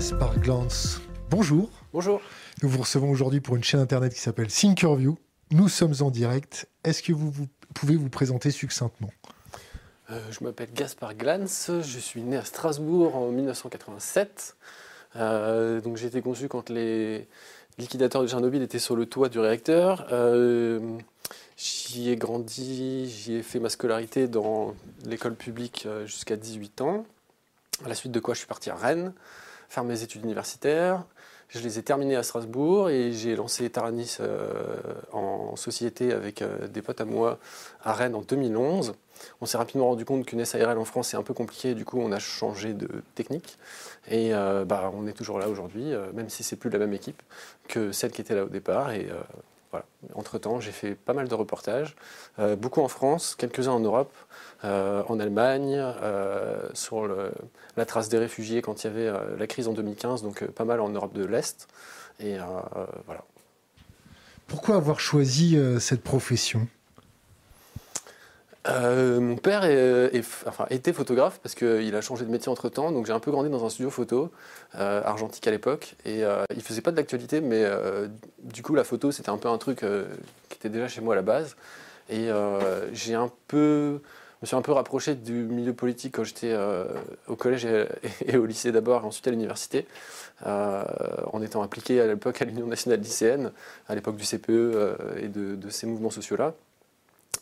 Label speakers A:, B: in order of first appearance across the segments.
A: Gaspard Glantz, bonjour.
B: Bonjour.
A: Nous vous recevons aujourd'hui pour une chaîne internet qui s'appelle Thinkerview. Nous sommes en direct. Est-ce que vous, vous pouvez vous présenter succinctement?
B: Euh, je m'appelle Gaspard Glantz, je suis né à Strasbourg en 1987. Euh, donc j'ai été conçu quand les liquidateurs de Tchernobyl étaient sur le toit du réacteur. Euh, j'y ai grandi, j'y ai fait ma scolarité dans l'école publique jusqu'à 18 ans. À la suite de quoi je suis parti à Rennes faire mes études universitaires. Je les ai terminées à Strasbourg et j'ai lancé Taranis euh, en société avec euh, des potes à moi à Rennes en 2011. On s'est rapidement rendu compte qu'une SARL en France c'est un peu compliqué, du coup on a changé de technique et euh, bah, on est toujours là aujourd'hui, même si c'est plus la même équipe que celle qui était là au départ. Et voilà. Entre temps, j'ai fait pas mal de reportages, euh, beaucoup en France, quelques-uns en Europe, euh, en Allemagne, euh, sur la trace des réfugiés quand il y avait la crise en 2015, donc pas mal en Europe de l'Est. Et voilà.
A: Pourquoi avoir choisi cette profession?
B: Euh, mon père enfin, était photographe parce qu'il a changé de métier entre temps, donc j'ai un peu grandi dans un studio photo euh, argentique à l'époque. Et euh, il faisait pas de l'actualité, mais euh, du coup la photo c'était un peu un truc euh, qui était déjà chez moi à la base. Et euh, j'ai un peu, je me suis un peu rapproché du milieu politique quand j'étais euh, au collège et, au lycée d'abord, et ensuite à l'université, euh, en étant impliqué à l'époque à l'Union nationale lycéenne, à l'époque du CPE euh, et de, de ces mouvements sociaux-là.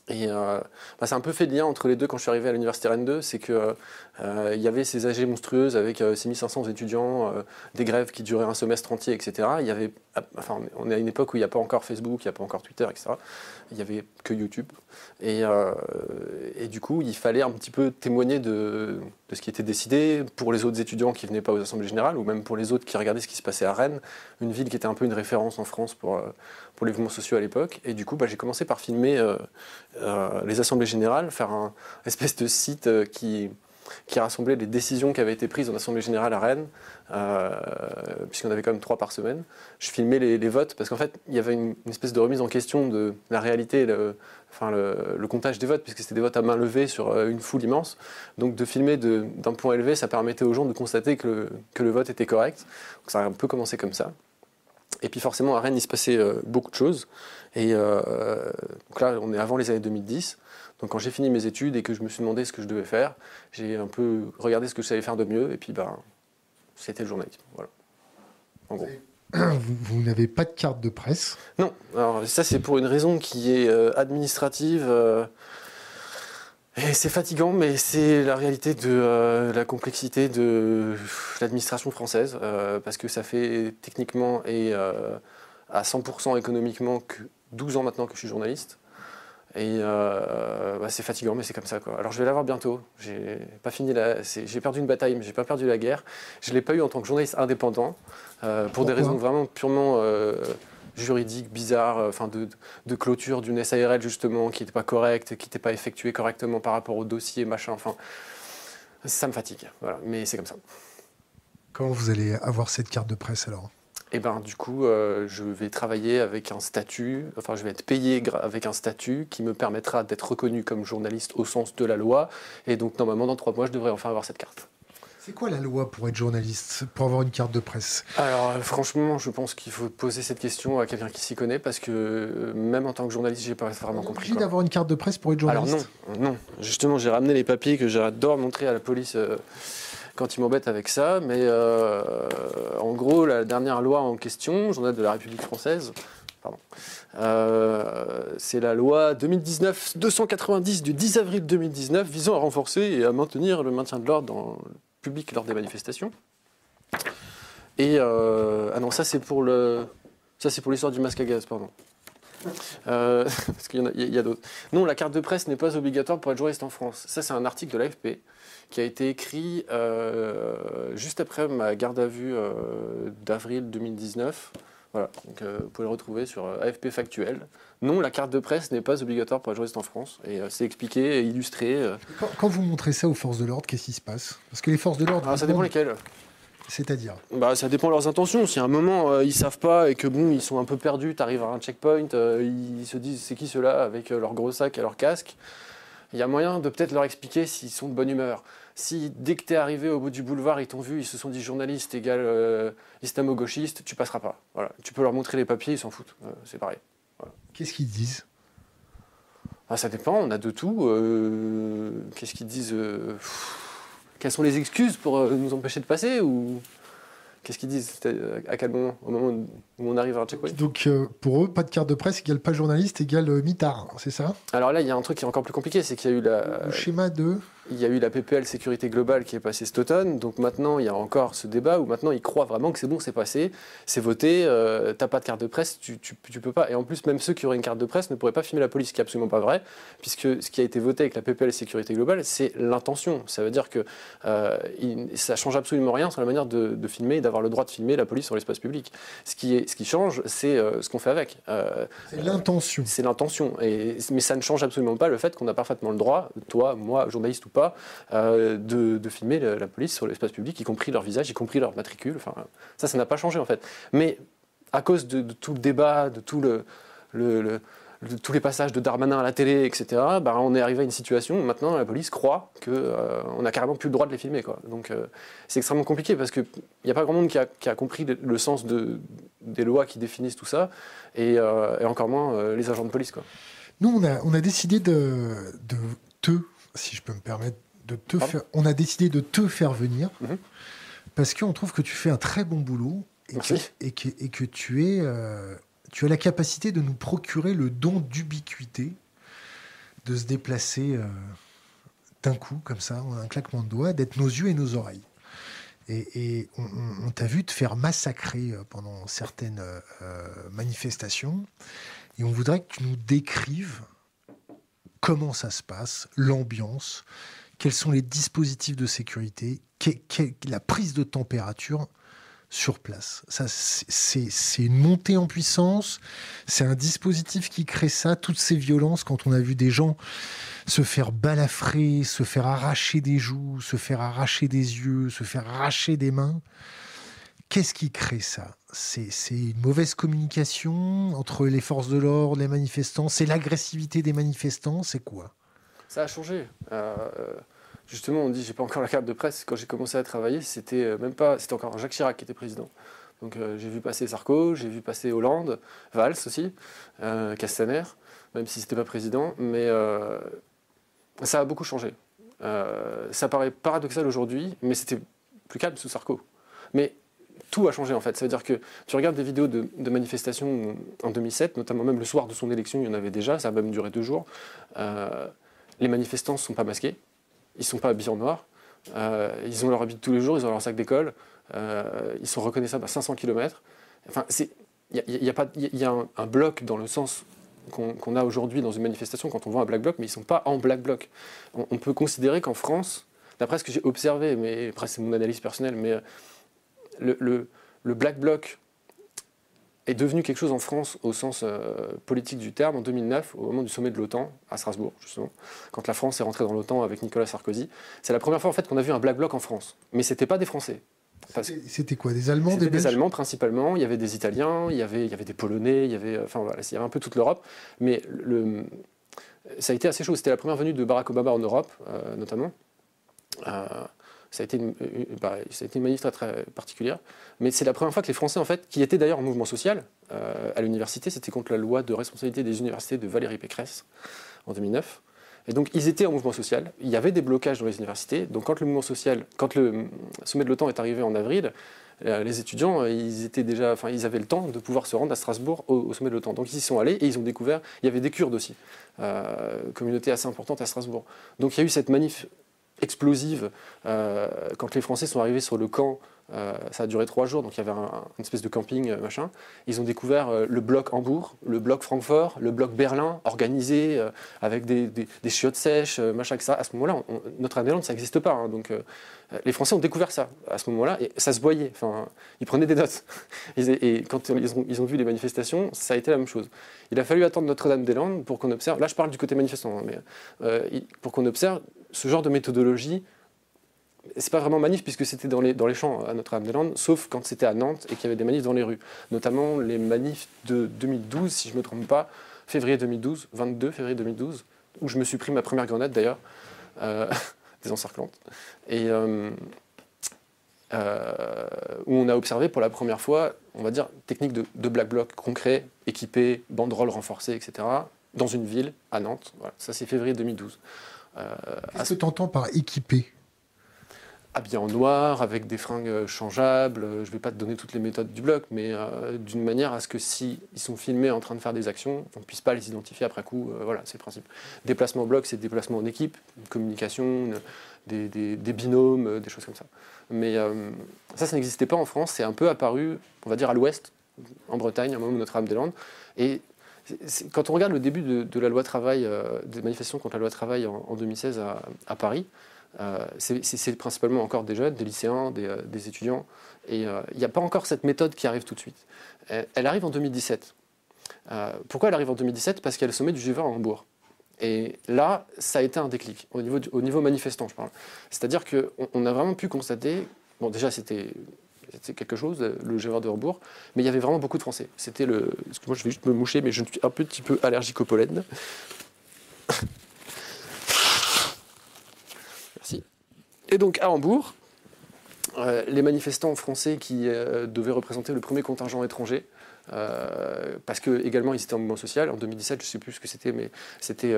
B: Et euh, bah, c'est un peu fait de lien entre les deux quand je suis arrivé à l'université Rennes 2, c'est que euh, y avait ces AG monstrueuses avec euh, 6500 étudiants, euh, des grèves qui duraient un semestre entier, etc. Ah, enfin, on est à une époque où il n'y a pas encore Facebook, il n'y a pas encore Twitter, etc. Il n'y avait que YouTube. Et, euh, et du coup, il fallait un petit peu témoigner de, ce qui était décidé pour les autres étudiants qui venaient pas aux assemblées générales, ou même pour les autres qui regardaient ce qui se passait à Rennes, une ville qui était un peu une référence en France pour, pour les mouvements sociaux à l'époque. Et du coup, bah, j'ai commencé par filmer euh, les assemblées générales, faire un espèce de site euh, qui, qui rassemblait les décisions qui avaient été prises en assemblée générale à Rennes, euh, puisqu'on avait quand même trois par semaine. Je filmais les, votes parce qu'en fait, il y avait une, espèce de remise en question de la réalité, le, enfin le, comptage des votes, puisque c'était des votes à main levée sur euh, une foule immense. Donc de filmer d'un point élevé, ça permettait aux gens de constater que le, que le vote était correct. Donc ça a un peu commencé comme ça. Et puis forcément, à Rennes, il se passait beaucoup de choses. Et euh, donc là, on est avant les années 2010. Donc quand j'ai fini mes études et que je me suis demandé ce que je devais faire, j'ai un peu regardé ce que je savais faire de mieux. Et puis, ben, c'était le journalisme. Voilà. En gros.
A: Vous, vous n'avez pas de carte de presse?
B: Non, alors ça c'est pour une raison qui est euh, administrative. euh, et c'est fatigant, mais c'est la réalité de euh, la complexité de l'administration française, parce que ça fait techniquement et à 100% économiquement que 12 ans maintenant que je suis journaliste. Et euh, bah, c'est fatigant, mais c'est comme ça. Quoi. Alors je vais l'avoir bientôt. J'ai pas fini la... J'ai perdu une bataille, mais j'ai pas perdu la guerre. Je l'ai pas eu en tant que journaliste indépendant, euh, pour des raisons vraiment purement euh, juridiques, bizarres, enfin de, de clôture d'une SARL justement qui n'était pas correcte, qui n'était pas effectuée correctement par rapport au dossier, machin. Enfin, ça me fatigue. Voilà, mais c'est comme ça.
A: Comment vous allez avoir cette carte de presse alors?
B: Et ben du coup, euh, je vais travailler avec un statut, enfin je vais être payé avec un statut qui me permettra d'être reconnu comme journaliste au sens de la loi. Et donc normalement dans trois mois, je devrais enfin avoir cette carte.
A: C'est quoi la loi pour être journaliste, pour avoir une carte de presse?
B: Alors euh, franchement, je pense qu'il faut poser cette question à quelqu'un qui s'y connaît parce que euh, même en tant que journaliste, j'ai pas vraiment
A: On est
B: compris.
A: obligé d'avoir une carte de presse pour être
B: Alors
A: journaliste?
B: non, non. Justement, j'ai ramené les papiers que j'adore montrer à la police euh, quand ils m'embêtent avec ça. Mais euh, en gros, la dernière loi en question, journal de la République française, euh, c'est la loi 2019-290 du 10 avril 2019 visant à renforcer et à maintenir le maintien de l'ordre dans le public lors des manifestations. Et euh, ah non, ça c'est pour le, ça c'est pour l'histoire du masque à gaz, pardon. Euh, parce qu'il y en a, a d'autres. Non, la carte de presse n'est pas obligatoire pour être journaliste en France. Ça, c'est un article de l'AFP qui a été écrit euh, juste après ma garde à vue euh, d'avril 2019. Voilà, donc euh, vous pouvez le retrouver sur AFP Factuel. Non, la carte de presse n'est pas obligatoire pour être journaliste en France. Et c'est expliqué et illustré.
A: quand, quand vous montrez ça aux forces de l'ordre, qu'est-ce qui se passe? Parce que les forces de l'ordre,
B: Ah, ça dépend lesquelles.
A: c'est-à-dire?
B: Bah, ça dépend de leurs intentions. Si à un moment euh, ils savent pas et que bon, ils sont un peu perdus, t'arrives à un checkpoint, euh, ils se disent c'est qui ceux-là avec euh, leur gros sac et leur casque? Il y a moyen de peut-être leur expliquer s'ils sont de bonne humeur. Si dès que tu es arrivé au bout du boulevard, ils t'ont vu, ils se sont dit journaliste égale euh, islamo-gauchiste, tu passeras pas. Voilà. Tu peux leur montrer les papiers, ils s'en foutent. Euh, c'est pareil.
A: Qu'est-ce qu'ils disent?
B: Ah, Ça dépend, on a de tout. Euh, qu'est-ce qu'ils disent Quelles sont les excuses pour nous empêcher de passer ou... Qu'est-ce qu'ils disent À quel moment Au moment où on arrive à un checkpoint
A: Donc pour eux, pas de carte de presse égale pas journaliste égale mitard, c'est ça?
B: Alors là, il y a un truc qui est encore plus compliqué, c'est qu'il y a eu la...
A: Le schéma de
B: il y a eu la PPL sécurité globale qui est passée cet automne. Donc maintenant, il y a encore ce débat où maintenant ils croient vraiment que c'est bon, c'est passé, c'est voté, euh, t'as pas de carte de presse, tu, tu, peux pas. Et en plus, même ceux qui auraient une carte de presse ne pourraient pas filmer la police, ce qui est absolument pas vrai, puisque ce qui a été voté avec la PPL sécurité globale, c'est l'intention. Ça veut dire que euh, il, ça change absolument rien sur la manière de, filmer et d'avoir le droit de filmer la police sur l'espace public. Ce qui, est, ce qui change, c'est euh, ce qu'on fait avec.
A: Euh, c'est l'intention.
B: C'est l'intention. mais ça ne change absolument pas le fait qu'on a parfaitement le droit, toi, moi, journaliste ou pas, euh, de, filmer la, police sur l'espace public, y compris leur visage, y compris leur matricule. Enfin, ça, ça n'a pas changé en fait. Mais à cause de, tout le débat, de tous les passages de Darmanin à la télé, etc., bah, on est arrivé à une situation où maintenant la police croit qu'on euh, on a carrément plus le droit de les filmer. Donc euh, c'est extrêmement compliqué parce qu'il n'y a pas grand monde qui a, compris le, sens de, des lois qui définissent tout ça, et, et encore moins les agents de police.
A: Nous, on a, on a décidé de, de te, si je peux me permettre, te faire, on a décidé de te faire venir mhm. parce qu'on trouve que tu fais un très bon boulot et, que, et que, tu, es, euh, tu as la capacité de nous procurer le don d'ubiquité, de se déplacer euh, d'un coup, comme ça, un claquement de doigts, d'être nos yeux et nos oreilles. Et, on, t'a vu te faire massacrer euh, pendant certaines manifestations. Et on voudrait que tu nous décrives comment ça se passe, l'ambiance, quels sont les dispositifs de sécurité, la prise de température sur place? Ça, c'est une montée en puissance, c'est un dispositif qui crée ça, toutes ces violences, quand on a vu des gens se faire balafrer, se faire arracher des joues, se faire arracher des yeux, se faire arracher des mains? Qu'est-ce qui crée ça? C'est une mauvaise communication entre les forces de l'ordre, les manifestants? C'est l'agressivité des manifestants? C'est quoi?
B: Ça a changé. Euh, justement, on dit j'ai pas encore la carte de presse. Quand j'ai commencé à travailler, c'était euh, même pas, c'était encore Jacques Chirac qui était président. Donc euh, j'ai vu passer Sarko, j'ai vu passer Hollande, Valls aussi, Castaner, même si c'était pas président. Mais ça a beaucoup changé. ça paraît paradoxal aujourd'hui, mais c'était plus calme sous Sarko. Mais tout a changé en fait. Ça veut dire que tu regardes des vidéos de, manifestations en 2007, notamment même le soir de son élection, il y en avait déjà, ça a même duré deux jours les manifestants ne sont pas masqués, ils ne sont pas habillés en noir, euh, ils ont leur habit de tous les jours, ils ont leur sac d'école, euh, ils sont reconnaissables à 500 km. Enfin, il y, a, un, bloc dans le sens qu'on a aujourd'hui dans une manifestation quand on voit un black bloc, mais ils ne sont pas en black bloc. On, peut considérer qu'en France, d'après ce que j'ai observé, mais après c'est mon analyse personnelle, mais euh, le, le black bloc est devenu quelque chose en France au sens euh, politique du terme en 2009, au moment du sommet de l'OTAN à Strasbourg, justement, quand la France est rentrée dans l'OTAN avec Nicolas Sarkozy. C'est la première fois en fait qu'on a vu un black bloc en France, mais c'était pas des Français.
A: C'était quoi Des Allemands,
B: des Des Allemands principalement. Il y avait des Italiens, il y avait, il y avait des Polonais, il y avait, enfin voilà, il y avait un peu toute l'Europe, mais le, ça a été assez chaud. C'était la première venue de Barack Obama en Europe, euh, notamment. Euh, ça a été une, bah, a été une manif très, particulière. Mais c'est la première fois que les Français, en fait, qui étaient d'ailleurs en mouvement social euh, à l'université, c'était contre la loi de responsabilité des universités de Valérie Pécresse en 2009. Et donc, ils étaient en mouvement social. Il y avait des blocages dans les universités. Donc, quand le mouvement social, quand le sommet de l'OTAN est arrivé en avril, euh, les étudiants, ils étaient déjà, enfin, ils avaient le temps de pouvoir se rendre à Strasbourg au, sommet de l'OTAN. Donc, ils y sont allés et ils ont découvert. Il y avait des Kurdes aussi, euh, communauté assez importante à Strasbourg. Donc, il y a eu cette manif explosive euh, quand les Français sont arrivés sur le camp. Euh, ça a duré trois jours, donc il y avait un, une espèce de camping, euh, machin. Ils ont découvert le bloc Hambourg, le bloc Francfort, le bloc Berlin, organisé avec des, chiottes sèches, machin, ça. À ce moment-là, Notre-Dame-des-Landes, ça n'existe pas. Hein, donc les Français ont découvert ça à ce moment-là, et ça se voyait. Enfin, ils prenaient des notes. et quand ils ont, ils ont, vu les manifestations, ça a été la même chose. Il a fallu attendre Notre-Dame-des-Landes pour qu'on observe. Là, je parle du côté manifestant, hein, mais pour qu'on observe ce genre de méthodologie, c'est pas vraiment manif puisque c'était dans les, dans les champs à Notre-Dame-des-Landes, sauf quand c'était à Nantes et qu'il y avait des manifs dans les rues. Notamment les manifs de 2012, si je ne me trompe pas, février 2012, 22 février 2012, où je me suis pris ma première grenade d'ailleurs, des encerclantes, et où on a observé pour la première fois, on va dire, technique de, black bloc concret, équipé, banderole renforcée, etc., dans une ville, à Nantes. ça c'est février 2012.
A: Qu'est-ce que tu entends par équipé?
B: Habillé en noir, avec des fringues euh, changeables. Euh, je ne vais pas te donner toutes les méthodes du bloc, mais euh, d'une manière à ce que s'ils sont filmés en train de faire des actions, on ne puisse pas les identifier après coup. voilà, c'est le principe. Déplacement au bloc, c'est déplacement en équipe, communication, des, binômes, des choses comme ça. Mais ça, ça n'existait pas en France. C'est un peu apparu, on va dire, à l'ouest, en Bretagne, à un moment de Notre-Dame-des-Landes. Et quand on regarde le début de, la loi travail, des manifestations contre la loi travail en, 2016 à Paris, euh, c'est principalement encore des jeunes, des lycéens, des, euh, étudiants. Et euh, il n'y a pas encore cette méthode qui arrive tout de suite. Elle, arrive en 2017. pourquoi elle arrive en 2017 Parce qu'elle est au sommet du G20 à Hambourg. Et là, ça a été un déclic, au niveau, au niveau manifestant, je parle. C'est-à-dire qu'on on a vraiment pu constater, bon déjà c'était quelque chose, le G20 de Hambourg, mais il y avait vraiment beaucoup de Français. C'était le... Excuse-moi, je vais juste me moucher, mais je suis un petit peu allergique au pollen. Et donc à Hambourg, euh, les manifestants français qui euh, devaient représenter le premier contingent étranger, euh, parce que également ils étaient en mouvement social. En 2017, je ne sais plus ce que c'était, mais c'était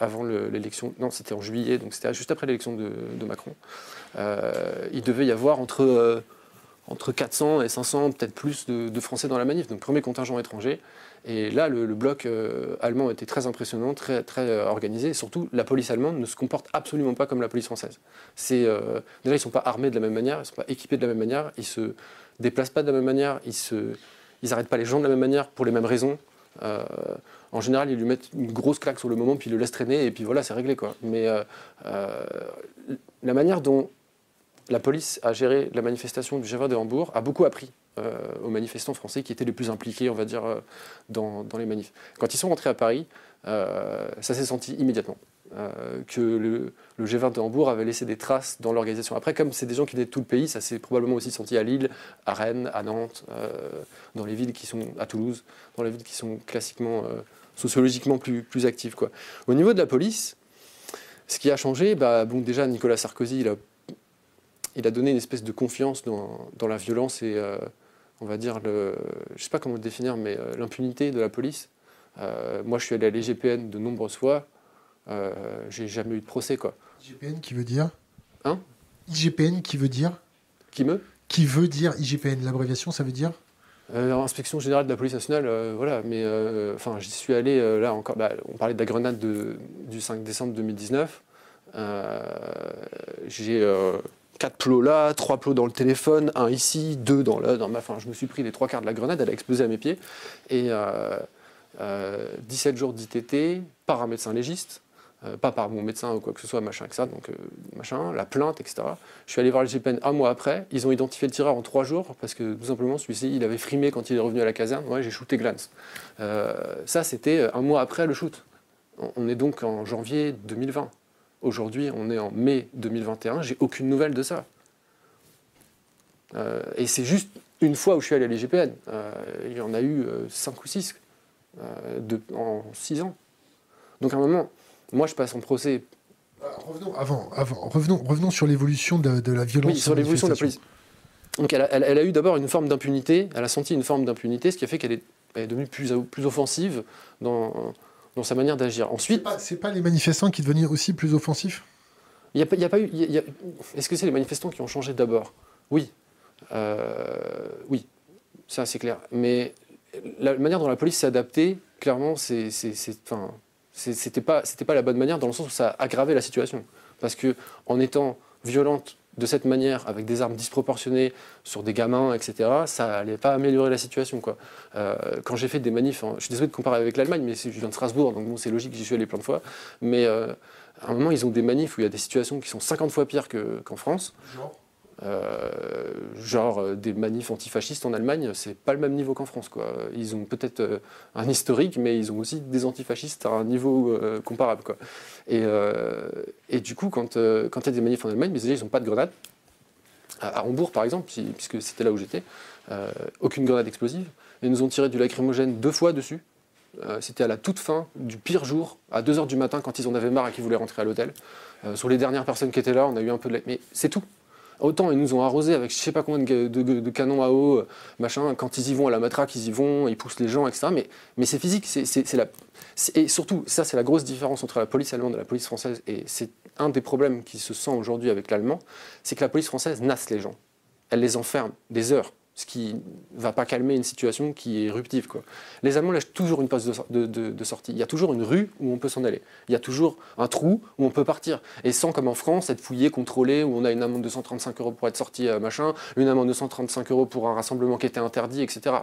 B: avant l'élection. Non, c'était en juillet, donc c'était juste après l'élection de, Macron. il devait y avoir entre entre 400 et 500, peut-être plus de, Français dans la manif. Donc premier contingent étranger. Et là, le, bloc euh, allemand était très impressionnant, très, très euh, organisé. Et surtout, la police allemande ne se comporte absolument pas comme la police française. Euh, déjà, ils ne sont pas armés de la même manière, ils ne sont pas équipés de la même manière, ils ne se déplacent pas de la même manière, ils n'arrêtent ils pas les gens de la même manière pour les mêmes raisons. en général, ils lui mettent une grosse claque sur le moment, puis ils le laissent traîner, et puis voilà, c'est réglé. Quoi. Mais la manière dont la police a géré la manifestation du G20 de Hambourg a beaucoup appris euh, aux manifestants français qui étaient les plus impliqués, on va dire, euh, dans, les manifs. Quand ils sont rentrés à Paris, euh, ça s'est senti immédiatement. que le, G20 de Hambourg avait laissé des traces dans l'organisation. Après, comme c'est des gens qui étaient de tout le pays, ça s'est probablement aussi senti à Lille, à Rennes, à Nantes, dans les villes qui sont à Toulouse, dans les villes qui sont classiquement, sociologiquement plus, actives. Au niveau de la police, ce qui a changé, bah, bon, déjà Nicolas Sarkozy, il a il a donné une espèce de confiance dans, la violence et, euh, on va dire, le, je ne sais pas comment le définir, mais euh, l'impunité de la police. Euh, moi, je suis allé à l'IGPN de nombreuses fois. j'ai jamais eu de procès, quoi.
A: IGPN qui veut dire?
B: Hein?
A: IGPN qui veut dire?
B: Qui me?
A: Qui veut dire IGPN L'abréviation, ça veut dire?
B: Inspection générale de la police nationale, voilà. Mais enfin, j'y suis allé là encore. Bah, on parlait de la grenade du 5 décembre 2019. j'ai quatre plots là, trois plots dans le téléphone, un ici, deux dans là, dans ma fin. Je me suis pris les trois quarts de la grenade, elle a explosé à mes pieds. Et 17 euh, euh, jours d'ITT par un médecin légiste, euh, pas par mon médecin ou quoi que ce soit, machin, que ça, donc machin, la plainte, etc. Je suis allé voir le GPN un mois après. Ils ont identifié le tireur en trois jours parce que tout simplement celui-ci, il avait frimé quand il est revenu à la caserne. Ouais, j'ai shooté Glance. ça, c'était un mois après le shoot. On est donc en janvier 2020. Aujourd'hui, on est en mai 2021, j'ai aucune nouvelle de ça. Euh, et c'est juste une fois où je suis allé à l'IGPN. Euh, il y en a eu euh, cinq ou six en six ans. Donc à un moment, moi je passe en procès.
A: Revenons, avant, avant, revenons, revenons sur l'évolution de, la violence.
B: Oui, sur l'évolution de la police. Donc elle a, eu d'abord une forme d'impunité, elle a senti une forme d'impunité, ce qui a fait qu'elle est, est, devenue plus, plus offensive dans, dans sa manière d'agir. Ensuite,
A: c'est pas, pas, les manifestants qui devenaient aussi plus offensifs?
B: Il y a, y a, pas eu. Est-ce que c'est les manifestants qui ont changé d'abord? Oui, euh, oui, ça c'est clair. Mais la manière dont la police s'est adaptée, clairement, c'est, c'était pas, c'était pas la bonne manière dans le sens où ça a aggravé la situation. Parce que en étant violente de cette manière, avec des armes disproportionnées sur des gamins, etc., ça n'allait pas améliorer la situation. Euh, quand j'ai fait des manifs, je suis désolé de comparer avec l'Allemagne, mais je viens de Strasbourg, donc c'est logique, j'y suis allé plein de fois. Mais euh, à un moment, ils ont des manifs où il y a des situations qui sont 50 fois pires qu'en France. Genre euh, des manifs antifascistes en Allemagne, c'est pas le même niveau qu'en France. Quoi. Ils ont peut-être euh, un historique, mais ils ont aussi des antifascistes à un niveau comparable. Quoi. Et, du coup, quand, il y a des manifs en Allemagne, déjà, ils n'ont pas de grenades. À, Hambourg, par exemple, puisque c'était là où j'étais, aucune grenade explosive. Ils nous ont tiré du lacrymogène deux fois dessus. C'était à la toute fin du pire jour, à 2h du matin, quand ils en avaient marre et qu'ils voulaient rentrer à l'hôtel. sur les dernières personnes qui étaient là, on a eu un peu de... Mais c'est tout. Autant ils nous ont arrosé avec je sais pas combien de, canons à eau, euh, machin. Quand ils y vont à la matraque, ils y vont, ils poussent les gens, etc. Mais, mais c'est physique. C'est, la, et surtout, ça, c'est la grosse différence entre la police allemande et la police française. Et c'est un des problèmes qui se sent aujourd'hui avec l'allemand, c'est que la police française nasse les gens. Elle les enferme des heures ce qui va pas calmer une situation qui est éruptive. Quoi. Les Allemands lâchent toujours une passe de, sortie. Il y a toujours une rue où on peut s'en aller. Il y a toujours un trou où on peut partir. Et sans, comme en France, être fouillé, contrôlé, où on a une amende de 135 euros pour être sorti, euh, machin, une amende de 135 euros pour un rassemblement qui était interdit, etc.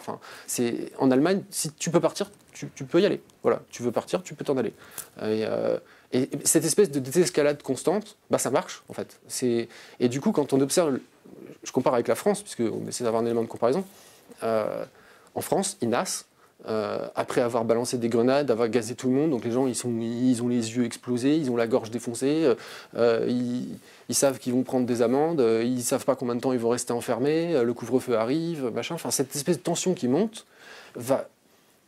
B: En Allemagne, si tu peux partir, tu, peux y aller. Voilà, tu veux partir, tu peux t'en aller. Et, euh, cette espèce de désescalade constante, bah, ça marche, en fait. Et du coup, quand on observe je compare avec la France, puisqu'on essaie d'avoir un élément de comparaison. Euh, en France, INAS, euh, après avoir balancé des grenades, avoir gazé tout le monde, donc les gens ils, ont les yeux explosés, ils ont la gorge défoncée, euh, ils, savent qu'ils vont prendre des amendes, ils savent pas combien de temps ils vont rester enfermés, le couvre-feu arrive, machin. Enfin, cette espèce de tension qui monte va,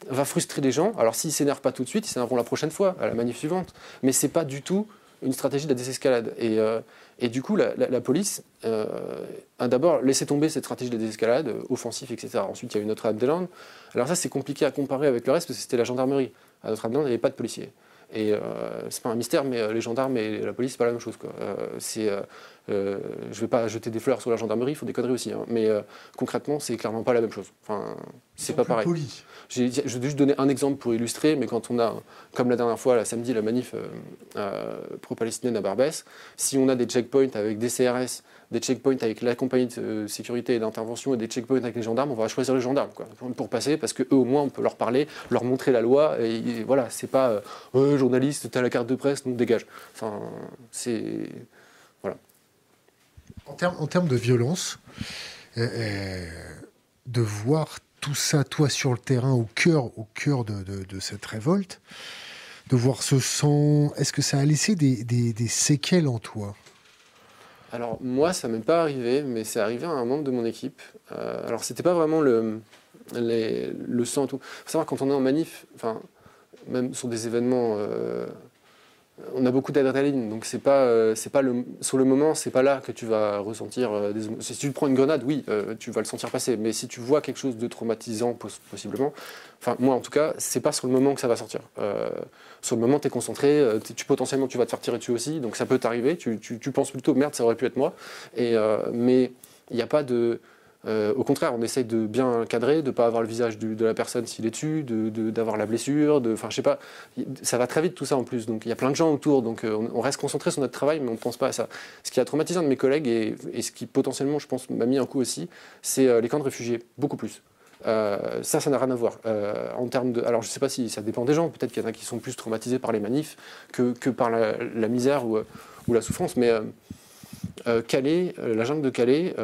B: va frustrer les gens. Alors s'ils s'énervent pas tout de suite, ils s'énerveront la prochaine fois, à la manif suivante. Mais c'est pas du tout une stratégie de la désescalade. Et, et du coup, la, police euh, a d'abord laissé tomber cette stratégie de désescalade, euh, offensif, etc. Ensuite, il y a eu Notre-Dame-des-Landes. Alors ça, c'est compliqué à comparer avec le reste parce que c'était la gendarmerie. À Notre-Dame-des-Landes, il n'y avait pas de policiers. Et euh, c'est pas un mystère, mais les gendarmes et la police, c'est pas la même chose. Quoi. c'est, je vais pas jeter des fleurs sur la gendarmerie, il faut des conneries aussi. Hein. mais concrètement, c'est clairement pas la même chose. Enfin, c'est pas pareil. Je vais juste donner un exemple pour illustrer, mais quand on a, comme la dernière fois, la samedi, la manif pro-palestinienne à Barbès, si on a des checkpoints avec des CRS, des checkpoints avec la compagnie de sécurité et d'intervention et des checkpoints avec les gendarmes, on va choisir les gendarmes quoi, pour passer parce qu'eux au moins on peut leur parler, leur montrer la loi et, voilà, c'est pas euh, journaliste, t'as la carte de presse, donc dégage. Enfin, c'est voilà.
A: En termes de violence, euh, euh, de voir tout ça, toi sur le terrain, au cœur, au cœur de, cette révolte, de voir ce sang, est-ce que ça a laissé des séquelles en toi?
B: Alors moi, ça m'est pas arrivé, mais c'est arrivé à un membre de mon équipe. Euh, alors c'était pas vraiment le, le sang et tout. Faut savoir quand on est en manif, enfin même sur des événements, euh, on a beaucoup d'adrénaline, donc c'est pas, euh, pas le, sur le moment, c'est pas là que tu vas ressentir euh, des Si tu prends une grenade, oui, tu vas le sentir passer, mais si tu vois quelque chose de traumatisant possiblement, enfin moi en tout cas, c'est pas sur le moment que ça va sortir sur le moment, tu es concentré, euh, tu, potentiellement tu vas te faire tirer dessus aussi, donc ça peut t'arriver, tu, penses plutôt merde, ça aurait pu être moi. Et, euh, mais il n'y a pas de. Euh, au contraire, on essaye de bien cadrer, de ne pas avoir le visage de la personne s'il est dessus, d'avoir de, la blessure, enfin je sais pas, ça va très vite tout ça en plus, donc il y a plein de gens autour, donc on, reste concentré sur notre travail, mais on ne pense pas à ça. Ce qui a traumatisé un de mes collègues et, ce qui potentiellement, je pense, m'a mis un coup aussi, c'est les camps de réfugiés, beaucoup plus. Euh, ça, ça n'a rien à voir. Euh, en termes de, alors, je ne sais pas si ça dépend des gens. Peut-être qu'il y en a qui sont plus traumatisés par les manifs que, que par la, misère ou, la souffrance. Mais euh, Calais, la jungle de Calais,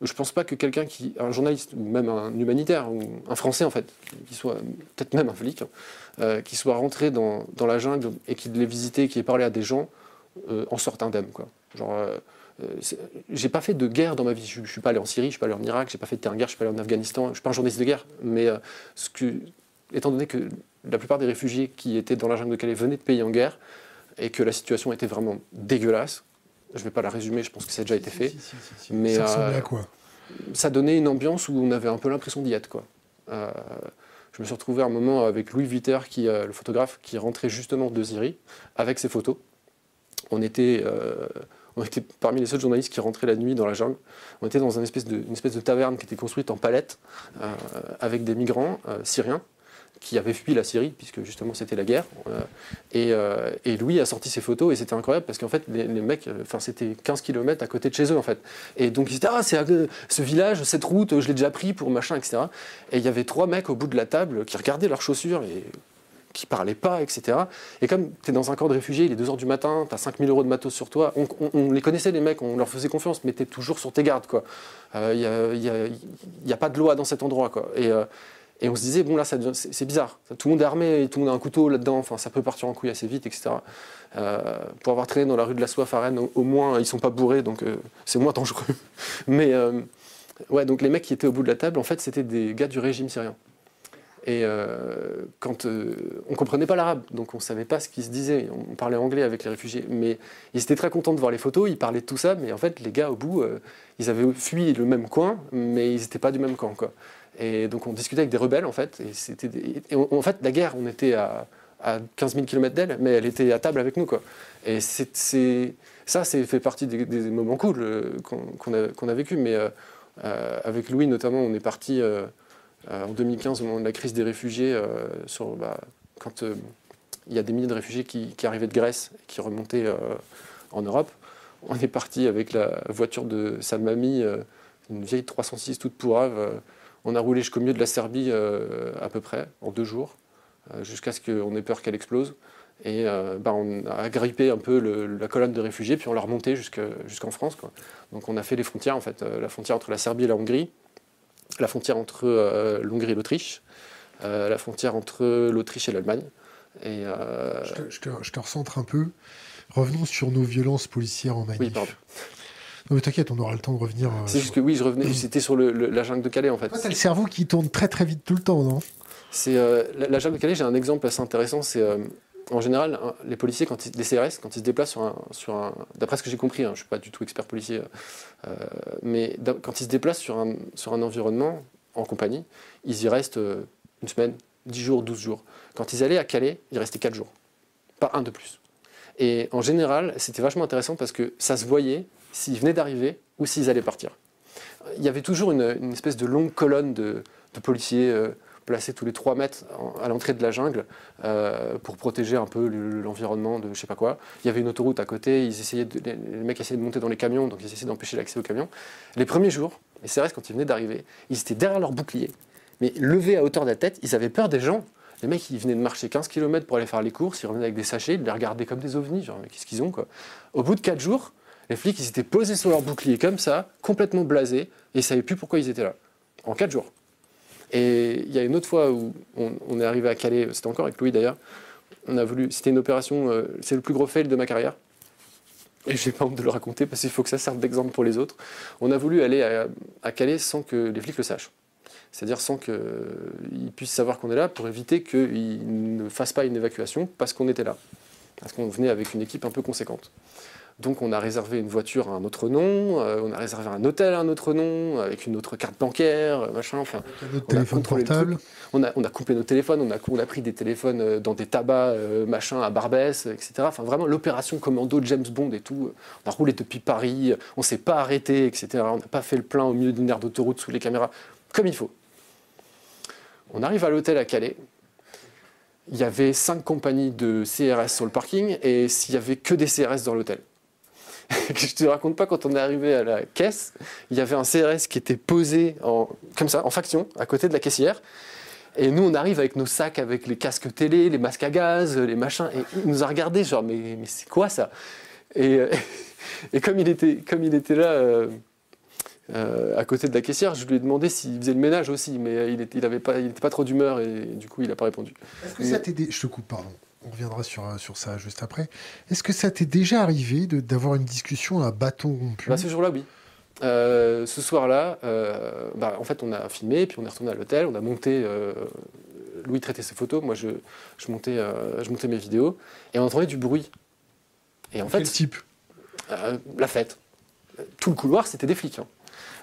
B: je ne pense pas que quelqu'un qui, un journaliste ou même un humanitaire ou un Français en fait, qui soit peut-être même un flic, hein, qui soit rentré dans, la jungle et qui l'ait visité, qui ait parlé à des gens, en sorte indemne. Quoi. Genre, euh, j'ai pas fait de guerre dans ma vie. Je, ne suis pas allé en Syrie, je suis pas allé en Irak, j'ai pas fait de terrain de guerre, je suis pas allé en Afghanistan. Je suis pas un journaliste de guerre, mais euh, ce que, étant donné que la plupart des réfugiés qui étaient dans la jungle de Calais venaient de pays en guerre et que la situation était vraiment dégueulasse, je vais pas la résumer, je pense que ça a déjà été fait.
A: mais ça ressemblait à euh, quoi?
B: Ça donnait une ambiance où on avait un peu l'impression d'y être, quoi. je me suis retrouvé un moment avec Louis Viter, qui, le photographe, qui rentrait justement de Syrie avec ses photos. On était on était parmi les seuls journalistes qui rentraient la nuit dans la jungle. On était dans une espèce de, espèce de taverne qui était construite en palette euh, avec des migrants euh, syriens qui avaient fui la Syrie, puisque justement c'était la guerre. Euh, et, Louis a sorti ses photos et c'était incroyable parce qu'en fait les, mecs, enfin c'était 15 km à côté de chez eux en fait. Et donc ils disaient ah c'est ce village, cette route, je l'ai déjà pris pour machin, etc. Et il y avait trois mecs au bout de la table qui regardaient leurs chaussures et qui parlaient pas, etc. Et comme tu es dans un camp de réfugiés, il est 2h du matin, tu as 5000 euros de matos sur toi, on, les connaissait les mecs, on leur faisait confiance, mais tu toujours sur tes gardes. Il n'y a, pas de loi dans cet endroit. Quoi. Et, euh, et on se disait, bon là, c'est bizarre. Tout le monde est armé, tout le monde a un couteau là-dedans, enfin, ça peut partir en couille assez vite, etc. Euh, pour avoir traîné dans la rue de la Soif à Rennes, au, moins, ils sont pas bourrés, donc euh, c'est moins dangereux. Mais ouais, donc les mecs qui étaient au bout de la table, en fait, c'était des gars du régime syrien. Et euh, quand euh, on comprenait pas l'arabe, donc on savait pas ce qui se disait. On parlait anglais avec les réfugiés, mais ils étaient très contents de voir les photos. Ils parlaient de tout ça, mais en fait, les gars au bout, euh, ils avaient fui le même coin, mais ils n'étaient pas du même camp, quoi. Et donc on discutait avec des rebelles, en fait. En fait, la guerre, on était à, à 15 000 km d'elle, mais elle était à table avec nous, quoi. Et c'est, ça, c'est fait partie des, moments cool qu'on, a, qu'on a vécu. Mais avec Louis, notamment, on est parti euh, en 2015, au moment de la crise des réfugiés, euh, bah, quand euh, il y a des milliers de réfugiés qui, arrivaient de Grèce et qui remontaient en Europe, on est parti avec la voiture de sa mamie, une vieille 306 toute pourrave. On a roulé jusqu'au milieu de la Serbie à peu près, en deux jours, jusqu'à ce qu'on ait peur qu'elle explose. Et bah, on a grippé un peu la colonne de réfugiés, puis on l'a remonté jusqu'en France. Donc on a fait les frontières, en fait, la frontière entre la Serbie et la Hongrie la frontière entre euh, l'Hongrie et l'Autriche, euh, la frontière entre l'Autriche et l'Allemagne. Et,
A: euh, je, te, recentre un peu. Revenons sur nos violences policières en manif.
B: Oui, pardon.
A: Non mais t'inquiète, on aura le temps de revenir.
B: c'est juste que oui, je revenais. C'était sur la jungle de Calais en fait.
A: Toi, t'as le cerveau qui tourne très très vite tout le temps, non?
B: C'est la, jungle de Calais. J'ai un exemple assez intéressant. C'est en général, hein, les policiers, quand ils, les CRS, quand ils se déplacent sur un, sur un d'après ce que j'ai compris, hein, je ne suis pas du tout expert policier, euh, mais quand ils se déplacent sur un, sur un environnement en compagnie, ils y restent euh, une semaine, 10 jours, 12 jours. Quand ils allaient à Calais, ils restaient 4 jours, pas un de plus. Et en général, c'était vachement intéressant parce que ça se voyait s'ils venaient d'arriver ou s'ils allaient partir. Il y avait toujours une, espèce de longue colonne de, policiers. Euh, placés tous les 3 mètres à l'entrée de la jungle euh, pour protéger un peu l'environnement de je sais pas quoi. Il y avait une autoroute à côté, ils essayaient les mecs essayaient de monter dans les camions, donc ils essayaient d'empêcher l'accès aux camions. Les premiers jours, les CRS, quand ils venaient d'arriver, ils étaient derrière leur bouclier, mais levés à hauteur de la tête, ils avaient peur des gens. Les mecs, ils venaient de marcher 15 km pour aller faire les courses, ils revenaient avec des sachets, ils les regardaient comme des ovnis, genre, mais qu'est-ce qu'ils ont, quoi. Au bout de 4 jours, les flics, ils étaient posés sur leur bouclier comme ça, complètement blasés, et ils savaient plus pourquoi ils étaient là. En 4 jours. Et il y a une autre fois où on, est arrivé à Calais, c'était encore avec Louis d'ailleurs, on a voulu, c'était une opération, euh, c'est le plus gros fail de ma carrière. Et j'ai pas honte de le raconter parce qu'il faut que ça serve d'exemple pour les autres. On a voulu aller à, Calais sans que les flics le sachent. C'est-à-dire sans qu'ils puissent savoir qu'on est là pour éviter qu'ils ne fassent pas une évacuation parce qu'on était là. Parce qu'on venait avec une équipe un peu conséquente. Donc on a réservé une voiture à un autre nom, euh, on a réservé un hôtel à un autre nom, avec une autre carte bancaire, euh, machin. Enfin,
A: notre téléphone portable.
B: On a, on a coupé nos téléphones, on a, on a pris des téléphones euh, dans des tabacs, machin, à Barbès, etc. Enfin vraiment l'opération commando James Bond et tout. On a roulé depuis Paris, on s'est pas arrêté, etc. On n'a pas fait le plein au milieu d'une aire d'autoroute sous les caméras, comme il faut. On arrive à l'hôtel à Calais. Il y avait cinq compagnies de CRS sur le parking et s'il y avait que des CRS dans l'hôtel. je te raconte pas quand on est arrivé à la caisse, il y avait un CRS qui était posé en, comme ça, en faction, à côté de la caissière. Et nous, on arrive avec nos sacs, avec les casques télé, les masques à gaz, les machins, et il nous a regardé genre, mais, mais c'est quoi ça? Et, euh, et, comme, il était, comme il était là, euh, euh, à côté de la caissière, je lui ai demandé s'il faisait le ménage aussi, mais il n'était il pas, il pas trop d'humeur, et du coup, il n'a pas répondu.
A: Est-ce que ça t'aidait Je te coupe, pardon on reviendra sur, euh, sur ça juste après. Est-ce que ça t'est déjà arrivé d'avoir une discussion à bâton rompu?
B: Bah, Ce jour-là, oui. Euh, ce soir-là, euh, bah, en fait, on a filmé, puis on est retourné à l'hôtel, on a monté. Louis traitait ses photos, moi je, je montais, je montais mes vidéos, et on entendait du bruit.
A: Et en fait, Quel type
B: La fête. Tout le couloir, c'était des flics. Hein.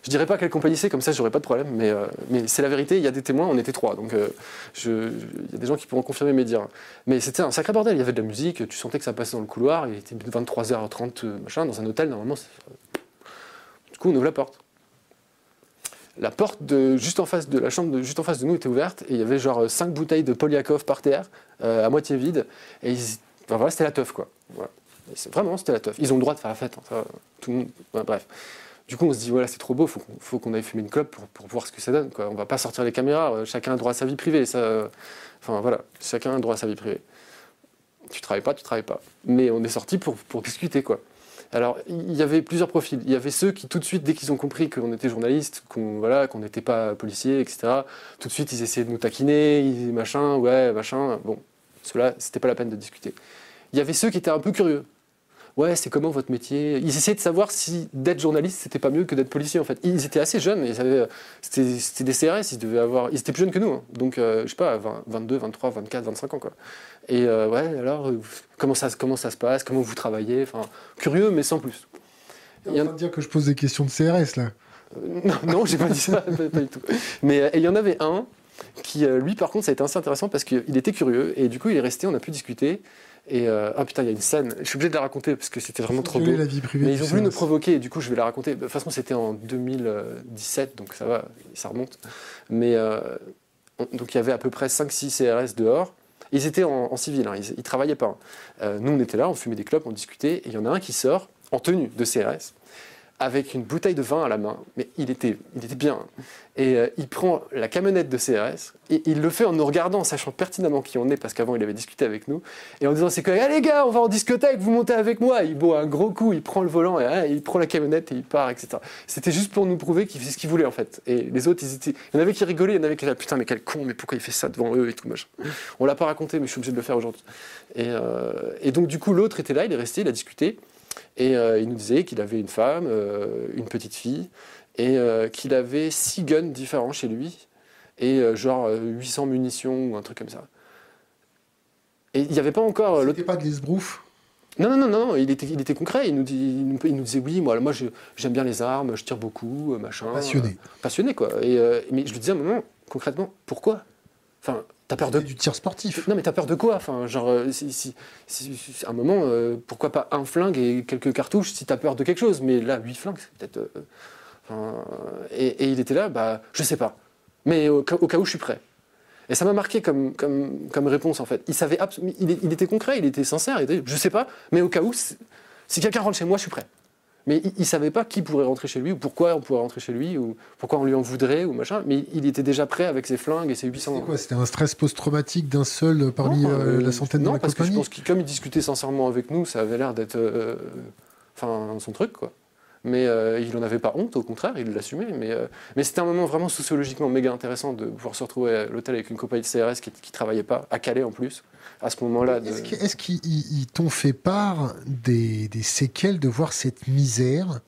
B: Je dirais pas quelle compagnie c'est, comme ça j'aurais pas de problème, mais, euh, c'est la vérité, il y a des témoins, on était trois, donc euh, il y a des gens qui pourront confirmer mes dires. Mais c'était un sacré bordel, il y avait de la musique, tu sentais que ça passait dans le couloir, il était 23h30, euh, machin, dans un hôtel, normalement. Du coup, on ouvre la porte. La porte juste en face de la chambre juste en face de nous était ouverte et il y avait genre cinq bouteilles de Polyakov par terre, à moitié vide, et voilà, c'était la teuf quoi. Vraiment, c'était la teuf. Ils ont le droit de faire la fête. Hein, tout le monde, bref. Du coup, on se dit, voilà, c'est trop beau, il faut, qu'on aille fumer une clope pour, voir ce que ça donne. Quoi. On va pas sortir les caméras, euh, chacun a droit à sa vie privée. Ça, euh, enfin voilà, chacun a droit à sa vie privée. Tu travailles pas, tu travailles pas. Mais on est sorti pour, discuter, quoi. Alors, il y avait plusieurs profils. Il y avait ceux qui, tout de suite, dès qu'ils ont compris qu'on était journaliste, qu'on voilà, qu'on n'était pas policier, etc., tout de suite, ils essayaient de nous taquiner, ils, machin, ouais, machin. Bon, ceux-là, c'était pas la peine de discuter. Il y avait ceux qui étaient un peu curieux ouais, c'est comment votre métier? Ils essayaient de savoir si d'être journaliste, c'était pas mieux que d'être policier en fait. Ils étaient assez jeunes, c'était des CRS, ils devaient avoir, ils étaient plus jeunes que nous, hein. donc euh, je sais pas, 22, 23, 24, 25 ans quoi. Et euh, ouais, alors comment ça, comment ça se passe? Comment vous travaillez? Enfin, curieux, mais sans plus.
A: Il y a... dire que je pose des questions de CRS là.
B: non, non j'ai pas dit ça, pas, du tout. Mais il y en avait un qui, lui, par contre, ça a été assez intéressant parce qu'il était curieux et du coup, il est resté, on a pu discuter. Et euh, ah putain, il y a une scène, je suis obligé de la raconter parce que c'était vraiment trop beau.
A: La vie privée
B: Mais ils ont voulu nous provoquer et du coup je vais la raconter. De toute façon, c'était en 2017, donc ça va, ça remonte. Mais euh, donc il y avait à peu près 5-6 CRS dehors. Ils étaient en, civil, hein, ils, ne travaillaient pas. Hein. Euh, nous on était là, on fumait des clopes, on discutait, et il y en a un qui sort en tenue de CRS avec une bouteille de vin à la main, mais il était, il était bien. Et euh, il prend la camionnette de CRS et il le fait en nous regardant, en sachant pertinemment qui on est, parce qu'avant il avait discuté avec nous, et en disant c'est quoi, allez les gars, on va en discothèque, vous montez avec moi. Il boit un gros coup, il prend le volant, et, hein, il prend la camionnette et il part, etc. C'était juste pour nous prouver qu'il faisait ce qu'il voulait en fait. Et les autres, il y en avait qui rigolaient, il y en avait qui disaient putain mais quel con, mais pourquoi il fait ça devant eux et tout machin. On l'a pas raconté, mais je suis obligé de le faire aujourd'hui. Et, euh, et donc du coup l'autre était là, il est resté, il a discuté. Et euh, il nous disait qu'il avait une femme, euh, une petite fille, et euh, qu'il avait six guns différents chez lui, et genre 800 munitions ou un truc comme ça. Et il n'y avait pas encore.
A: C'était pas de l'esbrouf?
B: Non, non, non, non, il était, il était concret. Il nous, dit, il nous disait oui, moi, moi j'aime bien les armes, je tire beaucoup, machin.
A: Passionné.
B: passionné, quoi. Et, mais je lui disais à un moment, concrètement, pourquoi? Enfin, T'as peur de
A: du tir sportif.
B: Non, mais t'as peur de quoi Enfin, genre, euh, si, à un moment, euh, pourquoi pas un flingue et quelques cartouches si t'as peur de quelque chose Mais là, huit flingues, c'est peut-être. Euh, et, il était là, bah, je sais pas. Mais au, cas où je suis prêt. Et ça m'a marqué comme, comme, comme, réponse en fait. Il savait il, il, était concret, il était sincère. Il était, je sais pas, mais au cas où, si quelqu'un rentre chez moi, je suis prêt. Mais il ne savait pas qui pourrait rentrer chez lui, ou pourquoi on pourrait rentrer chez lui, ou pourquoi on lui en voudrait, ou machin. Mais il était déjà prêt avec ses flingues et ses 800.
A: C'était quoi? C'était un stress post-traumatique d'un seul parmi euh, la centaine
B: de
A: la
B: parce que je pense que comme il discutait sincèrement avec nous, ça avait l'air d'être euh, enfin, son truc, quoi. Mais euh, il n'en avait pas honte, au contraire, il l'assumait. Mais, mais c'était un moment vraiment sociologiquement méga intéressant de pouvoir se retrouver à l'hôtel avec une compagnie de CRS qui ne travaillait pas, à Calais en plus à ce moment-là.
A: Est-ce qu'ils t'ont fait part des, séquelles de voir cette misère?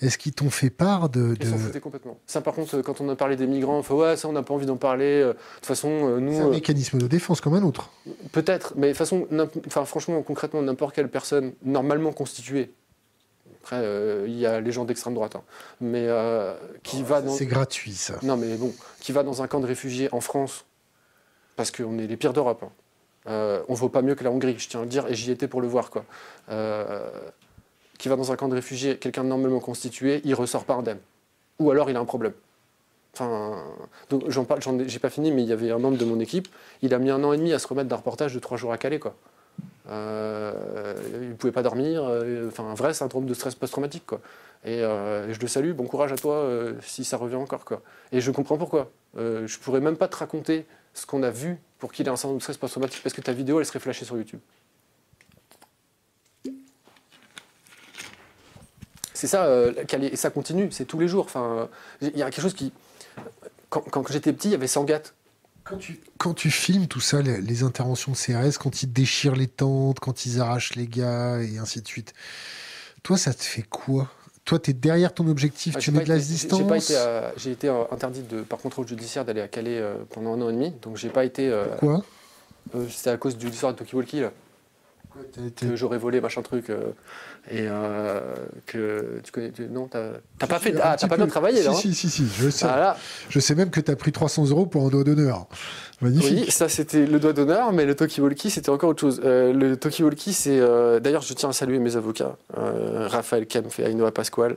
A: Est-ce qu'ils t'ont fait part de.
B: Ils s'en foutaient complètement. Ça, par contre, quand on a parlé des migrants, on fait ouais, ça, on n'a pas envie d'en parler. Euh, de toute façon, euh, nous.
A: C'est un euh, mécanisme de défense comme un autre.
B: Peut-être, mais de façon, enfin, franchement, concrètement, n'importe quelle personne normalement constituée. Après, il y a les gens d'extrême droite, hein, mais qui va dans.
A: C'est gratuit, ça.
B: Non, mais bon, qui va dans un camp de réfugiés en France, parce qu'on est les pires d'Europe. Hein. Euh, on ne vaut pas mieux que la Hongrie, je tiens à le dire, et j'y étais pour le voir. Quoi. Euh, qui va dans un camp de réfugiés, quelqu'un de normalement constitué, il ressort pas indemne. Ou alors il a un problème. Enfin, donc j'en parle, j'ai pas fini, mais il y avait un membre de mon équipe, il a mis un an et demi à se remettre d'un reportage de trois jours à Calais, quoi. Euh, il ne pouvait pas dormir, enfin un vrai syndrome de stress post-traumatique, quoi. Et, je le salue, bon courage à toi si ça revient encore, quoi. Et je comprends pourquoi. je pourrais même pas te raconter ce qu'on a vu pour qu'il ait un syndrome de stress post-traumatique parce que ta vidéo, elle serait flashée sur YouTube. C'est ça, euh, et ça continue, c'est tous les jours. Enfin, il y a quelque chose qui. Quand, j'étais petit, il y avait 100 gâtes.
A: Quand tu, quand tu filmes tout ça, les, interventions de CRS, quand ils déchirent les tentes, quand ils arrachent les gars et ainsi de suite, toi, ça te fait quoi? Toi, tu es derrière ton objectif, tu mets de la distance
B: J'ai été, euh, interdit de, par contrôle judiciaire d'aller à Calais euh, pendant un an et demi, donc j'ai pas été.
A: Euh, Pourquoi?
B: C'était à cause du l'histoire de Toki Walkie. que j'aurais volé machin truc et que tu connais non t'as pas fait ah, t'as pas bien travaillé là
A: si,
B: hein
A: si si si je sais ah, je sais même que tu as pris 300 euros pour un doigt d'honneur Magnifique.
B: Oui, ça c'était le doigt d'honneur, mais le talkie-walkie c'était encore autre chose. Euh, le talkie-walkie, c'est. Euh, d'ailleurs, je tiens à saluer mes avocats, euh, Raphaël Kempf et Ainoa Pasquale,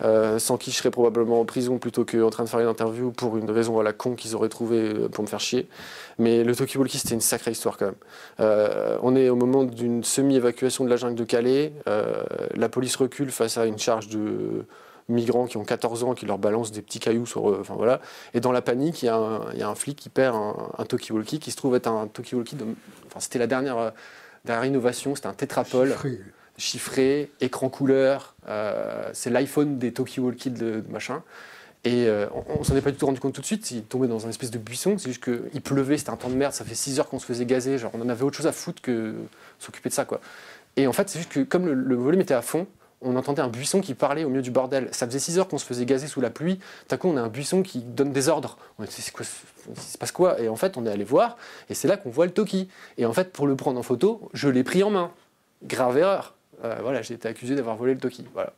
B: sans qui je serais probablement en prison plutôt qu'en train de faire une interview pour une raison à con qu'ils auraient trouvé pour me faire chier. Mais le talkie-walkie c'était une sacrée histoire quand même. on est au moment d'une semi-évacuation de la jungle de Calais. la police recule face à une charge de migrants qui ont 14 ans qui leur balancent des petits cailloux sur eux. Enfin, voilà. Et dans la panique, il y, a un, flic qui perd un, un talkie-walkie qui se trouve être un talkie-walkie. De... Enfin, c'était la dernière, dernière innovation, c'était un tétrapole. Chiffré. écran couleur. Euh, c'est l'iPhone des talkie-walkie de, machin. Et euh, on, s'en est pas du tout rendu compte tout de suite. Il tombait dans un espèce de buisson. C'est juste qu'il pleuvait, c'était un temps de merde. Ça fait 6 heures qu'on se faisait gazer. Genre, on en avait autre chose à foutre que s'occuper de ça, quoi. Et en fait, c'est juste que comme le, volume était à fond, on entendait un buisson qui parlait au milieu du bordel. Ça faisait 6 heures qu'on se faisait gazer sous la pluie. Tout à coup, on a un buisson qui donne des ordres. On dit, c'est quoi, il se passe quoi? Et en fait, on est allé voir, et c'est là qu'on voit le Toki. Et en fait, pour le prendre en photo, je l'ai pris en main. Grave erreur. Euh, voilà, j'ai été accusé d'avoir volé le Toki. Voilà.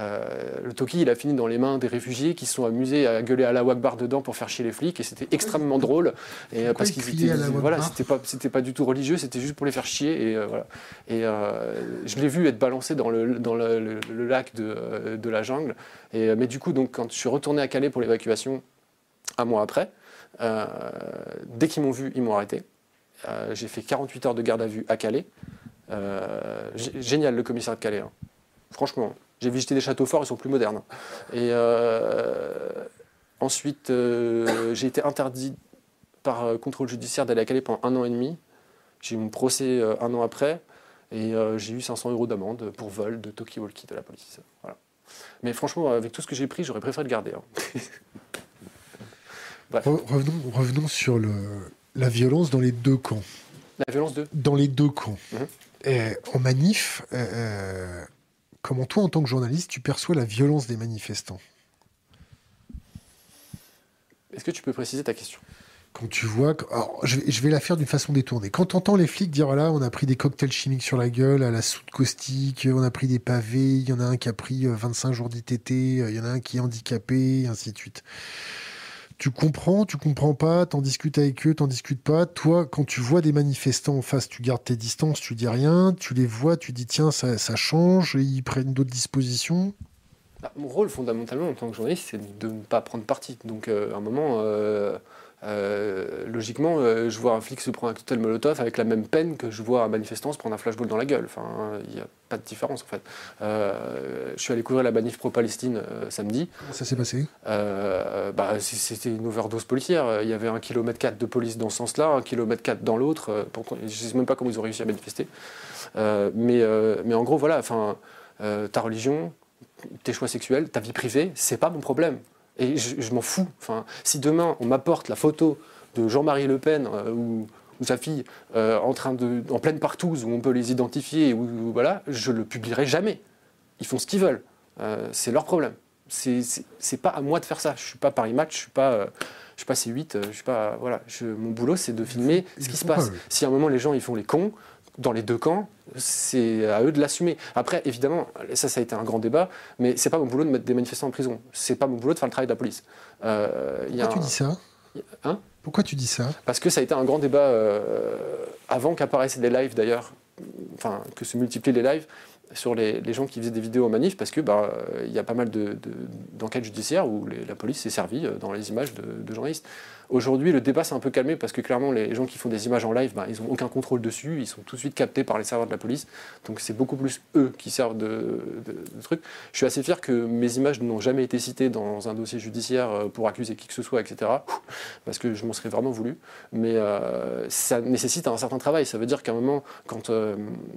B: Euh, le Toki, il a fini dans les mains des réfugiés qui se sont amusés à gueuler à la Wakbar dedans pour faire chier les flics, et c'était extrêmement drôle. Et
A: parce qu'ils étaient,
B: voilà, c'était pas, c'était pas du tout religieux, c'était juste pour les faire chier. Et euh, voilà. Et je l'ai vu être balancé dans le, dans le, lac de, de, la jungle. Et, mais du coup, donc, quand je suis retourné à Calais pour l'évacuation, un mois après, dès qu'ils m'ont vu, ils m'ont arrêté. j'ai fait 48 heures de garde à vue à Calais. Euh, génial le commissaire de Calais. Hein. Franchement, j'ai visité des châteaux forts, ils sont plus modernes. Et euh, ensuite, euh, j'ai été interdit par contrôle judiciaire d'aller à Calais pendant un an et demi. J'ai eu mon procès un an après et j'ai eu 500 euros d'amende pour vol de Tokyo Walkie de la police. Voilà. Mais franchement, avec tout ce que j'ai pris, j'aurais préféré le garder. Hein.
A: revenons, revenons, sur le, la violence dans les deux camps.
B: La violence de
A: Dans les deux camps. Mhm en manif, euh, euh, comment toi, en tant que journaliste, tu perçois la violence des manifestants?
B: Est-ce que tu peux préciser ta question?
A: Quand tu vois, je, vais, la faire d'une façon détournée. Quand tu entends les flics dire là, on a pris des cocktails chimiques sur la gueule, à la soude caustique, on a pris des pavés, il y en a un qui a pris 25 euh, jours d'ITT, il y en a un qui est handicapé, et ainsi de suite tu comprends, tu comprends pas, t'en discutes avec eux, t'en discutes pas. Toi, quand tu vois des manifestants en face, tu gardes tes distances, tu dis rien, tu les vois, tu dis tiens, ça, change, ils prennent d'autres dispositions.
B: Bah, mon rôle fondamentalement en tant que journaliste, c'est de ne pas prendre parti. Donc euh, à un moment, euh, euh, logiquement, euh, je vois un flic se prendre un cocktail Molotov avec la même peine que je vois un manifestant se prendre un flashball dans la gueule. Enfin, il n'y a pas de différence en fait. Euh, je suis allé couvrir la manif pro-Palestine samedi.
A: Comment ça s'est passé?
B: Bah, C'était une overdose policière. Il y avait un km 4 de police dans ce sens-là, un km 4 dans l'autre. je ne sais même pas comment ils ont réussi à manifester. mais, mais en gros, voilà, enfin, ta religion, tes choix sexuels, ta vie privée, c'est pas mon problème. Et je, m'en fous. Enfin, si demain on m'apporte la photo de Jean-Marie Le Pen euh, ou, sa fille euh, en, train de, en pleine partouze où on peut les identifier, ou, voilà, je le publierai jamais. Ils font ce qu'ils veulent. Euh, c'est leur problème. C'est pas à moi de faire ça. Je suis pas Paris Match, je suis pas, je suis pas C8, je suis pas voilà. mon boulot c'est de filmer ce qui se passe. Si à un moment les gens ils font les cons, dans les deux camps, c'est à eux de l'assumer. Après, évidemment, ça, ça a été un grand débat, mais c'est pas mon boulot de mettre des manifestants en prison. C'est pas mon boulot de faire le travail de la police.
A: Euh, Pourquoi tu dis ça?
B: Hein?
A: Pourquoi tu dis ça?
B: Parce que ça a été un grand débat euh, avant qu'apparaissent les lives d'ailleurs, enfin que se multiplient les lives sur les, gens qui faisaient des vidéos en manif parce que bah, il y a pas mal d'enquêtes judiciaires où la police s'est servie euh, dans les images de, journalistes. Aujourd'hui, le débat s'est un peu calmé parce que clairement, les gens qui font des images en live, bah, ils n'ont aucun contrôle dessus, ils sont tout de suite captés par les serveurs de la police. Donc c'est beaucoup plus eux qui servent de, trucs. Je suis assez fier que mes images n'ont jamais été citées dans un dossier judiciaire euh, pour accuser qui que ce soit, etc. Parce que je m'en serais vraiment voulu. Mais euh, ça nécessite un certain travail. Ça veut dire qu'à un moment, quand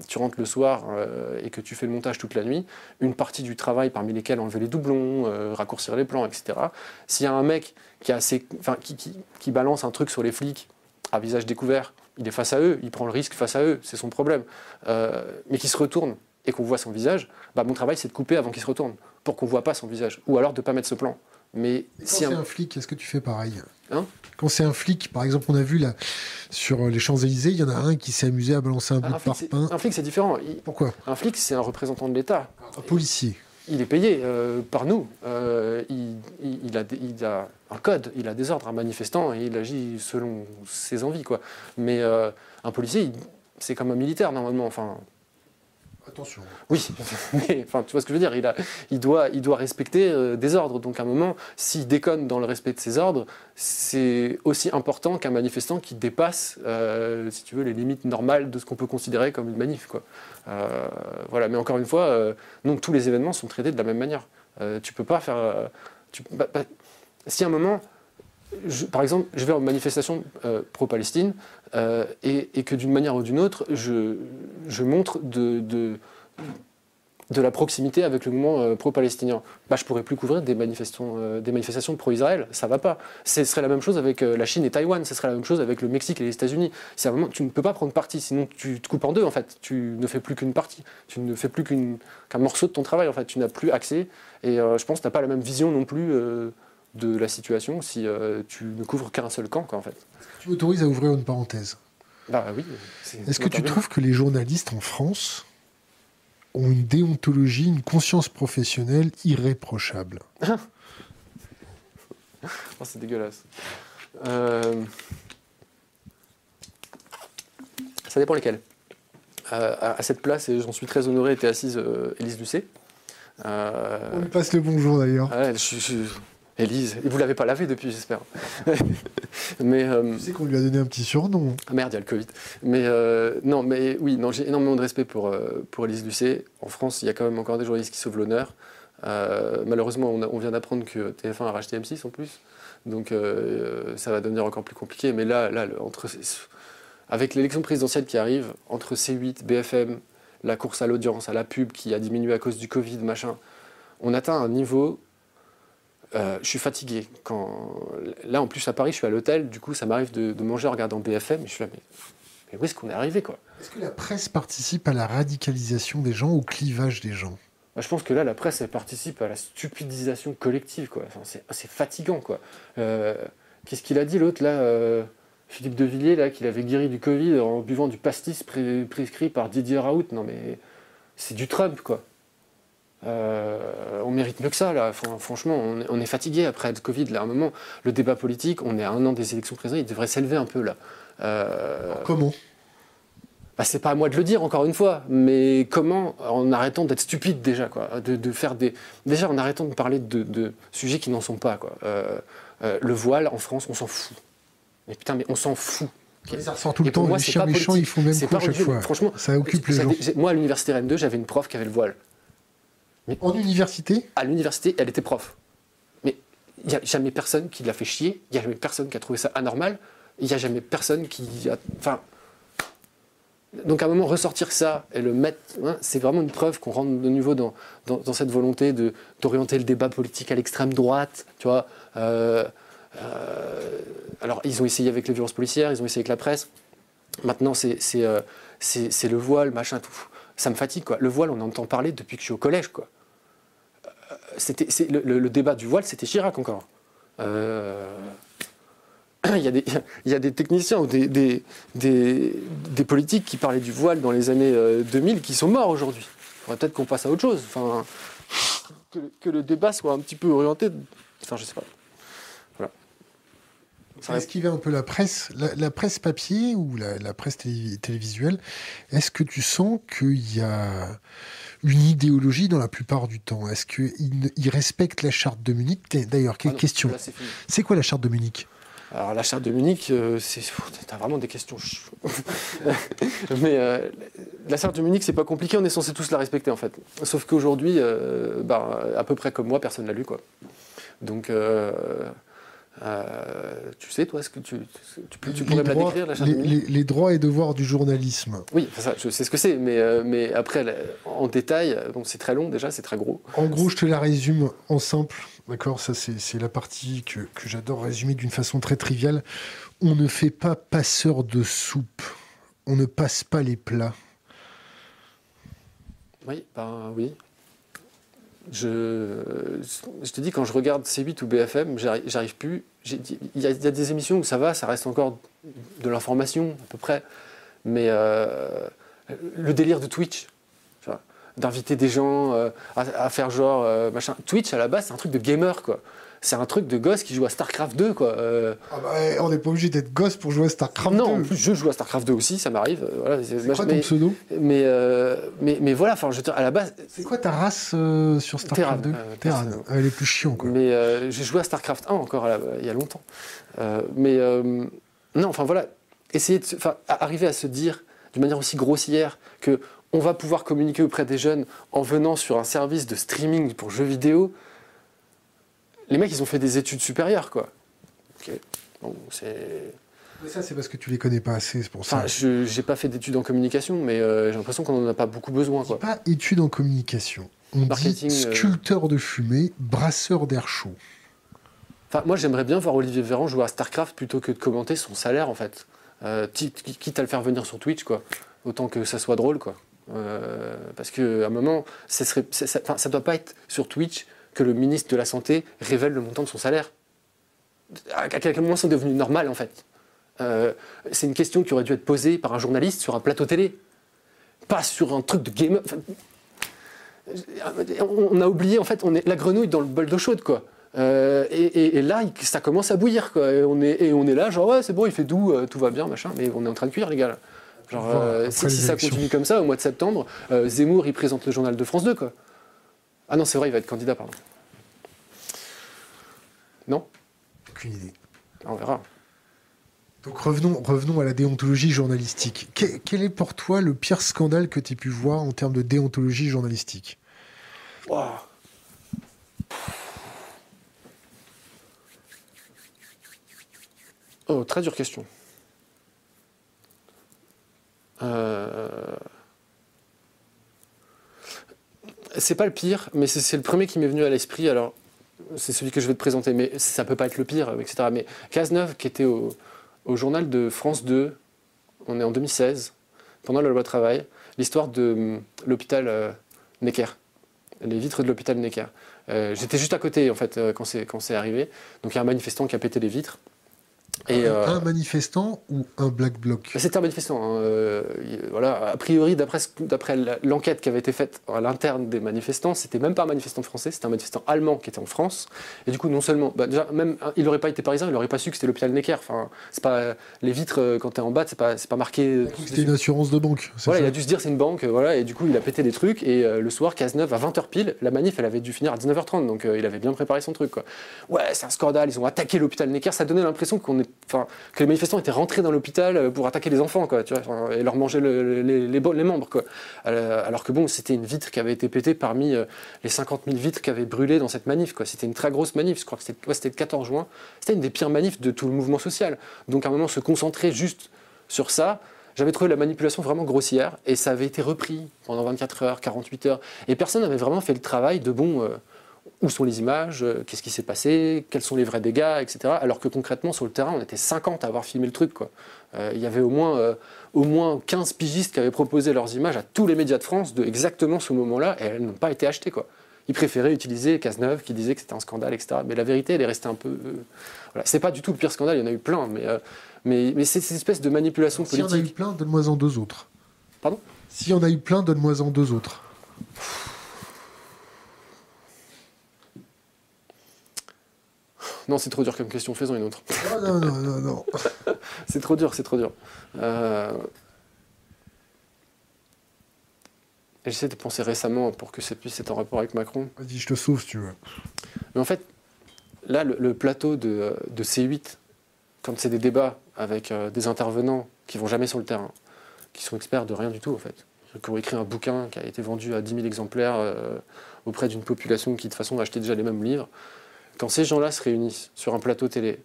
B: tu rentres le soir et que tu fais le montage toute la nuit, une partie du travail, parmi lesquels enlever les doublons, euh, raccourcir les plans, etc. S'il y a un mec qui, a assez, enfin, qui, qui, balance un truc sur les flics à visage découvert, il est face à eux, il prend le risque face à eux, c'est son problème. Euh, mais qui se retourne et qu'on voit son visage, bah, mon travail c'est de couper avant qu'il se retourne, pour qu'on ne voit pas son visage, ou alors de ne pas mettre ce plan. Mais
A: si c'est un... flic, est-ce que tu fais pareil? Hein? Quand c'est un flic, par exemple, on a vu là sur euh, les Champs-Élysées, il y en a un qui s'est amusé à balancer un, bout de parpaing.
B: Un flic, c'est différent.
A: Pourquoi?
B: Un flic, c'est un représentant de l'État.
A: Un policier.
B: Il est payé euh, par nous. Euh, il, a, un code, il a des ordres. Un manifestant, et il agit selon ses envies. Quoi. Mais un policier, c'est comme un militaire, normalement. Enfin, Oui, mais enfin, tu vois ce que je veux dire. Il, doit, respecter euh, des ordres. Donc, à un moment, s'il déconne dans le respect de ses ordres, c'est aussi important qu'un manifestant qui dépasse, euh, si tu veux, les limites normales de ce qu'on peut considérer comme une manif. Euh, voilà. Mais encore une fois, non, tous les événements sont traités de la même manière. tu peux pas faire. Bah, bah, si à un moment, par exemple, je vais en manifestation pro-Palestine et, que d'une manière ou d'une autre, je, montre de, la proximité avec le mouvement euh, pro-palestinien. Bah, je pourrais plus couvrir des, manifestations, euh, pro-Israël, ça va pas. Ce serait la même chose avec euh, la Chine et Taïwan, ce serait la même chose avec le Mexique et les États-Unis. C'est un tu ne peux pas prendre parti, sinon tu te coupes en deux en fait. Tu ne fais plus qu'une partie, tu ne fais plus qu'un morceau de ton travail en fait. Tu n'as plus accès et je pense que tu n'as pas la même vision non plus de la situation si tu ne couvres qu'un seul camp en fait.
A: Tu m'autorises à ouvrir une parenthèse?
B: Bah oui.
A: Est-ce que tu trouves que les journalistes en France ont une déontologie, une conscience professionnelle irréprochable?
B: Oh, c'est dégueulasse. Euh, ça dépend lesquels. Euh, à, cette place, et j'en suis très honoré, était assise euh, Élise Lucet.
A: On lui passe le bonjour d'ailleurs.
B: Élise, et vous l'avez pas lavé depuis, j'espère.
A: mais euh, tu sais qu'on lui a donné un petit surnom.
B: Ah merde, il y a le Covid. Mais euh, non, mais oui, non, j'ai énormément de respect pour euh, pour Élise Lucet. En France, il y a quand même encore des journalistes qui sauvent l'honneur. malheureusement, on, vient d'apprendre que TF1 a racheté M6 en plus, donc ça va devenir encore plus compliqué. Mais là, là, entre avec l'élection présidentielle qui arrive, entre C8, BFM, la course à l'audience, à la pub qui a diminué à cause du Covid, machin, on atteint un niveau euh, je suis fatigué. Quand... Là, en plus, à Paris, je suis à l'hôtel. Du coup, ça m'arrive de, manger en regardant BFM. Et je suis là, mais, où est-ce qu'on est arrivé quoi?
A: Est-ce que la presse participe à la radicalisation des gens, au clivage des gens?
B: Bah, Je pense que là, la presse, elle participe à la stupidisation collective. Quoi. c'est, fatigant. Quoi. Euh, qu'est-ce qu'il a dit, l'autre, là euh, Philippe Devilliers, là, qu'il avait guéri du Covid en buvant du pastis prescrit par Didier Raoult? Non, mais c'est du Trump, quoi. Euh, on mérite mieux que ça, là. franchement, on, est fatigué après le Covid. Là, à un moment, le débat politique, on est à un an des élections présidentielles, il devrait s'élever un peu, là.
A: Euh, comment?
B: bah, c'est pas à moi de le dire encore une fois, mais comment en arrêtant d'être stupide déjà, quoi, de, faire des, déjà en arrêtant de parler de, sujets qui n'en sont pas, quoi. Euh, le voile en France, on s'en fout. Mais putain, mais on s'en fout.
A: Ça ressort tout le temps. les chiens méchants, ils font même coup à chaque fois.
B: Franchement,
A: ça occupe les gens.
B: Moi, à l'université Rennes 2, j'avais une prof qui avait le voile.
A: En université
B: À l'université, elle était prof. Mais il n'y a jamais personne qui l'a fait chier, il n'y a jamais personne qui a trouvé ça anormal, il n'y a jamais personne qui a. Enfin. Donc à un moment, ressortir ça et le mettre, hein, c'est vraiment une preuve qu'on rentre de nouveau dans, cette volonté d'orienter le débat politique à l'extrême droite, tu vois. Euh, euh, alors ils ont essayé avec les violences policières, ils ont essayé avec la presse. Maintenant, c'est euh, le voile, machin, tout. Ça me fatigue, quoi. Le voile, on entend parler depuis que je suis au collège, quoi c'était, le, débat du voile, c'était Chirac encore. Euh, il, y a des, il, y a, des, techniciens ou des, des, des, politiques qui parlaient du voile dans les années 2000 euh, qui sont morts aujourd'hui. Il faudrait peut-être qu'on passe à autre chose. Enfin, que, le débat soit un petit peu orienté. Enfin, je sais pas. Voilà.
A: Est-ce qu'il y a un peu la presse, la, presse papier ou la, la presse télévisuelle? Est-ce que tu sens qu'il y a une idéologie dans la plupart du temps Est-ce qu'ils respectent la charte de Munich? D'ailleurs, quelle ah question? C'est quoi la charte de Munich?
B: Alors la charte de Munich, euh, c'est t'as vraiment des questions. Mais euh, la charte de Munich, c'est pas compliqué, on est censé tous la respecter en fait. Sauf qu'aujourd'hui, euh, bah, à peu près comme moi, personne l'a lu quoi. Donc euh, tu sais, toi, ce que tu, tu, pourrais me la décrire, la
A: les, droits et devoirs du journalisme.
B: Oui, ça, je sais ce que c'est, mais, euh, mais après, en détail, c'est très long déjà, c'est très gros.
A: En gros, je te la résume en simple, d'accord? Ça, c'est la partie que, que j'adore résumer d'une façon très triviale. On ne fait pas passeur de soupe, on ne passe pas les plats.
B: Oui, ben oui, je, te dis, quand je regarde C8 ou BFM, j'arrive plus. Il y, a des émissions où ça va, ça reste encore de l'information, à peu près. Mais euh, le délire de Twitch, d'inviter des gens euh, à, faire genre euh, machin. Twitch, à la base, c'est un truc de gamer, quoi c'est un truc de gosse qui joue à StarCraft 2, quoi. Euh,
A: ah bah, on n'est pas obligé d'être gosse pour jouer à StarCraft
B: 2. Non, en plus, je joue à StarCraft 2 aussi, ça m'arrive. Euh, voilà,
A: c'est quoi ton pseudo?
B: mais, euh, mais, mais, voilà, enfin, je à la base.
A: C'est quoi ta race sur StarCraft 2 Terran. Elle est plus chiant, quoi.
B: Mais j'ai joué à StarCraft 1 encore il y a longtemps. mais non, enfin voilà, essayer de, arriver à se dire d'une manière aussi grossière que on va pouvoir communiquer auprès des jeunes en venant sur un service de streaming pour jeux vidéo les mecs, ils ont fait des études supérieures, quoi. Bon, c'est.
A: Mais ça, c'est parce que tu les connais pas assez, c'est pour ça.
B: Enfin, je n'ai pas fait d'études en communication, mais euh, j'ai l'impression qu'on n'en a pas beaucoup besoin. Quoi.
A: Pas études en communication. On
B: Marketing,
A: dit
B: euh,
A: sculpteur de fumée, brasseur d'air chaud.
B: Enfin, moi, j'aimerais bien voir Olivier Véran jouer à StarCraft plutôt que de commenter son salaire, en fait. Euh, qui- qui- quitte à le faire venir sur Twitch, quoi. Autant que ça soit drôle, quoi. Parce qu'à un moment, ça ça doit pas être sur Twitch que le ministre de la Santé révèle le montant de son salaire. À quel moment c'est devenu normal, en fait? Euh, C'est une question qui aurait dû être posée par un journaliste sur un plateau télé. Pas sur un truc de game. enfin, on a oublié, en fait, on est la grenouille dans le bol d'eau chaude, quoi. Euh, et, et- et là, ça commence à bouillir, quoi. Et on est, et on est là, genre, ouais, c'est bon, il fait doux, euh, tout va bien, machin. Mais on est en train de cuire, les gars. là. Genre,
A: Voilà,
B: euh,
A: après
B: si, ça continue comme ça, au mois de septembre, euh, Zemmour, il présente le journal de France 2, quoi. Ah non, c'est vrai, il va être candidat, pardon. Non?
A: Aucune idée.
B: On verra.
A: Donc revenons, revenons à la déontologie journalistique. Que- quel est pour toi le pire scandale que tu aies pu voir en termes de déontologie journalistique?
B: Oh, très dure question. Euh, C'est pas le pire, mais c'est le premier qui m'est venu à l'esprit. Alors, c'est celui que je vais te présenter, mais ça peut pas être le pire, etc. Mais Cazeneuve, qui était au, journal de France 2, on est en 2016, pendant la loi travail, l'histoire de hum, l'hôpital euh, Necker les vitres de l'hôpital Necker. Euh, J'étais juste à côté en fait euh, quand c'est arrivé. Donc il y a un manifestant qui a pété les vitres. Et euh,
A: Un manifestant ou un black bloc?
B: C'était un manifestant. hein, euh, il- voilà, a priori d'après l'enquête qui avait été faite à l'interne des manifestants, c'était même pas un manifestant français, c'était un manifestant allemand qui était en France. Et du coup non seulement, bah, déjà même hein, il n'aurait pas été parisien, il n'aurait pas su que c'était l'hôpital Necker. Enfin c'est pas les vitres euh, quand t'es en bas, c'est pas c'est pas marqué.
A: C'était une assurance de banque.
B: Voilà,
A: ça
B: il a dû se dire c'est une banque, voilà, et du coup il a pété des trucs, et euh, le soir, Cazeneuve, à 20h pile, la manif elle avait dû finir à 19h30, donc il avait bien préparé son truc, quoi. Ouais, c'est un scandale, ils ont attaqué l'hôpital Necker, ça donnait l'impression qu'on que les manifestants étaient rentrés dans l'hôpital euh, pour attaquer les enfants, quoi, tu vois, et leur manger le- les, membres, quoi. Euh, alors que bon, c'était une vitre qui avait été pétée parmi euh, les 50 000 vitres qui avaient brûlé dans cette manif, quoi. C'était une très grosse manif, je crois que c'était ouais, le 14 juin, c'était une des pires manifs de tout le mouvement social. Donc à un moment, se concentrer juste sur ça, j'avais trouvé la manipulation vraiment grossière et ça avait été repris pendant 24 heures, 48 heures. Et personne n'avait vraiment fait le travail de bon, où sont les images, euh, qu'est-ce qui s'est passé, quels sont les vrais dégâts, etc. Alors que concrètement, sur le terrain, on était 50 à avoir filmé le truc. quoi. Euh, Il y avait au moins, euh, au moins 15 pigistes qui avaient proposé leurs images à tous les médias de France de exactement ce moment-là et elles n'ont pas été achetées. Quoi. Ils préféraient utiliser Cazeneuve qui disait que c'était un scandale, etc. Mais la vérité, elle est restée un peu. euh, voilà. C'est pas du tout le pire scandale, il y en a eu plein, mais, mais, mais c'est cette espèce de manipulation
A: S'il y en a eu
B: politique.
A: plein, donne-moi en deux autres.
B: Pardon?
A: S'il y en a eu plein, donne-moi en deux autres.
B: Non, c'est trop dur comme question, faisons une autre.
A: Ah, non, non, non, non.
B: C'est trop dur, c'est trop dur. Euh, J'essaie de penser récemment pour que ça puisse être en rapport avec Macron.
A: Vas-y, je te sauve si tu veux.
B: Mais en fait, là, le, le plateau de, de C8, quand c'est des débats avec euh, des intervenants qui vont jamais sur le terrain, qui sont experts de rien du tout, en fait, qui ont écrit un bouquin qui a été vendu à 10 000 exemplaires euh, auprès d'une population qui, de toute façon, achetait déjà les mêmes livres, quand ces gens-là se réunissent sur un plateau télé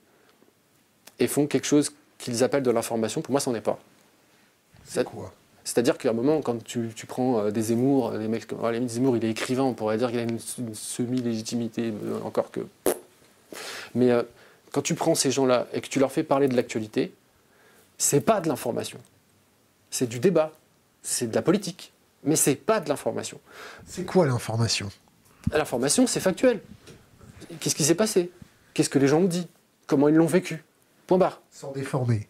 B: et font quelque chose qu'ils appellent de l'information, pour moi, ça n'en est pas.
A: C'est quoi?
B: C'est-à-dire qu'à un moment, quand tu, tu prends euh, des Zemmour, des mecs comme. Zemmour, il est écrivain, on pourrait dire qu'il a une, une semi-légitimité, euh, encore que. Mais euh, quand tu prends ces gens-là et que tu leur fais parler de l'actualité, c'est pas de l'information. C'est du débat. C'est de la politique. Mais c'est pas de l'information.
A: C'est quoi l'information?
B: L'information, c'est factuel. Qu'est-ce qui s'est passé? Qu'est-ce que les gens ont dit? Comment ils l'ont vécu? Point barre.
A: Sans déformer.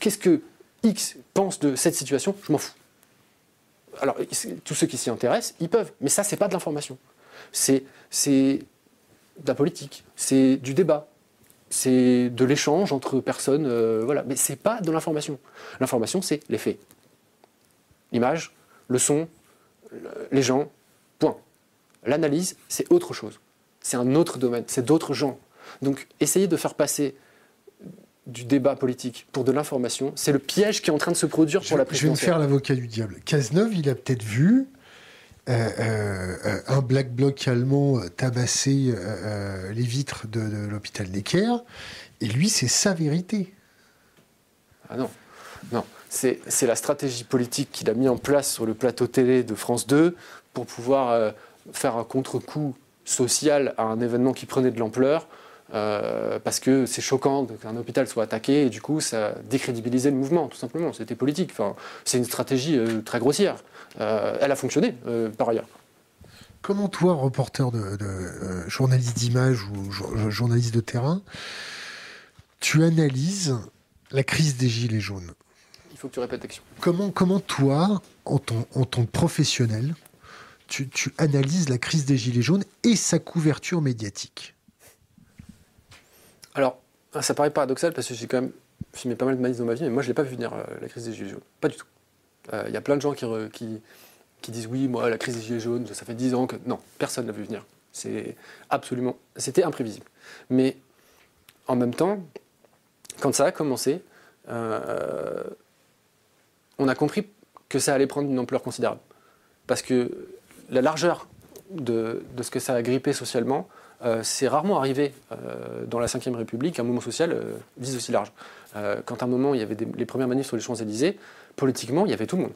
B: Qu'est-ce que X pense de cette situation? Je m'en fous. Alors, tous ceux qui s'y intéressent, ils peuvent. Mais ça, c'est pas de l'information. C'est c'est de la politique. C'est du débat. C'est de l'échange entre personnes. euh, voilà. Mais c'est pas de l'information. L'information, c'est les faits. L'image, le son, le- les gens, point. L'analyse, c'est autre chose. C'est un autre domaine. C'est d'autres gens. Donc, essayer de faire passer du débat politique pour de l'information, c'est le piège qui est en train de se produire
A: Je,
B: pour la
A: je vais me
B: présidentielle.
A: faire l'avocat du diable. Cazeneuve, il a peut-être vu euh, euh, euh, un black bloc allemand tabasser euh, les vitres de, de l'hôpital Necker, et lui, c'est sa vérité.
B: Ah non, non. C'est la stratégie politique qu'il a mis en place sur le plateau télé de France 2 pour pouvoir faire un contre-coup social à un événement qui prenait de l'ampleur. Euh, parce que c'est choquant qu'un hôpital soit attaqué et du coup ça décrédibilisait le mouvement tout simplement. C'était politique. Enfin, c'est une stratégie très grossière. elle a fonctionné par ailleurs.
A: Comment toi, reporter de, euh, journaliste d'image ou journaliste de terrain, tu analyses la crise des gilets jaunes?
B: Il faut que tu répètes l'action.
A: Comment, comment toi, en tant, en tant que professionnel, tu, analyses la crise des gilets jaunes et sa couverture médiatique
B: Alors, ça paraît paradoxal parce que j'ai quand même filmé pas mal de manifs dans ma vie, mais moi je ne l'ai pas vu venir euh, la crise des gilets jaunes. Pas du tout. Euh, il y a plein de gens qui, disent oui, moi, la crise des Gilets jaunes, ça fait 10 ans que. Non, personne n'a vu venir. C'est absolument. C'était imprévisible. Mais en même temps, quand ça a commencé, euh, on a compris que ça allait prendre une ampleur considérable. Parce que la largeur de, ce que ça a grippé socialement, euh, c'est rarement arrivé euh, dans la Ve République, un mouvement social vise aussi large. quand à un moment il y avait les premières manifs sur les Champs-Élysées, politiquement, il y avait tout le monde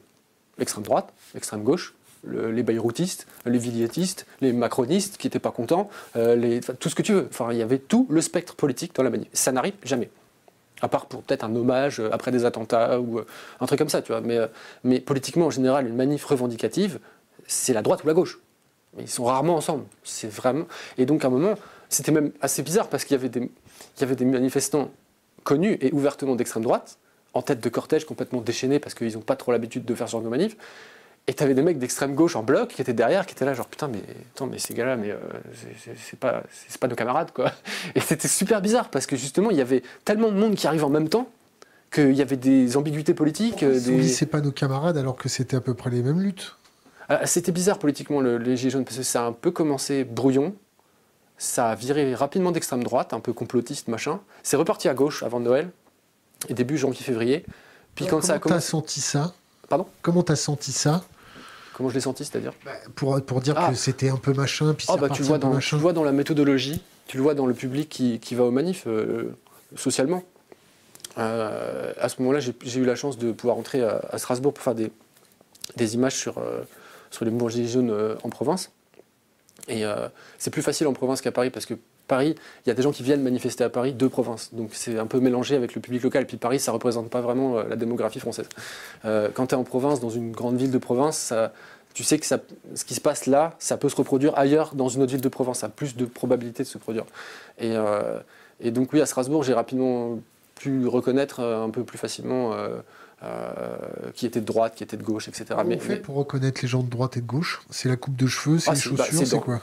B: l'extrême droite, l'extrême gauche, les bayroutistes, les villiétistes, les macronistes qui n'étaient pas contents, euh, tout ce que tu veux. Enfin, il y avait tout le spectre politique dans la manif. Ça n'arrive jamais. À part pour peut-être un hommage euh, après des attentats ou euh, un truc comme ça, tu vois. Mais, mais politiquement, en général, une manif revendicative, c'est la droite ou la gauche. Ils sont rarement ensemble. C'est vraiment. Et donc, à un moment, c'était même assez bizarre parce qu'il y avait des, il y avait des manifestants connus et ouvertement d'extrême droite en tête de cortège complètement déchaînés parce qu'ils n'ont pas trop l'habitude de faire ce genre de manif. Et tu avais des mecs d'extrême gauche en bloc qui étaient derrière, qui étaient là, genre putain, mais attends, mais ces gars-là, mais euh, c'est pas, pas nos camarades, quoi. Et c'était super bizarre parce que justement, il y avait tellement de monde qui arrive en même temps qu'il y avait des ambiguïtés politiques.
A: Des... Des... c'est pas nos camarades alors que c'était à peu près les mêmes luttes.
B: Ah, c'était bizarre politiquement le, les Gilets jaunes parce que ça a un peu commencé brouillon, ça a viré rapidement d'extrême droite, un peu complotiste, machin. C'est reparti à gauche avant Noël, et début janvier-février.
A: Puis quand ça a commencé... senti ça?
B: Pardon?
A: Comment t'as senti ça?
B: Comment je l'ai senti, c'est-à-dire?
A: Bah, pour, pour dire ah. que c'était un peu machin, puis
B: oh, bah, tu, vois dans, tu le vois dans la méthodologie, tu le vois dans le public qui, qui va aux manifs, euh, socialement. Euh, à ce moment-là, j'ai eu la chance de pouvoir entrer à, Strasbourg pour faire des, des images sur, euh, sur les mouvements gilets jaunes en province. Et c'est plus facile en province qu'à Paris parce que Paris, il y a des gens qui viennent manifester à Paris de province. Donc c'est un peu mélangé avec le public local. Et puis Paris, ça ne représente pas vraiment euh, la démographie française. Euh, quand tu es en province, dans une grande ville de province, tu sais que ce qui se passe là, ça peut se reproduire ailleurs dans une autre ville de province. Ça a plus de probabilité de se produire. Et, euh, donc oui, à Strasbourg, j'ai rapidement pu reconnaître un peu plus facilement euh, qui était de droite, qui était de gauche, etc.
A: Comment mais, on fait pour reconnaître les gens de droite et de gauche C'est la coupe de cheveux, c'est ah, les bah, chaussures, c'est quoi?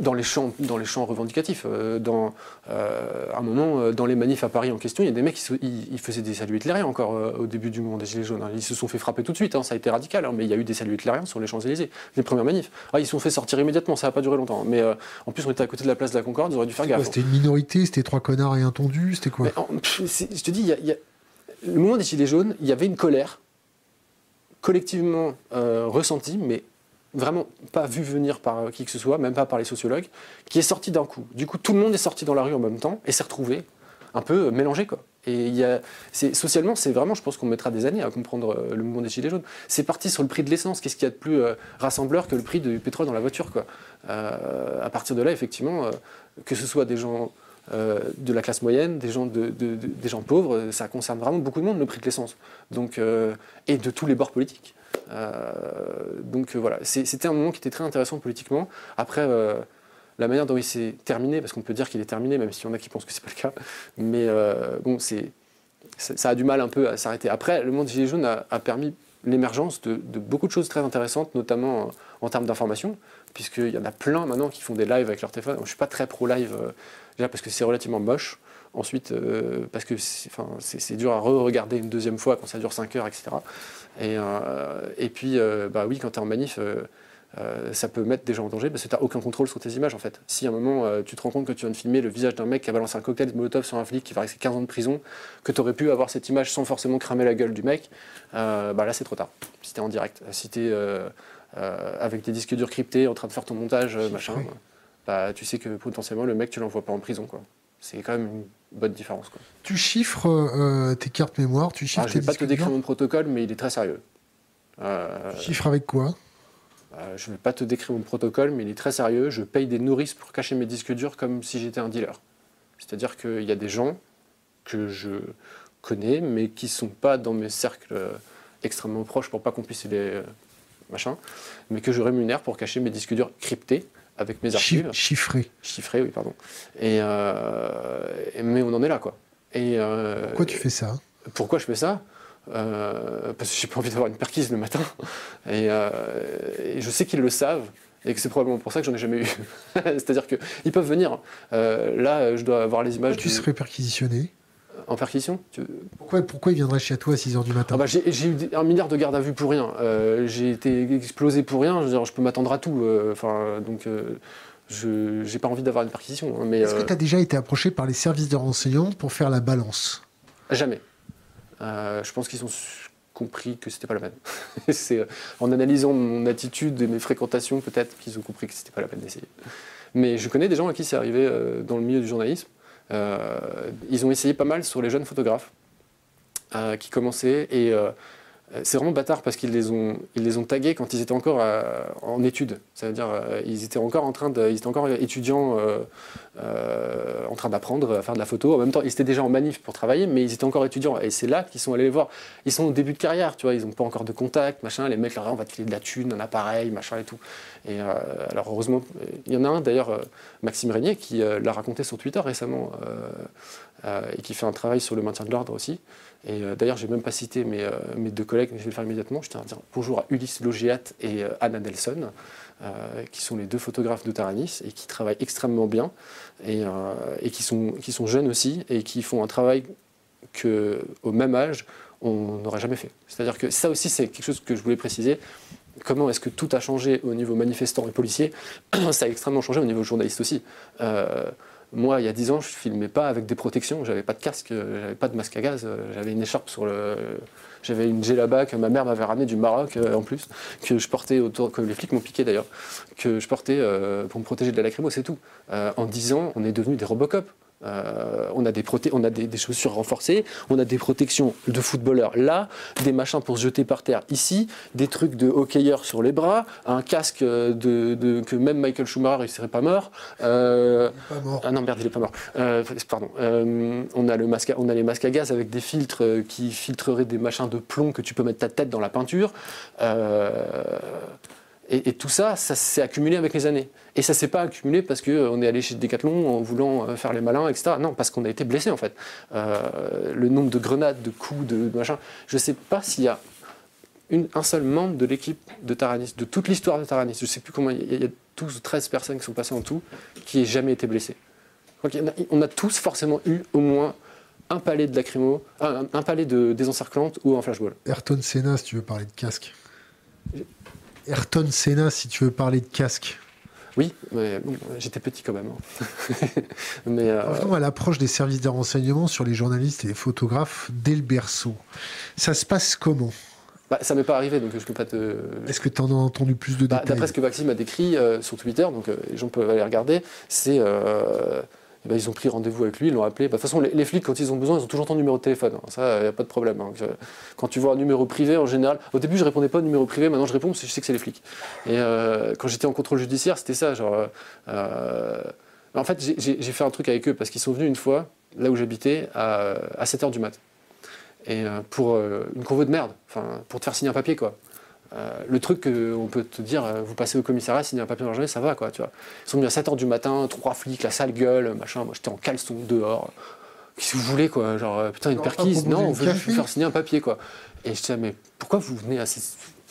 B: dans les champs, dans les champs revendicatifs. Euh, dans euh, un moment, dans les manifs à Paris en question, il y a des mecs qui ils, faisaient des saluts hitlériens encore au début du mouvement des Gilets jaunes. Hein. Ils se sont fait frapper tout de suite, hein. ça a été radical, hein, mais il y a eu des saluts hitlériens sur les Champs-Élysées, les premières manifs. Ah, ils se sont fait sortir immédiatement, ça n'a pas duré longtemps. Mais en plus, on était à côté de la place de la Concorde, ils auraient dû faire gaffe.
A: C'était une minorité, c'était trois connards et un tondu, c'était quoi?
B: Je te dis, il y a, le mouvement des Gilets jaunes, il y avait une colère collectivement euh, ressenti, mais vraiment pas vu venir par qui que ce soit, même pas par les sociologues, qui est sorti d'un coup. Du coup, tout le monde est sorti dans la rue en même temps et s'est retrouvé un peu mélangé. Quoi. Et socialement, c'est vraiment, je pense qu'on mettra des années à comprendre euh, le mouvement des Gilets jaunes. C'est parti sur le prix de l'essence. Qu'est-ce qu'il y a de plus euh, rassembleur que le prix du pétrole dans la voiture quoi? À partir de là, effectivement, que ce soit des gens euh, de la classe moyenne, des gens, pauvres, ça concerne vraiment beaucoup de monde, le prix de l'essence. Donc, euh, et de tous les bords politiques. Euh, donc voilà, c'était un moment qui était très intéressant politiquement. Après, la manière dont il s'est terminé, parce qu'on peut dire qu'il est terminé, même s'il y en a qui pensent que c'est pas le cas, mais bon, c'est, ça a du mal un peu à s'arrêter. Après, le monde des Gilets jaunes a, permis l'émergence de, beaucoup de choses très intéressantes, notamment en, termes d'information, puisqu'il y en a plein maintenant qui font des lives avec leur téléphone. je ne suis pas très pro-live Déjà parce que c'est relativement moche. Ensuite, euh, parce que c'est dur à re-regarder une deuxième fois quand ça dure 5 heures, etc. Et, euh, et puis, euh, bah oui, quand tu es en manif, ça peut mettre des gens en danger parce que tu n'as aucun contrôle sur tes images en fait. Si à un moment tu te rends compte que tu viens de filmer le visage d'un mec qui a balancé un cocktail de molotov sur un flic qui va rester 15 ans de prison, que tu aurais pu avoir cette image sans forcément cramer la gueule du mec, bah là c'est trop tard. Si tu es en direct, si tu es avec des disques durs cryptés en train de faire ton montage, machin. Bah, tu sais que potentiellement le mec, tu l'envoies pas en prison. Quoi. C'est quand même une bonne différence. Quoi.
A: Tu chiffres euh, tes cartes mémoire, tu chiffres
B: ah, Je ne vais pas te décrire mon protocole, mais il est très sérieux.
A: Euh, tu chiffres avec quoi?
B: euh, Je ne vais pas te décrire mon protocole, mais il est très sérieux. Je paye des nourrices pour cacher mes disques durs comme si j'étais un dealer. C'est-à-dire qu'il y a des gens que je connais, mais qui ne sont pas dans mes cercles extrêmement proches pour pas qu'on puisse les machins, mais que je rémunère pour cacher mes disques durs cryptés avec mes archives.
A: Chiffrés.
B: Chiffrés, oui, pardon. Euh, et, mais on en est là, quoi. Et,
A: euh, pourquoi tu fais ça?
B: Pourquoi je fais ça? Euh, Parce que j'ai pas envie d'avoir une perquise le matin. Et, je sais qu'ils le savent. Et que c'est probablement pour ça que j'en ai jamais eu. C'est-à-dire qu'ils peuvent venir. là, je dois avoir les images.
A: tu serais perquisitionné?
B: En perquisition
A: pourquoi, pourquoi il viendrait chez toi à 6h du matin
B: ah bah, J'ai eu un milliard de garde à vue pour rien. Euh, j'ai été explosé pour rien. Je, je peux m'attendre à tout. Euh, enfin, donc, euh, je n'ai pas envie d'avoir une perquisition. Hein,
A: Est-ce que tu as déjà été approché par les services de renseignement pour faire la balance?
B: Jamais. je pense qu'ils ont compris que c'était pas la peine. C'est en analysant mon attitude et mes fréquentations, peut-être qu'ils ont compris que c'était pas la peine d'essayer. Mais je connais des gens à qui c'est arrivé dans le milieu du journalisme ils ont essayé pas mal sur les jeunes photographes euh, qui commençaient et euh, c'est vraiment bâtard parce qu'ils les ont, ils tagués quand ils étaient encore en études. C'est-à-dire, ils étaient encore en train de, ils étaient encore étudiants, en train d'apprendre à faire de la photo. En même temps, ils étaient déjà en manif pour travailler, mais ils étaient encore étudiants. Et c'est là qu'ils sont allés les voir. Ils sont au début de carrière, tu vois. Ils n'ont pas encore de contact, machin. Les mecs leur on va te filer de la thune, un appareil, machin et tout. Et euh, alors heureusement, il y en a un d'ailleurs, euh, Maxime Régnier, qui euh, l'a raconté sur Twitter récemment et qui fait un travail sur le maintien de l'ordre aussi. Et d'ailleurs, j'ai même pas cité mes, mes, deux collègues, mais je vais le faire immédiatement. Je tiens à dire bonjour à Ulysse Logiat et Anna Nelson, qui sont les deux photographes de Taranis et qui travaillent extrêmement bien et, qui, sont, qui sont jeunes aussi et qui font un travail que, au même âge, on n'aurait jamais fait. C'est-à-dire que ça aussi, c'est quelque chose que je voulais préciser comment est-ce que tout a changé au niveau manifestant et policier, ça a extrêmement changé au niveau journaliste aussi. Euh, moi, il y a 10 ans, je ne filmais pas avec des protections, j'avais pas de casque, j'avais pas de masque à gaz, j'avais une écharpe sur le. J'avais une là-bas que ma mère m'avait ramené du Maroc euh, en plus, que je portais autour, que les flics m'ont piqué d'ailleurs, que je portais euh, pour me protéger de la lacrymo, c'est tout. en 10 ans, on est devenu des Robocop. Euh, on a, des, on a des, chaussures renforcées, on a des protections de footballeurs là, des machins pour se jeter par terre ici, des trucs de hockeyeur sur les bras, un casque de, que même Michael Schumacher il serait pas mort.
A: Euh, pas mort.
B: Ah non merde il est pas mort. Euh, pardon. on a le masque, on a les masques à gaz avec des filtres qui filtreraient des machins de plomb que tu peux mettre ta tête dans la peinture. Et, tout ça, ça s'est accumulé avec les années. Et ça s'est pas accumulé parce qu'on euh, est allé chez Decathlon en voulant euh, faire les malins, etc. Non, parce qu'on a été blessé en fait. Euh, le nombre de grenades, de coups, de, machin. Je ne sais pas s'il y a un seul membre de l'équipe de Taranis, de toute l'histoire de Taranis, je ne sais plus comment, il y, a 12 ou 13 personnes qui sont passées en tout, qui n'aient jamais été blessé. on a tous forcément eu au moins un palais de lacrymo, un, un palais de désencerclante ou un flashball.
A: Ayrton Senna, si tu veux parler de casque. Ayrton Senna, si tu veux parler de casque.
B: Oui, mais j'étais petit quand même. Hein.
A: mais euh... à l'approche des services de renseignement sur les journalistes et les photographes dès le berceau. Ça se passe comment?
B: Bah, ça m'est pas arrivé, donc je peux pas te.
A: Est-ce que tu en as entendu plus de bah, détails?
B: D'après ce que Maxime a décrit euh, sur Twitter, donc euh, les gens peuvent aller regarder, c'est eh ben, ils ont pris rendez-vous avec lui, ils l'ont appelé. Bah, de toute façon, les, flics, quand ils ont besoin, ils ont toujours ton numéro de téléphone. Hein. Ça, il n'y a pas de problème. Hein. Quand tu vois un numéro privé, en général, au début, je répondais pas au numéro privé, maintenant je réponds parce que je sais que c'est les flics. Et euh, quand j'étais en contrôle judiciaire, c'était ça. Genre, euh, en fait, j'ai fait un truc avec eux parce qu'ils sont venus une fois, là où j'habitais, à, 7h du mat. Et euh, pour une convo de merde, pour te faire signer un papier, quoi. Euh, le truc qu'on peut te dire, euh, vous passez au commissariat, signer un papier dans la journée, ça va quoi, tu vois. Ils sont venus à 7h du matin, trois flics, la sale gueule, machin, moi j'étais en caleçon dehors. Qu'est-ce que vous voulez quoi Genre, euh, putain, une perquise Non, on veut juste vous faire signer un papier quoi. Et je disais, mais pourquoi vous venez à ces.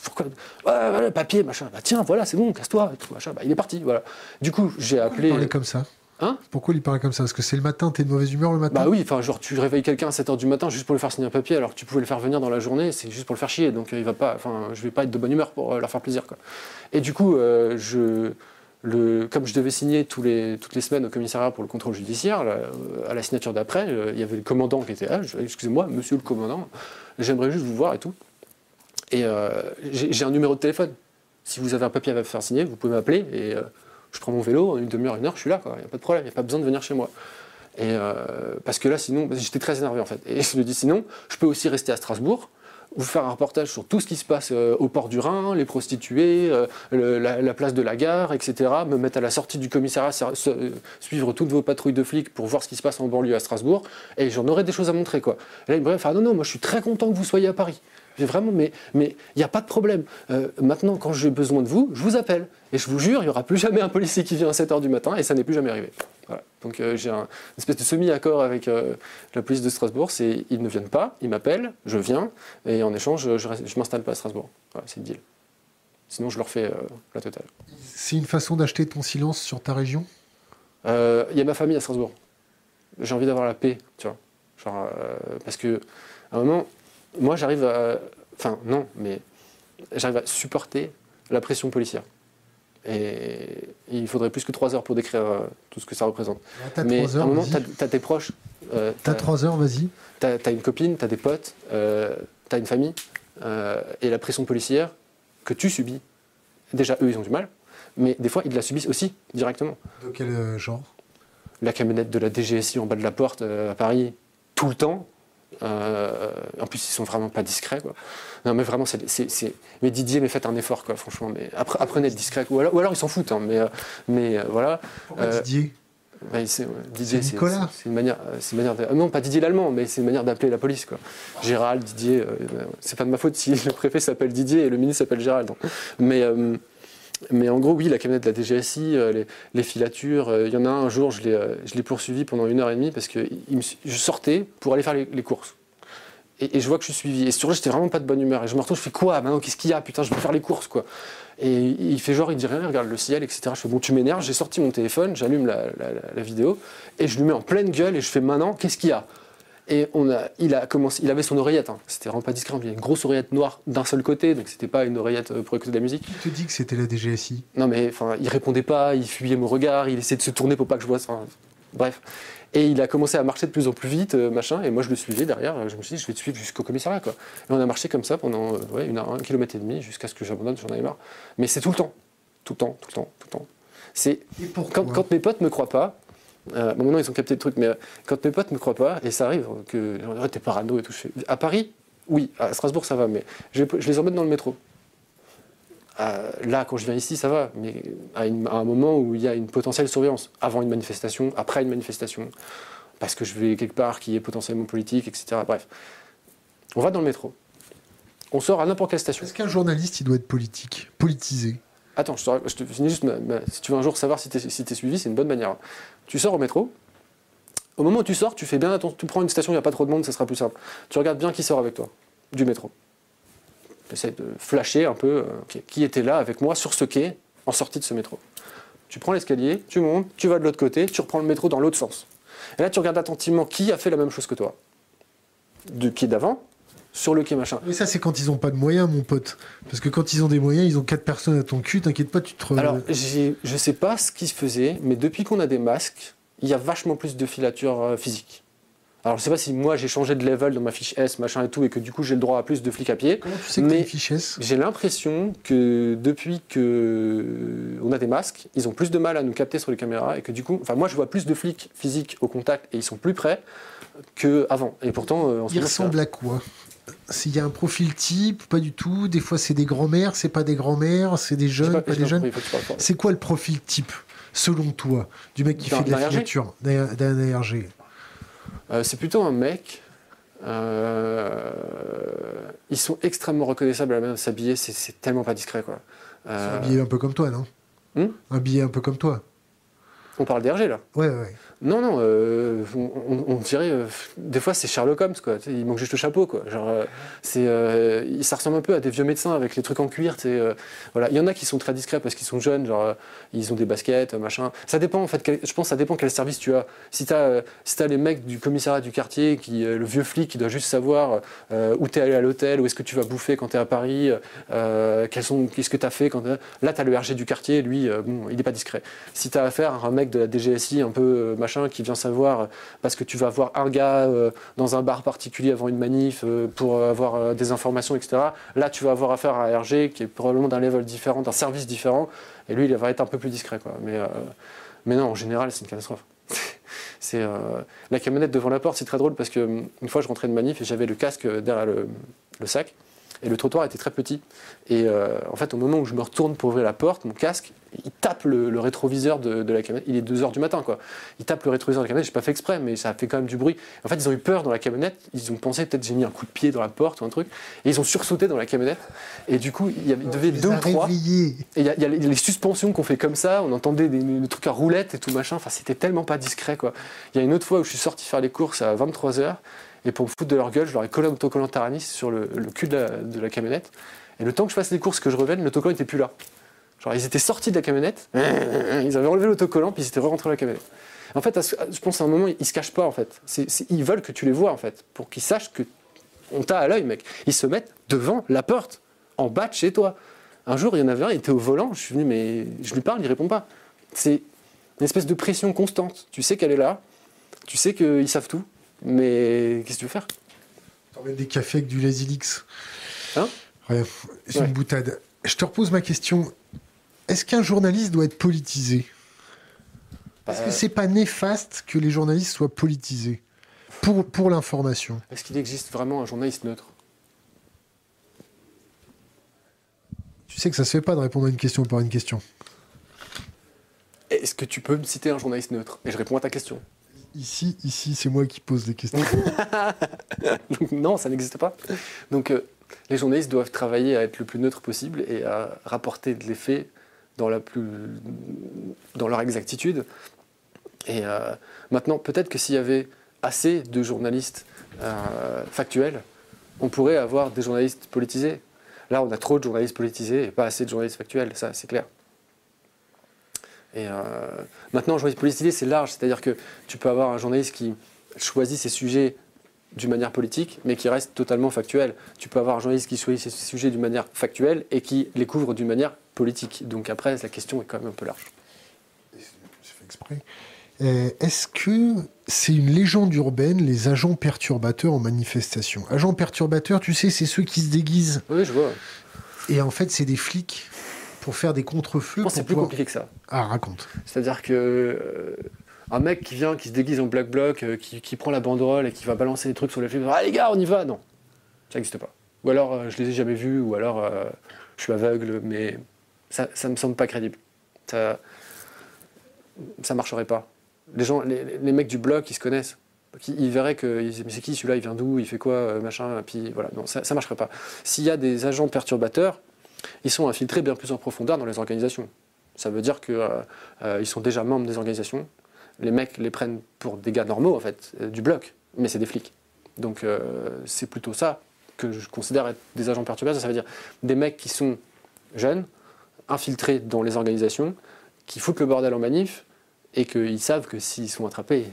B: Pourquoi Ouais, voilà, papier, machin. Bah tiens, voilà, c'est bon, casse-toi, machin. Bah, il est parti, voilà. Du coup, j'ai appelé.
A: On comme ça? Hein Pourquoi il parlait comme ça? Parce que c'est le matin, t'es de mauvaise humeur le matin?
B: Bah oui, enfin, genre, tu réveilles quelqu'un à 7h du matin juste pour lui faire signer un papier, alors que tu pouvais le faire venir dans la journée, c'est juste pour le faire chier. Donc, euh, il va pas, enfin, je vais pas être de bonne humeur pour euh, leur faire plaisir, quoi. Et du coup, euh, je. Le, comme je devais signer tous les, toutes les semaines au commissariat pour le contrôle judiciaire, à la signature d'après, il y avait le commandant qui était là. Excusez-moi, monsieur le commandant, j'aimerais juste vous voir et tout. Et j'ai un numéro de téléphone. Si vous avez un papier à faire signer, vous pouvez m'appeler et je prends mon vélo, en une demi-heure, une heure, je suis là, il n'y a pas de problème, il n'y a pas besoin de venir chez moi. Et parce que là, sinon, j'étais très énervé en fait. Et je lui dis sinon, je peux aussi rester à Strasbourg vous faire un reportage sur tout ce qui se passe euh, au port du Rhin, les prostituées, euh, la, place de la gare, etc. Me mettre à la sortie du commissariat, suivre toutes vos patrouilles de flics pour voir ce qui se passe en banlieue à Strasbourg, et j'en aurais des choses à montrer. Quoi. Et là, il me dit, non, non, moi je suis très content que vous soyez à Paris. Vraiment, mais il n'y a pas de problème. Euh, maintenant, quand j'ai besoin de vous, je vous appelle. Et je vous jure, il n'y aura plus jamais un policier qui vient à 7h du matin, et ça n'est plus jamais arrivé. Donc euh, j'ai un, une espèce de semi-accord avec euh, la police de Strasbourg, c'est ils ne viennent pas, ils m'appellent, je viens, et en échange, je ne m'installe pas à Strasbourg. Voilà, c'est le deal. Sinon, je leur fais la totale.
A: C'est une façon d'acheter ton silence sur ta région?
B: Il y a ma famille à Strasbourg. J'ai envie d'avoir la paix, tu vois. Genre, parce que à un moment, moi, j'arrive à. Enfin, non, mais j'arrive à supporter la pression policière. Et il faudrait plus que trois heures pour décrire euh, tout ce que ça représente. mais à un moment, tu as, tes proches.
A: Euh, tu as trois heures, vas-y.
B: Tu as, une copine, tu as des potes, euh, tu as une famille. et la pression policière que tu subis, déjà, eux, ils ont du mal. Mais des fois, ils la subissent aussi, directement.
A: De quel genre?
B: La camionnette de la DGSI en bas de la porte à Paris, tout le temps. Euh, en plus, ils sont vraiment pas discrets. Quoi. Non, mais vraiment, c'est, mais Didier, mais faites un effort, quoi, franchement. Mais apprenez à être discret. Ou alors, ou alors ils s'en foutent. Hein, mais, euh, mais euh, voilà.
A: Didier?
B: bah, Didier, c'est Nicolas. C'est une manière, c'est une manière de, non pas Didier l'allemand, mais c'est une manière d'appeler la police quoi. Gérald, Didier, c'est pas de ma faute si le préfet s'appelle Didier et le ministre s'appelle Gérald. Mais mais en gros, oui, la camionnette de la DGSI, euh, les, filatures, euh, il y en a un, jour, euh, je l'ai poursuivi pendant une heure et demie parce que je sortais pour aller faire les, courses. Et, je vois que je suis suivi. Et sur j'étais vraiment pas de bonne humeur. Et je me retrouve, je fais quoi Maintenant, qu'est-ce qu'il y a? Putain, je veux faire les courses, quoi. Et il fait genre, il dit rien, regarde le ciel, etc. Je fais, bon, tu m'énerves, j'ai sorti mon téléphone, j'allume la, la, vidéo, et je lui mets en pleine gueule, et je fais, maintenant, qu'est-ce qu'il y a? Et on a, il, a commencé, il avait son oreillette, hein. c'était vraiment pas discret, il y avait une grosse oreillette noire d'un seul côté, donc c'était pas une oreillette euh, pour écouter de la musique.
A: Qui te dit que c'était la DGSI
B: Non mais enfin, il répondait pas, il fuyait mon regard, il essayait de se tourner pour pas que je vois ça. bref. Et il a commencé à marcher de plus en plus vite, euh, machin, et moi je le suivais derrière, je me suis dit je vais te suivre jusqu'au commissariat quoi. Et on a marché comme ça pendant euh, ouais, une, un kilomètre et demi jusqu'à ce que j'abandonne, j'en avais marre. Mais c'est tout le temps, tout le temps, tout le temps, tout le temps. C'est quand, quand mes potes me croient pas, euh, bon, maintenant, ils ont capté le truc, mais euh, quand mes potes ne me croient pas, et ça arrive, que t'es parano et tout. À Paris, oui, à Strasbourg, ça va, mais je, les emmène dans le métro. Euh, là, quand je viens ici, ça va, mais à, un moment où il y a une potentielle surveillance, avant une manifestation, après une manifestation, parce que je vais quelque part qui est potentiellement politique, etc. Bref, on va dans le métro. On sort à n'importe quelle station.
A: Est-ce qu'un journaliste, il doit être politique, politisé?
B: Attends, je te, finis juste. si tu veux un jour savoir si tu es, suivi, c'est une bonne manière. Tu sors au métro. Au moment où tu sors, tu fais bien attention. Tu prends une station, il n'y a pas trop de monde, ça sera plus simple. Tu regardes bien qui sort avec toi du métro. Tu essaies de flasher un peu euh, qui était là avec moi sur ce quai en sortie de ce métro. Tu prends l'escalier, tu montes, tu vas de l'autre côté, tu reprends le métro dans l'autre sens. Et là, tu regardes attentivement qui a fait la même chose que toi. Du quai d'avant sur le quai machin.
A: Mais ça, c'est quand ils n'ont pas de moyens, mon pote. Parce que quand ils ont des moyens, ils ont quatre personnes à ton cul, t'inquiète pas, tu te.
B: Alors, je sais pas ce qui se faisait, mais depuis qu'on a des masques, il y a vachement plus de filature euh, physique. Alors, je sais pas si moi j'ai changé de level dans ma fiche S, machin et tout, et que du coup j'ai le droit à plus de flics à pied.
A: Comment tu sais que mais fiche S?
B: J'ai l'impression que depuis que on a des masques, ils ont plus de mal à nous capter sur les caméras, et que du coup, enfin, moi je vois plus de flics physiques au contact, et ils sont plus près qu'avant. Et pourtant,
A: euh, Ils ressemblent à quoi? S'il y a un profil type, pas du tout. Des fois, c'est des grands-mères, c'est pas des grands-mères, c'est des jeunes, pas, des jeunes. C'est quoi le profil type, selon toi, du mec qui fait de la filature d'un ARG
B: euh, C'est plutôt un mec. Euh, ils sont extrêmement reconnaissables à la de s'habiller, c'est tellement pas discret. quoi.
A: Euh... habillé un peu comme toi, non? Hmm? Un billet un peu comme toi.
B: On parle d'RG là
A: Ouais, ouais.
B: Non, non, euh, on, dirait. Euh, des fois, c'est Sherlock Holmes, quoi. il manque juste le chapeau, quoi. Genre, euh, c'est, ça ressemble un peu à des vieux médecins avec les trucs en cuir. voilà. Il y en a qui sont très discrets parce qu'ils sont jeunes, genre, ils ont des baskets, machin. Ça dépend, en fait. je pense ça dépend quel service tu as. Si tu as, si as les mecs du commissariat du quartier, qui, le vieux flic qui doit juste savoir où tu es allé à l'hôtel, où est-ce que tu vas bouffer quand tu es à Paris, qu'est-ce que tu as fait quand Là, tu as le RG du quartier, lui, bon, il n'est pas discret. Si tu as affaire à un mec de la DGSI un peu qui vient savoir, parce que tu vas voir un gars euh, dans un bar particulier avant une manif euh, pour avoir euh, des informations, etc. Là, tu vas avoir affaire à RG qui est probablement d'un level différent, d'un service différent, et lui, il va être un peu plus discret. Quoi. Mais, non, en général, c'est une catastrophe. La camionnette devant la porte, c'est très drôle parce que une fois je rentrais de manif et j'avais le casque derrière le sac. Et le trottoir était très petit. Et euh, en fait, au moment où je me retourne pour ouvrir la porte, mon casque, il tape le, rétroviseur de, la camionnette. Il est 2h du matin, quoi. Il tape le rétroviseur de la camionnette. J'ai pas fait exprès, mais ça a fait quand même du bruit. En fait, ils ont eu peur dans la camionnette. Ils ont pensé peut-être j'ai mis un coup de pied dans la porte ou un truc. Et ils ont sursauté dans la camionnette. Et du coup, il, y avait, il devait deux ou trois. Et il y, a, les suspensions qu'on fait comme ça. On entendait des, trucs à roulettes et tout machin. Enfin, c'était tellement pas discret, quoi. Il y a une autre fois où je suis sorti faire les courses à 23h. Et pour me foutre de leur gueule, je leur ai collé un autocollant Taranis sur le, cul de la, camionnette. Et le temps que je fasse les courses, que je revienne, l'autocollant n'était plus là. Genre, ils étaient sortis de la camionnette, ils avaient enlevé l'autocollant, puis ils étaient rentrés dans la camionnette. En fait, je pense à un moment, ils se cachent pas, en fait. ils veulent que tu les vois, en fait, pour qu'ils sachent que on t'a à l'œil, mec. Ils se mettent devant la porte, en bas de chez toi. Un jour, il y en avait un, il était au volant, je suis venu, mais je lui parle, il répond pas. C'est une espèce de pression constante. Tu sais qu'elle est là, tu sais qu'ils savent tout, mais qu'est-ce que tu veux faire?
A: T'emmènes des cafés avec du Lasilix.
B: Hein?
A: C'est une boutade. Je te repose ma question. Est-ce qu'un journaliste doit être politisé? Est-ce que bah, c'est pas néfaste que les journalistes soient politisés? Pour, pour l'information
B: Est-ce qu'il existe vraiment un journaliste neutre?
A: Tu sais que ça se fait pas de répondre à une question par une question.
B: Est-ce que tu peux me citer un journaliste neutre? Et je réponds à ta question.
A: Ici, ici, c'est moi qui pose les questions.
B: non, ça n'existe pas. Donc, euh, les journalistes doivent travailler à être le plus neutre possible et à rapporter de l'effet dans, la plus, dans leur exactitude. Et euh, maintenant, peut-être que s'il y avait assez de journalistes euh, factuels, on pourrait avoir des journalistes politisés. Là, on a trop de journalistes politisés et pas assez de journalistes factuels, ça c'est clair. Et euh, maintenant, journaliste politisé, c'est large, c'est-à-dire que tu peux avoir un journaliste qui choisit ses sujets d'une manière politique, mais qui reste totalement factuel. Tu peux avoir un journaliste qui choisit ses sujets d'une manière factuelle et qui les couvre d'une manière politique. Donc après, la question est quand même un peu large.
A: Je fais exprès. Euh, est-ce que c'est une légende urbaine, les agents perturbateurs en manifestation? Agents perturbateurs, tu sais, c'est ceux qui se déguisent.
B: Oui, je vois.
A: Et en fait, c'est des flics pour faire des contre-feux.
B: C'est plus compliqué que ça.
A: Ah, raconte.
B: C'est-à-dire que euh, un mec qui vient, qui se déguise en black bloc, euh, qui, prend la banderole et qui va balancer des trucs sur les flics, ah les gars, on y va, non, ça n'existe pas. Ou alors je les ai jamais vus, ou alors je suis aveugle, mais ça, ça me semble pas crédible. Ça, ça marcherait pas. Les gens, les, mecs du bloc, ils se connaissent. Ils, verraient que mais c'est qui celui-là, il vient d'où, il fait quoi, machin, et puis voilà, non, ça, ça marcherait pas. S'il y a des agents perturbateurs, ils sont infiltrés bien plus en profondeur dans les organisations. Ça veut dire qu'ils euh, euh, sont déjà membres des organisations. Les mecs les prennent pour des gars normaux, en fait, euh, du bloc, mais c'est des flics. Donc c'est plutôt ça que je considère être des agents perturbateurs. Ça veut dire des mecs qui sont jeunes, infiltrés dans les organisations, qui foutent le bordel en manif, et qu'ils savent que s'ils sont attrapés,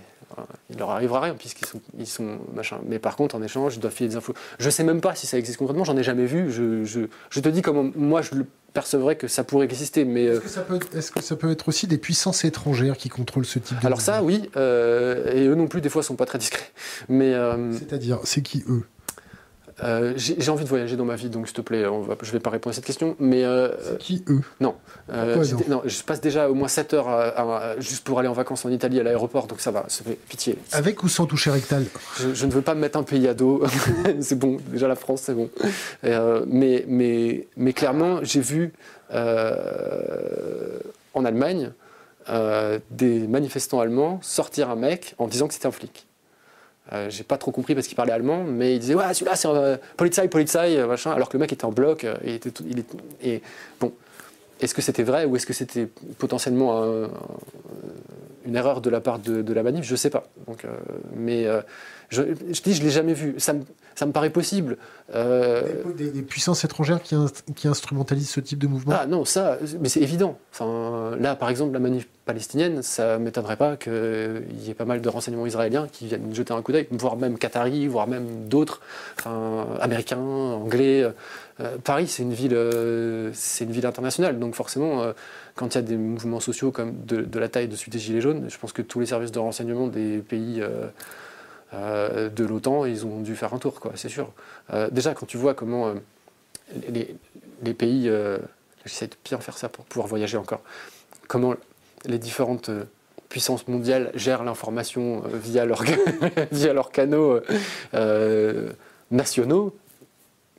B: il leur arrivera rien puisqu'ils sont, ils sont machin. Mais par contre, en échange, ils doivent filer des infos. Je sais même pas si ça existe concrètement, j'en ai jamais vu. Je, je, je, te dis comment moi je le percevrais que ça pourrait exister. Mais
A: est-ce, que ça peut, est-ce que ça peut être aussi des puissances étrangères qui contrôlent ce type de
B: Alors ça, oui. Euh, et eux non plus, des fois, sont pas très discrets. Mais euh,
A: c'est-à-dire, c'est qui eux?
B: Euh, j'ai envie de voyager dans ma vie, donc s'il te plaît, on va, je vais pas répondre à cette question. Mais euh,
A: qui eux?
B: non. Euh, non. je passe déjà au moins 7 heures juste pour aller en vacances en Italie à l'aéroport, donc ça va, ça fait pitié.
A: Avec ou sans toucher rectal?
B: Je, ne veux pas me mettre un pays à dos, c'est bon, déjà la France c'est bon. mais, mais, mais clairement, j'ai vu en Allemagne des manifestants allemands sortir un mec en disant que c'était un flic. Euh, j'ai pas trop compris parce qu'il parlait allemand, mais il disait ouais celui-là c'est euh, Polizei, Polizei, euh, machin, alors que le mec était en bloc. Euh, et, était il est, et bon, est-ce que c'était vrai ou est-ce que c'était potentiellement une erreur de la part de, de la manif? Je sais pas. Donc, mais je, je, dis je l'ai jamais vu. Ça me, ça me paraît possible.
A: Euh, des, puissances étrangères qui, qui, instrumentalisent ce type de mouvement?
B: Ah non, ça, mais c'est évident. Enfin, là, par exemple, la manif palestinienne, ça ne m'étonnerait pas qu'il y ait pas mal de renseignements israéliens qui viennent jeter un coup d'œil, voire même qataris, voire même d'autres, enfin, américains, anglais. Euh, Paris, c'est une ville, euh, c'est une ville internationale, donc forcément, quand il y a des mouvements sociaux comme de, de, la taille de celui des Gilets jaunes, je pense que tous les services de renseignement des pays euh, de l'OTAN, ils ont dû faire un tour, c'est sûr. Euh, déjà, quand tu vois comment euh, les, pays, j'essaie de bien faire ça pour pouvoir voyager encore, comment les différentes puissance mondiale gèrent l'information via, leur, via leurs canaux nationaux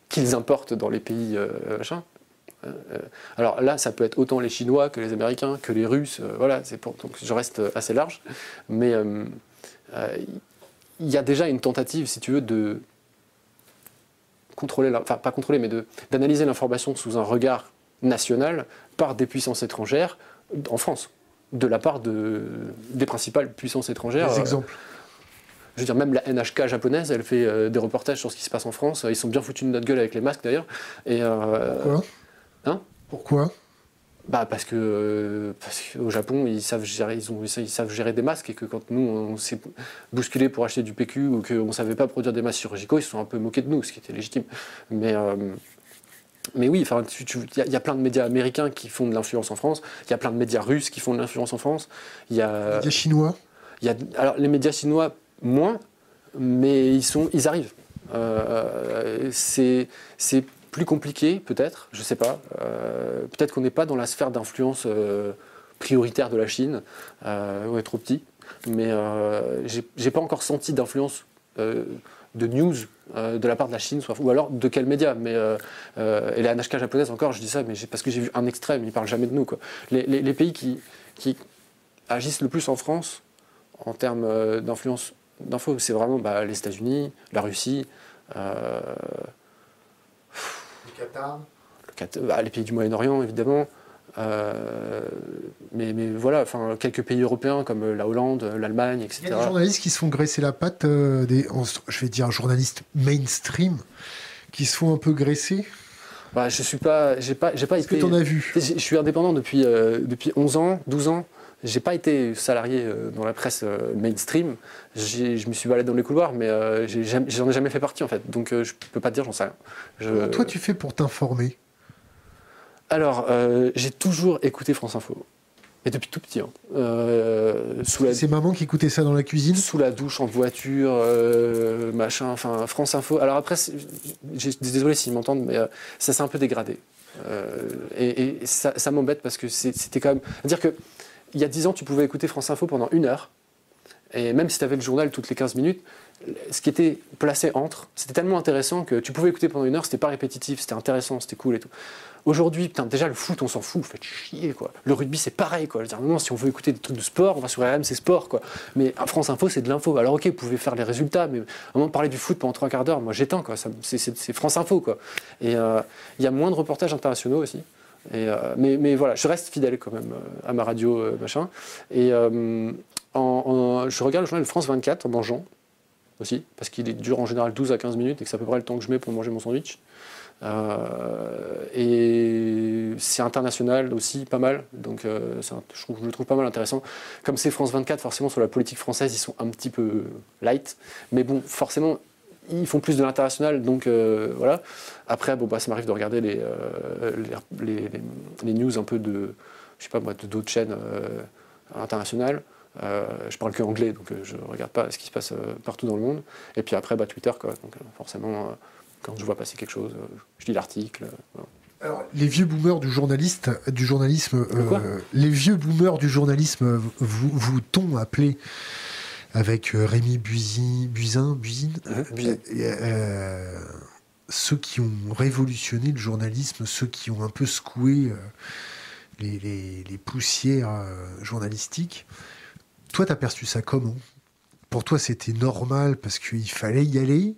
B: qu'ils importent dans les pays. Alors là, ça peut être autant les Chinois que les Américains, que les Russes. voilà, donc je reste assez large. Mais il y a déjà une tentative, si tu veux, de contrôler, enfin pas contrôler, mais d'analyser l'information sous un regard national par des puissances étrangères en France, de la part de, des principales puissances étrangères.
A: Des exemples
B: je veux dire, même la NHK japonaise, elle fait euh, des reportages sur ce qui se passe en France. Ils sont bien foutus de notre gueule avec les masques d'ailleurs.
A: Et, euh, Pourquoi?
B: Hein?
A: Pourquoi?
B: Bah parce que parce qu'au Japon ils savent gérer ils, ont, ils savent gérer des masques et que quand nous on s'est bousculé pour acheter du PQ ou qu'on ne savait pas produire des masques chirurgicaux ils se sont un peu moqués de nous ce qui était légitime mais euh, mais oui, il y, a plein de médias américains qui font de l'influence en France. Il y a plein de médias russes qui font de l'influence en France. Il y a.
A: Les médias chinois.
B: Il y a, alors les médias chinois moins, mais ils sont, ils arrivent. Euh, c'est plus compliqué, peut-être, je ne sais pas. Euh, peut-être qu'on n'est pas dans la sphère d'influence euh, prioritaire de la Chine, euh, on est trop petit. Mais j'ai pas encore senti d'influence de news de la part de la Chine, ou alors de quel média. Et la NHK japonaise, encore, je dis ça, mais parce que j'ai vu un extrême, ils ne parlent jamais de nous. Les, pays qui, agissent le plus en France, en termes d'influence d'info, c'est vraiment bah, les États-Unis, la Russie.
A: Qatar
B: bah, Les pays du Moyen-Orient, évidemment. Euh, mais, mais, voilà, enfin, quelques pays européens comme la Hollande, l'Allemagne, etc.
A: Il y a des journalistes qui se font graisser la patte, euh, des, je vais dire journalistes mainstream, qui se font un peu graisser.
B: Bah, je suis pas, j'ai pas, j'ai pas
A: été. que tu en as vu?
B: Je suis indépendant depuis, euh, depuis 11 ans, 12 ans. J'ai pas été salarié euh, dans la presse euh, mainstream. Je me suis baladé dans les couloirs, mais euh, j'en ai, jamais fait partie en fait. Donc je peux pas te dire, j'en sais rien.
A: Comment toi tu fais pour t'informer
B: Alors, j'ai toujours écouté France Info. Et depuis tout petit. Hein.
A: C'est maman qui écoutait ça dans la cuisine?
B: Sous la douche, en voiture, machin, enfin France Info. Alors après, désolé s'ils m'entendent, mais ça s'est un peu dégradé. et, ça, ça m'embête parce que c'était quand même. dire que il y a 10 ans, tu pouvais écouter France Info pendant une heure. Et même si tu avais le journal toutes les 15 minutes, ce qui était placé entre, c'était tellement intéressant que tu pouvais écouter pendant une heure, c'était pas répétitif, c'était intéressant, c'était cool et tout. Aujourd'hui, déjà le foot, on s'en fout, faites chier quoi. Le rugby, c'est pareil quoi. Je veux dire, si on veut écouter des trucs de sport, on va sur RMC Sport quoi. Mais France Info, c'est de l'info. Alors ok, vous pouvez faire les résultats, mais à un moment parler du foot pendant trois quarts d'heure, moi j'éteins quoi. C'est France Info quoi. Et euh, il y a moins de reportages internationaux aussi. Euh, mais, voilà, je reste fidèle quand même euh, à ma radio, euh, machin. Et je regarde le journal France 24 en mangeant aussi, parce qu'il dure en général 12 à 15 minutes et que c'est à peu près le temps que je mets pour manger mon sandwich. et c'est international aussi, pas mal. Donc je, je, le trouve pas mal intéressant. Comme c'est France 24, forcément sur la politique française, ils sont un petit peu light. Mais bon, forcément, ils font plus de l'international, donc euh, voilà. Après, bon, bah, ça m'arrive de regarder les, euh, les, les, news un peu de, je sais pas moi, d'autres chaînes euh, internationales. je parle que anglais, donc je regarde pas ce qui se passe partout dans le monde. Et puis après, bah, Twitter, quoi. Donc forcément, quand je vois passer quelque chose, je lis l'article.
A: Alors, les vieux boomers du journaliste, du journalisme, les vieux boomers du journalisme vous, vous t'ont appelé? Avec euh, Rémi Buzin, Buzin, euh, euh, ceux qui ont révolutionné le journalisme, ceux qui ont un peu secoué les, poussières journalistiques. Toi, t'as perçu ça comment? Pour toi, c'était normal parce qu'il fallait y aller?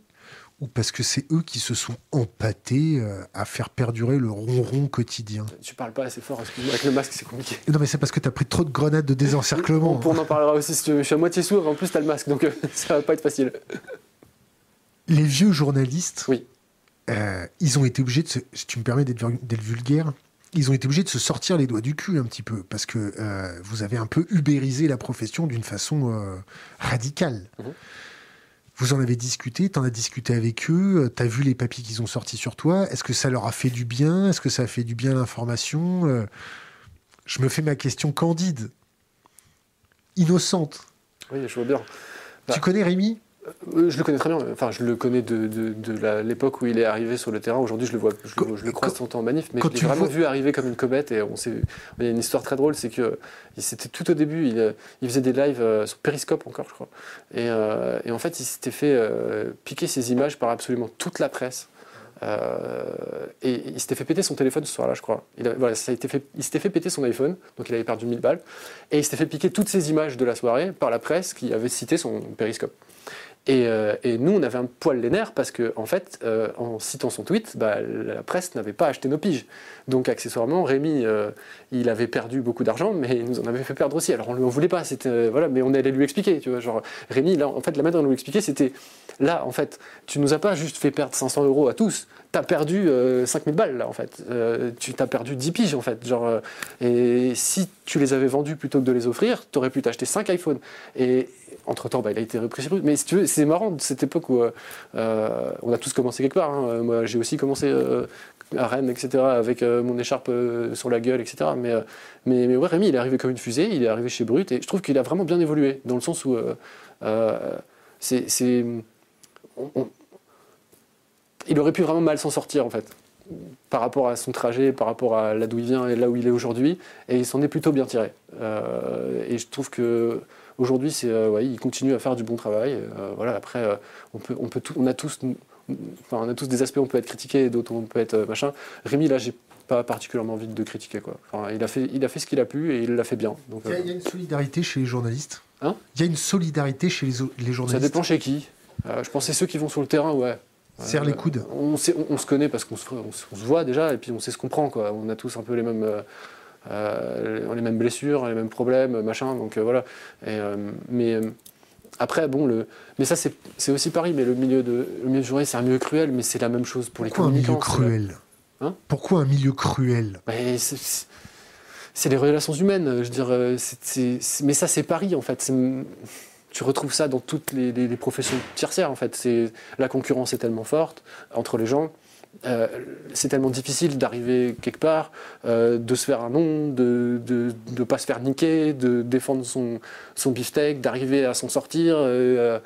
A: Ou parce que c'est eux qui se sont empâtés euh, à faire perdurer le ronron quotidien?
B: Tu parles pas assez fort, excuse-moi, avec le masque c'est compliqué.
A: Non mais c'est parce que tu as pris trop de grenades de désencerclement.
B: on, en parlera aussi si tu veux. Je suis à moitié sourd, en plus tu as le masque, donc euh, ça va pas être facile.
A: Les vieux journalistes,
B: oui.
A: Euh, ils ont été obligés de se, si tu me permets d'être vulgaire, ils ont été obligés de se sortir les doigts du cul un petit peu, parce que vous avez un peu ubérisé la profession d'une façon radicale. Mhm. Vous en avez discuté, tu en as discuté avec eux, euh, tu as vu les papiers qu'ils ont sortis sur toi. Est-ce que ça leur a fait du bien Est-ce que ça a fait du bien l'information euh, Je me fais ma question candide, innocente.
B: Oui, je vois bien.
A: tu connais Rémi?
B: Je le connais très bien. Enfin, je le connais de, l'époque où il est arrivé sur le terrain. Aujourd'hui, je le vois, je, le croise le temps en manif, mais je l'ai vraiment vu arriver comme une comète. Et on il y a une histoire très drôle, c'est que c'était tout au début. Il, faisait des lives euh, sur Periscope encore, je crois. Et, et en fait, il s'était fait piquer ses images par absolument toute la presse. et il s'était fait péter son téléphone ce soir-là, je crois. Il, voilà, ça a été fait, il s'était fait péter son iPhone, donc il avait perdu 1000 balles. Et il s'était fait piquer toutes ses images de la soirée par la presse qui avait cité son périscope. Euh, et, nous, on avait un poil les nerfs parce qu'en en fait, euh, en citant son tweet, bah, la presse n'avait pas acheté nos piges. Donc, accessoirement, Rémi, euh, il avait perdu beaucoup d'argent, mais il nous en avait fait perdre aussi. Alors, on ne voulait pas, c'était, voilà, mais on allait lui expliquer. Tu vois, genre, Rémi, là, en fait, la manière de nous expliquer, c'était là, en fait, tu nous as pas juste fait perdre 500 euros à tous, tu as perdu 5000 balles, là, en fait. tu t'as perdu 10 piges, en fait. Genre, et si tu les avais vendus plutôt que de les offrir, tu aurais pu t'acheter 5 iPhones. Et, entre-temps, bah, il a été repris chez Mais si tu veux, c'est marrant de cette époque où euh, on a tous commencé quelque part. Hein. Moi, j'ai aussi commencé euh, à Rennes, etc., avec euh, mon écharpe sur la gueule, etc. Mais, mais, ouais, Rémi, il est arrivé comme une fusée, il est arrivé chez Brut, et je trouve qu'il a vraiment bien évolué, dans le sens où c'est... il aurait pu vraiment mal s'en sortir, en fait par rapport à son trajet, par rapport à là d'où il vient et là où il est aujourd'hui, et il s'en est plutôt bien tiré. et je trouve que Aujourd'hui, c'est, euh, ouais, il continue à faire du bon travail. Euh, voilà, après, euh, on, peut, on, peut on, a tous, enfin, on a tous des aspects où on peut être critiqué et d'autres où on peut être machin. Rémi, là, j'ai pas particulièrement envie de critiquer. Quoi. Enfin, il, a fait, il a fait ce qu'il a pu et il l'a fait bien. Donc,
A: il, y a, une solidarité chez les journalistes
B: hein?
A: Il y a une solidarité chez les, les journalistes
B: Ça dépend chez qui. je pense que ceux qui vont sur le terrain, ouais.
A: Serre les coudes.
B: On, sait, on, se connaît parce qu'on se, se, voit déjà et puis on sait ce qu'on prend. Quoi. On a tous un peu les mêmes, euh, les mêmes blessures, les mêmes problèmes, machin. Donc euh, voilà. Euh, mais après, bon, le... mais ça c'est aussi pareil. Mais le milieu de le milieu de journée, c'est un milieu cruel, mais c'est la même chose pour
A: Pourquoi
B: les
A: communicants. Pourquoi un milieu cruel? Hein? Pourquoi un milieu cruel?
B: C'est les relations humaines. Je veux dire, mais ça c'est Paris en fait. Tu retrouves ça dans toutes les, les professions tertiaires en fait. C'est la concurrence est tellement forte entre les gens. Euh, c'est tellement difficile d'arriver quelque part, euh, de se faire un nom, de ne pas se faire niquer, de défendre son, son beefsteak, d'arriver à s'en sortir, euh,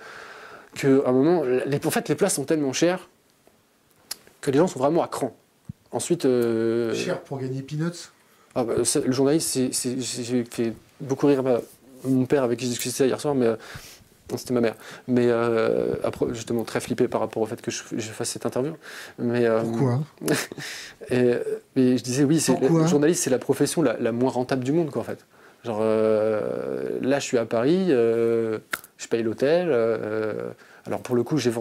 B: qu'à un moment, les, en fait, les places sont tellement chères que les gens sont vraiment à cran. Ensuite.
A: Cher pour gagner peanuts?
B: ah bah, Le journaliste, j'ai fait beaucoup rire mon père avec qui j'ai discuté hier soir, mais c'était ma mère. Mais euh, après, justement, très flippé par rapport au fait que je, fasse cette interview. Mais,
A: euh, Pourquoi?
B: Et, je disais, oui, le journaliste, c'est la profession la, moins rentable du monde, quoi, en fait. Genre, euh, là, je suis à Paris, je paye l'hôtel. alors, pour le coup, j'ai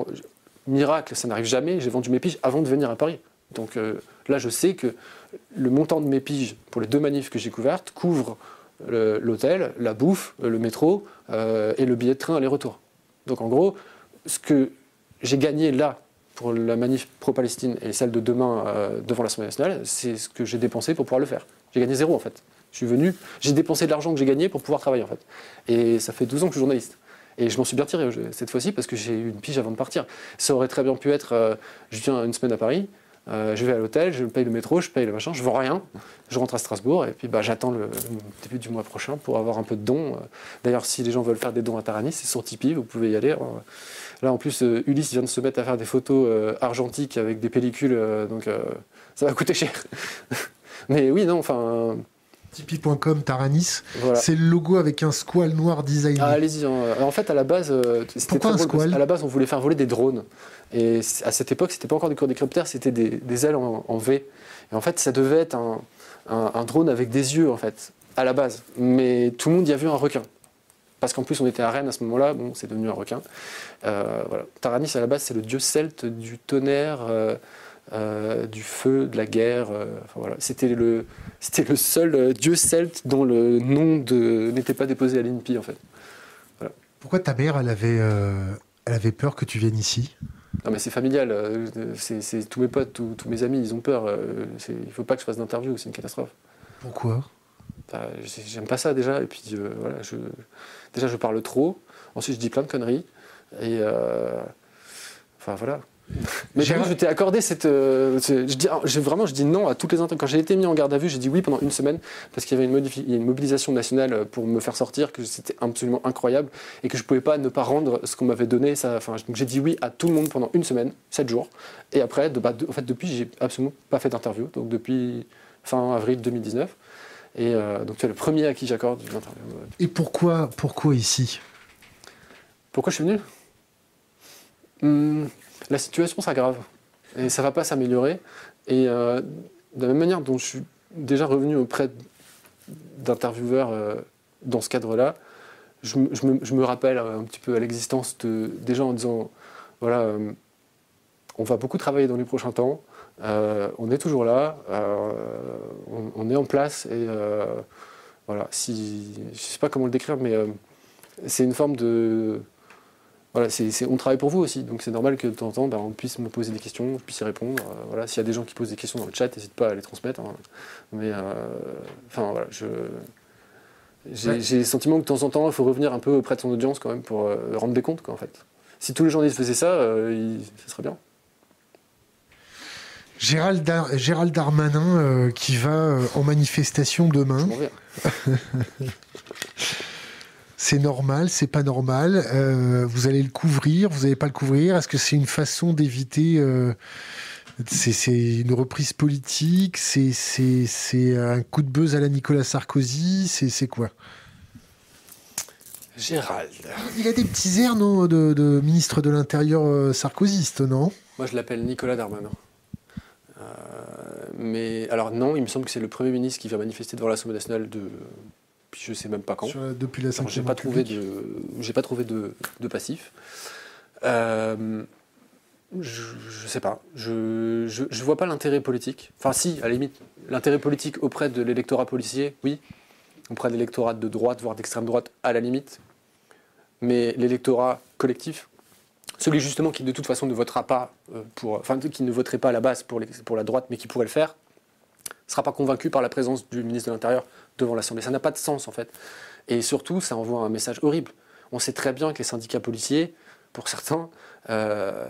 B: miracle, ça n'arrive jamais, j'ai vendu mes piges avant de venir à Paris. Donc là, je sais que le montant de mes piges pour les deux manifs que j'ai couvertes couvre l'hôtel, la bouffe, le métro euh, et le billet de train aller-retour. Donc en gros, ce que j'ai gagné là pour la manif pro-Palestine et celle de demain euh, devant l'Assemblée nationale, c'est ce que j'ai dépensé pour pouvoir le faire. J'ai gagné zéro en fait. Je suis venu, j'ai dépensé de l'argent que j'ai gagné pour pouvoir travailler en fait. Et ça fait 12 ans que je suis journaliste. Et je m'en suis bien tiré cette fois-ci parce que j'ai eu une pige avant de partir. Ça aurait très bien pu être, euh, je viens une semaine à Paris, euh, je vais à l'hôtel, je paye le métro, je paye le machin, je vends rien. Je rentre à Strasbourg et puis bah, j'attends le, début du mois prochain pour avoir un peu de dons. D'ailleurs, si les gens veulent faire des dons à Taranis, c'est sur Tipeee, vous pouvez y aller. Là, en plus, euh, Ulysse vient de se mettre à faire des photos euh, argentiques avec des pellicules, donc ça va coûter cher. Mais oui, non, enfin.
A: Tipeee.com Taranis, c'est le logo avec un squal noir designé.
B: Ah, allez-y. Hein. En fait, à la base, c'était
A: Pourquoi un squal
B: À la base, on voulait faire voler des drones. Et à cette époque, c'était pas encore des quadricoptères, c'était des, ailes en, V. Et en fait, ça devait être un, drone avec des yeux, en fait, à la base. Mais tout le monde y a vu un requin. Parce qu'en plus, on était à Rennes à ce moment-là, bon, c'est devenu un requin. Euh, voilà. Taranis, à la base, c'est le dieu celte du tonnerre, euh, euh, du feu, de la guerre. voilà. C'était le, le seul dieu celte dont le nom n'était pas déposé à l'INPI, en fait.
A: Pourquoi ta mère, elle avait, elle avait peur que tu viennes ici?
B: Non, mais c'est familial. Euh, c'est tous mes potes, tous, mes amis, ils ont peur. Euh, il ne faut pas que je fasse d'interview, c'est une catastrophe.
A: Pourquoi?
B: Bah, J'aime pas ça déjà. Et puis euh, voilà, je, déjà je parle trop. Ensuite, je dis plein de conneries. Et enfin voilà. Mais je t'ai accordé cette. Euh, je dis, vraiment, je dis non à toutes les Quand j'ai été mis en garde à vue, j'ai dit oui pendant une semaine parce qu'il y avait une, une, mobilisation nationale pour me faire sortir, que c'était absolument incroyable et que je pouvais pas ne pas rendre ce qu'on m'avait donné. Ça, enfin, donc j'ai dit oui à tout le monde pendant une semaine, sept jours. Et après, de, bah, en fait, depuis, j'ai absolument pas fait d'interview. Donc depuis fin avril 2019. Et euh, donc tu es le premier à qui j'accorde une interview.
A: Et pourquoi, pourquoi ici?
B: Pourquoi je suis venu? Hmm, La situation s'aggrave et ça va pas s'améliorer. Et euh, de la même manière dont je suis déjà revenu auprès d'intervieweurs euh, dans ce cadre-là, je, me, rappelle un petit peu à l'existence de, des gens en disant voilà, on va beaucoup travailler dans les prochains temps. Euh, on est toujours là, euh, on, est en place et euh, voilà. Si, je ne sais pas comment le décrire, mais c'est une forme de voilà, on travaille pour vous aussi, donc c'est normal que de temps en temps, ben, on puisse me poser des questions, on puisse y répondre. voilà, s'il y a des gens qui posent des questions dans le chat, n'hésite pas à les transmettre. Hein. Mais enfin voilà, je j'ai le sentiment que de temps en temps, il faut revenir un peu auprès de son audience quand même pour rendre des comptes, quoi, en fait. Si tous les journalistes faisaient ça, ce serait bien.
A: Gérald, Darmanin euh, qui va euh, en manifestation demain. c'est normal, c'est pas normal. Euh, vous allez le couvrir, vous n'allez pas le couvrir. Est-ce que c'est une façon d'éviter c'est une reprise politique? C'est un coup de buzz à la Nicolas Sarkozy? C'est quoi?
B: Gérald.
A: Il a des petits airs, non, de, de ministre de l'Intérieur sarkozyste, non?
B: Moi, je l'appelle Nicolas Darmanin. Euh, mais alors non, il me semble que c'est le Premier ministre qui va manifester devant l'Assemblée nationale de je sais même pas quand.
A: depuis la
B: J'ai pas, trouvé de, j'ai pas trouvé de, passif. Euh, je, ne sais pas. Je, je, vois pas l'intérêt politique. Enfin, si, à la limite, l'intérêt politique auprès de l'électorat policier, oui. Auprès de l'électorat de droite, voire d'extrême droite, à la limite. Mais l'électorat collectif, celui justement qui de toute façon ne votera pas euh, pour, enfin qui ne voterait pas à la base pour, pour la droite, mais qui pourrait le faire, ne sera pas convaincu par la présence du ministre de l'Intérieur devant l'Assemblée. Ça n'a pas de sens en fait. Et surtout, ça envoie un message horrible. On sait très bien que les syndicats policiers, pour certains, euh,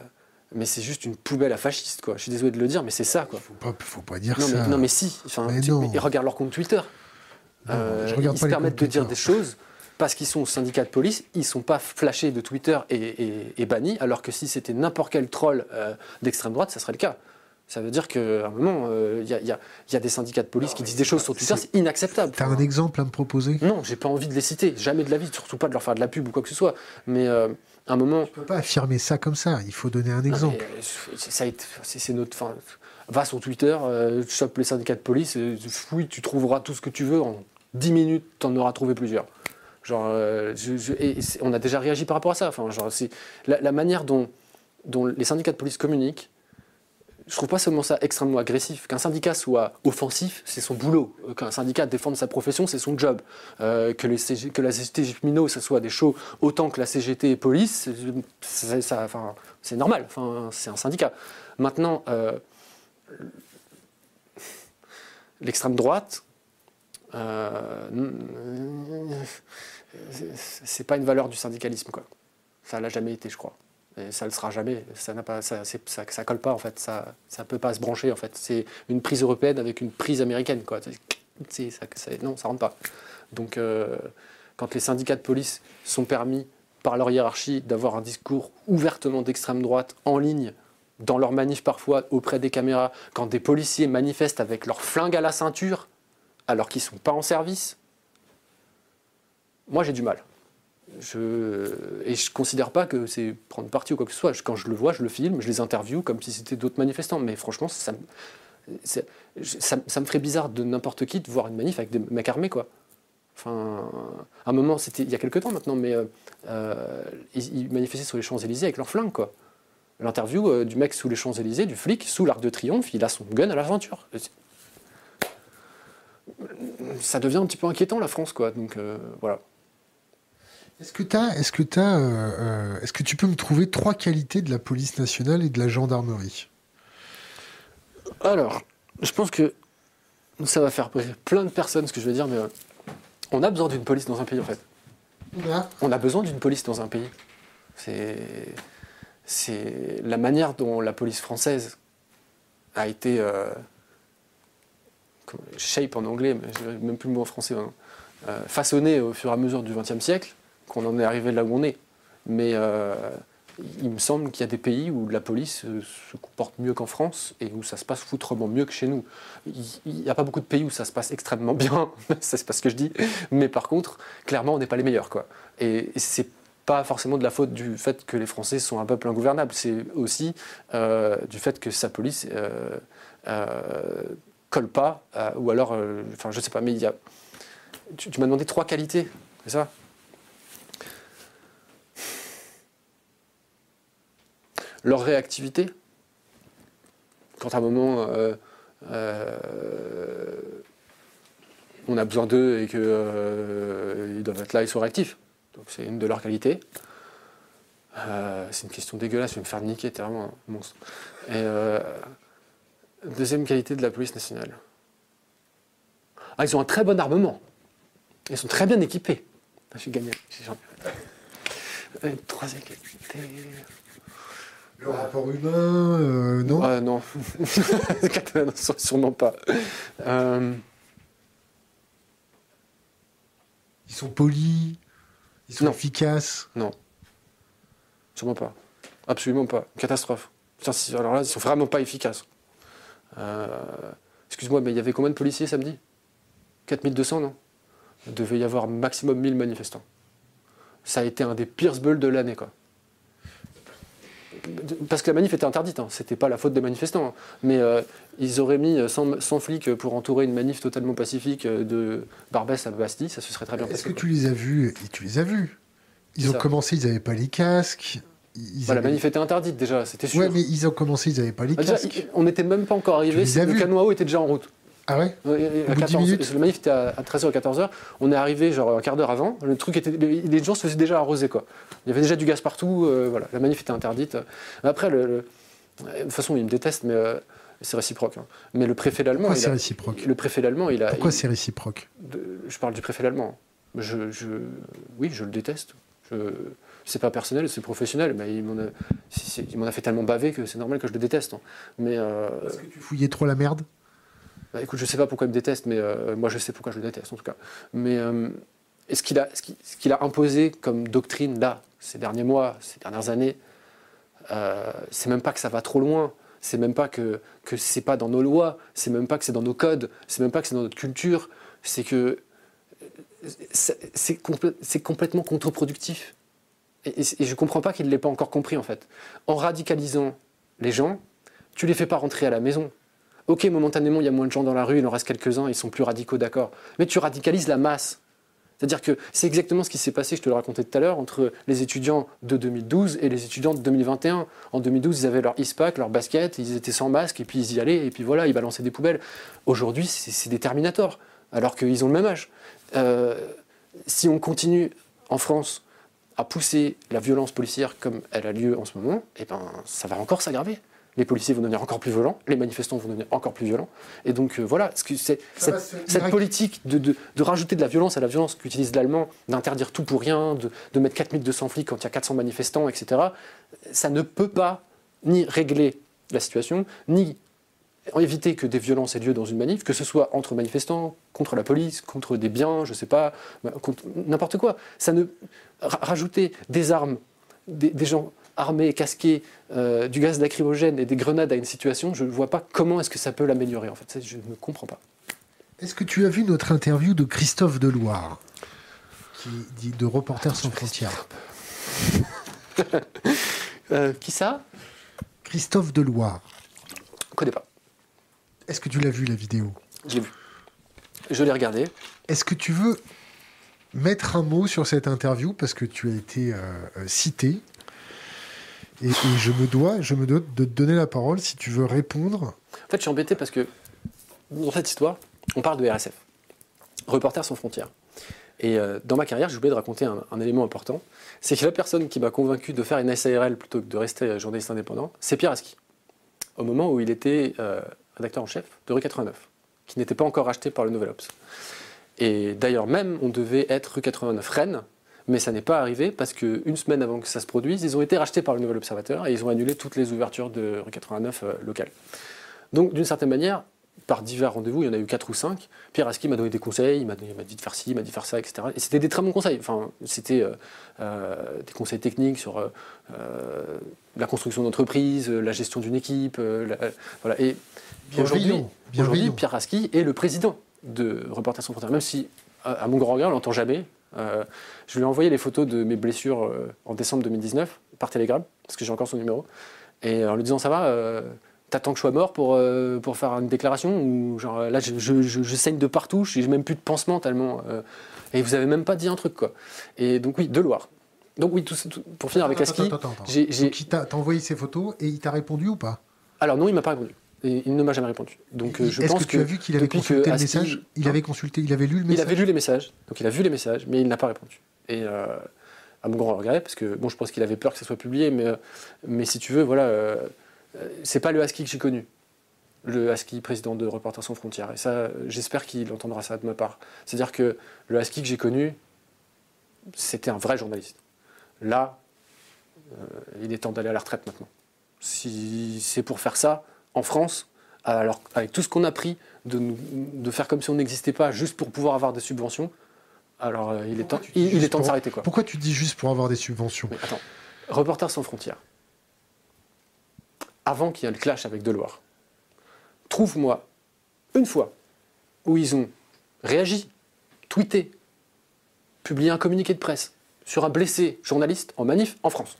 B: mais c'est juste une poubelle à fascistes, quoi. Je suis désolé de le dire, mais c'est ça, quoi.
A: Faut pas, faut pas dire
B: non,
A: ça.
B: Mais, non, mais si. Enfin, regarde leur compte Twitter. Euh, ils se permettent de dire des choses parce qu'ils sont au syndicat de police, ils sont pas flashés de Twitter et, bannis, alors que si c'était n'importe quel troll euh, d'extrême droite, ça serait le cas. Ça veut dire qu'à un moment, il euh, y, a des syndicats de police qui disent des choses sur Twitter, c'est inacceptable.
A: Tu as un exemple à me proposer?
B: Non, j'ai pas envie de les citer, jamais de la vie, surtout pas de leur faire de la pub ou quoi que ce soit. Mais euh, à un moment.
A: Tu peux pas affirmer ça comme ça, il faut donner un exemple.
B: C'est notre. Fin, va sur Twitter, chope les syndicats de police, fouille, tu trouveras tout ce que tu veux. En 10 minutes, tu en auras trouvé plusieurs. Genre, euh, on a déjà réagi par rapport à ça. Enfin, genre, la, la, manière dont, dont les syndicats de police communiquent, je trouve pas seulement ça extrêmement agressif. Qu'un syndicat soit offensif, c'est son boulot. Euh, qu'un syndicat défende sa profession, c'est son job. Euh, que, les que la CGT Minot, ce soit des shows autant que la CGT police, c'est normal. Enfin, c'est un syndicat. Maintenant, l'extrême droite, euh, c'est pas une valeur du syndicalisme, quoi. Ça l'a jamais été, je crois. Ça le sera jamais. Ça n'a pas, ça, ça, colle pas en fait. Ça, ça peut pas se brancher en fait. C'est une prise européenne avec une prise américaine, quoi. Ça, non, ça rentre pas. Donc, euh, quand les syndicats de police sont permis par leur hiérarchie d'avoir un discours ouvertement d'extrême droite en ligne dans leur manif parfois auprès des caméras, quand des policiers manifestent avec leur flingue à la ceinture, alors qu'ils ne sont pas en service, moi j'ai du mal. Et je ne considère pas que c'est prendre parti ou quoi que ce soit. Quand je le vois, je le filme, je les interviewe comme si c'était d'autres manifestants. Mais franchement, ça, me ferait bizarre de n'importe qui de voir une manif avec des mecs armés. Quoi. Enfin, à un moment, c'était il y a quelques temps maintenant, mais euh, euh, ils, manifestaient sur les Champs-Élysées avec leurs flingues. Quoi. L'interview euh, du mec sous les Champs-Élysées, du flic, sous l'Arc de Triomphe, il a son gun à l'aventure ça devient un petit peu inquiétant la France, quoi. Donc voilà.
A: Est-ce que, as, est-ce, que as, euh, euh, est-ce que tu peux me trouver trois qualités de la police nationale et de la gendarmerie?
B: Alors, je pense que ça va faire plein de personnes ce que je vais dire, mais on a besoin d'une police dans un pays en fait. On a besoin d'une police dans un pays. C'est, c'est la manière dont la police française a été euh, shape en anglais, mais je même plus le mot en français, hein, euh, façonnée au fur et à mesure du XXe siècle, qu'on en est arrivé là où on est. Mais euh, il me semble qu'il y a des pays où la police se comporte mieux qu'en France et où ça se passe foutrement mieux que chez nous. Il n'y a pas beaucoup de pays où ça se passe extrêmement bien, c'est pas ce que je dis, mais par contre, clairement, on n'est pas les meilleurs. Quoi. Et c'est pas forcément de la faute du fait que les Français sont un peuple ingouvernable, c'est aussi euh, du fait que sa police euh, euh, colle pas, ou alors, enfin je sais pas, mais il y a. Tu, m'as demandé trois qualités, c'est ça? Leur réactivité, quand à un moment on a besoin d'eux et qu'ils doivent être là, ils sont réactifs. Donc c'est une de leurs qualités. Euh, c'est une question dégueulasse, je vais me faire niquer, t'es vraiment un monstre. Euh, deuxième qualité de la police nationale. Ah, ils ont un très bon armement. Ils sont très bien équipés. Ah, je suis gagné. troisième qualité.
A: Le rapport humain, euh, non
B: ah, Non. sûrement pas.
A: Ils sont polis. Ils sont efficaces
B: Non. Sûrement pas. Absolument pas. Catastrophe. alors là, ils sont vraiment pas efficaces. Euh, excuse-moi, mais il y avait combien de policiers samedi? 4200, non? Il devait y avoir maximum 1000 manifestants. Ça a été un des pires bulles de l'année, quoi. Parce que la manif était interdite, hein. c'était pas la faute des manifestants. Hein. Mais euh, ils auraient mis 100, flics pour entourer une manif totalement pacifique euh, de Barbès à Bastille, ça se serait très bien
A: passé. Est-ce que tu les as vus? Tu les as vus. Ils ont commencé, ils n'avaient pas les casques.
B: Bah, la manif était interdite déjà, c'était sûr.
A: Ouais, mais ils ont commencé, ils n'avaient pas les bah, casques.
B: on n'était même pas encore arrivé, le canoë était déjà en route.
A: Ah ouais
B: à 14, Le manif était à, 13h ou 14h. On est arrivé genre un quart d'heure avant. Le truc était, les gens se faisaient déjà arroser quoi. Il y avait déjà du gaz partout. Euh, voilà, la manif était interdite. Après, le, de toute façon, il me déteste, mais euh, c'est réciproque. Hein. Mais le préfet d'allemand.
A: Pourquoi c'est réciproque
B: Le préfet d'allemand, il a.
A: Pourquoi c'est réciproque
B: Je parle du préfet d'allemand. Je, oui, je le déteste. Je, c'est pas personnel, c'est professionnel. Mais il m'en a, fait tellement baver que c'est normal que je le déteste. Hein. Mais
A: euh, Parce que tu fouillais trop la merde
B: bah, écoute, je sais pas pourquoi il me déteste, mais euh, moi je sais pourquoi je le déteste en tout cas. Mais euh, ce qu'il a, imposé comme doctrine là, ces derniers mois, ces dernières années, euh, c'est même pas que ça va trop loin. C'est même pas que que c'est pas dans nos lois. C'est même pas que c'est dans nos codes. C'est même pas que c'est dans notre culture. C'est que c'est complètement contre-productif. Et, je comprends pas qu'il ne l'ait pas encore compris en fait. En radicalisant les gens, tu les fais pas rentrer à la maison. Ok, momentanément, il y a moins de gens dans la rue, il en reste quelques-uns, ils sont plus radicaux, d'accord. Mais tu radicalises la masse. C'est-à-dire que c'est exactement ce qui s'est passé, je te le racontais tout à l'heure, entre les étudiants de 2012 et les étudiants de 2021. En 2012, ils avaient leur ISPAC, leur basket, ils étaient sans masque, et puis ils y allaient, et puis voilà, ils balançaient des poubelles. Aujourd'hui, c'est des Terminators, alors qu'ils ont le même âge. Euh, si on continue en France à pousser la violence policière comme elle a lieu en ce moment, eh ben, ça va encore s'aggraver les policiers vont devenir encore plus violents, les manifestants vont devenir encore plus violents. Et donc euh, voilà, c'est, cette, politique de, rajouter de la violence à la violence qu'utilise l'allemand, d'interdire tout pour rien, de, mettre 4200 flics quand il y a 400 manifestants, etc., ça ne peut pas ni régler la situation, ni éviter que des violences aient lieu dans une manif, que ce soit entre manifestants, contre la police, contre des biens, je ne sais pas, contre n'importe quoi. Ça ne rajouter des armes, des gens armés, casqués, euh, du gaz lacrymogène et des grenades à une situation, je ne vois pas comment est-ce que ça peut l'améliorer. En fait, je ne comprends pas.
A: Est-ce que tu as vu notre interview de Christophe Deloire, qui dit de Reporters sans frontières
B: euh, Qui ça?
A: Christophe Deloire.
B: Je ne connais pas.
A: Est-ce que tu l'as vu la vidéo?
B: Je l'ai vu. Je l'ai regardé.
A: Est-ce que tu veux mettre un mot sur cette interview? Parce que tu as été euh, cité et, je me dois, je me dois de te donner la parole si tu veux répondre.
B: En fait, je suis embêté parce que dans cette histoire, on parle de RSF, Reporters sans frontières. Et euh, dans ma carrière, j'ai oublié de raconter un, élément important. C'est que la personne qui m'a convaincu de faire une SARL plutôt que de rester journaliste indépendant, c'est Pierre Aski. Au moment où il était euh, rédacteur en chef de Rue 89, qui n'était pas encore acheté par le Nouvel Ops. Et d'ailleurs, même, on devait être Rue 89 Rennes, Mais ça n'est pas arrivé parce qu'une semaine avant que ça se produise, ils ont été rachetés par le Nouvel Observateur et ils ont annulé toutes les ouvertures de 89 euh, locales. Donc, d'une certaine manière, par divers rendez-vous, il y en a eu quatre ou cinq. Pierre Aski m'a donné des conseils, il m'a dit de faire ci, il m'a dit de faire ça, etc. Et c'était des très bons conseils. Enfin, c'était euh, euh, des conseils techniques sur la construction d'entreprise, la gestion d'une équipe. voilà. Et aujourd'hui, Pierre Aski est le président de Reporters sans frontières, même si, à mon grand regret, on l'entend jamais. Je lui ai envoyé les photos de mes blessures en décembre 2019 par télégramme, parce que j'ai encore son numéro, et en lui disant ça va t'attends que je sois mort pour, euh, pour faire une déclaration ou genre là je, je, saigne de partout, je n'ai même plus de pansement tellement euh, et vous avez même pas dit un truc quoi. Et donc oui, de Loire. Donc oui, tout, pour finir avec Aski,
A: j'ai il t'a envoyé ses photos et il t'a répondu ou pas?
B: Alors non, il m'a pas répondu. Et il ne m'a jamais répondu. Donc euh, je pense
A: que, tu as vu qu'il avait consulté le message Il avait consulté, il avait lu le message.
B: Il avait lu les messages. Donc il a vu les messages, mais il n'a pas répondu. Et à mon grand regret, parce que bon, je pense qu'il avait peur que ça soit publié, mais mais si tu veux, voilà euh, c'est pas le Husky que j'ai connu, le Husky président de Reporters sans frontières. Et ça, j'espère qu'il entendra ça de ma part. C'est-à-dire que le Husky que j'ai connu, c'était un vrai journaliste. Là, euh, il est temps d'aller à la retraite maintenant. Si c'est pour faire ça, en France, alors avec tout ce qu'on a pris de, de, faire comme si on n'existait pas juste pour pouvoir avoir des subventions, alors euh, il est temps, il, est temps de s'arrêter.
A: Pourquoi tu dis juste pour avoir des subventions
B: Attends, Reporters sans frontières, avant qu'il y ait le clash avec Deloire. Trouve-moi une fois où ils ont réagi, tweeté, publié un communiqué de presse sur un blessé journaliste en manif en France.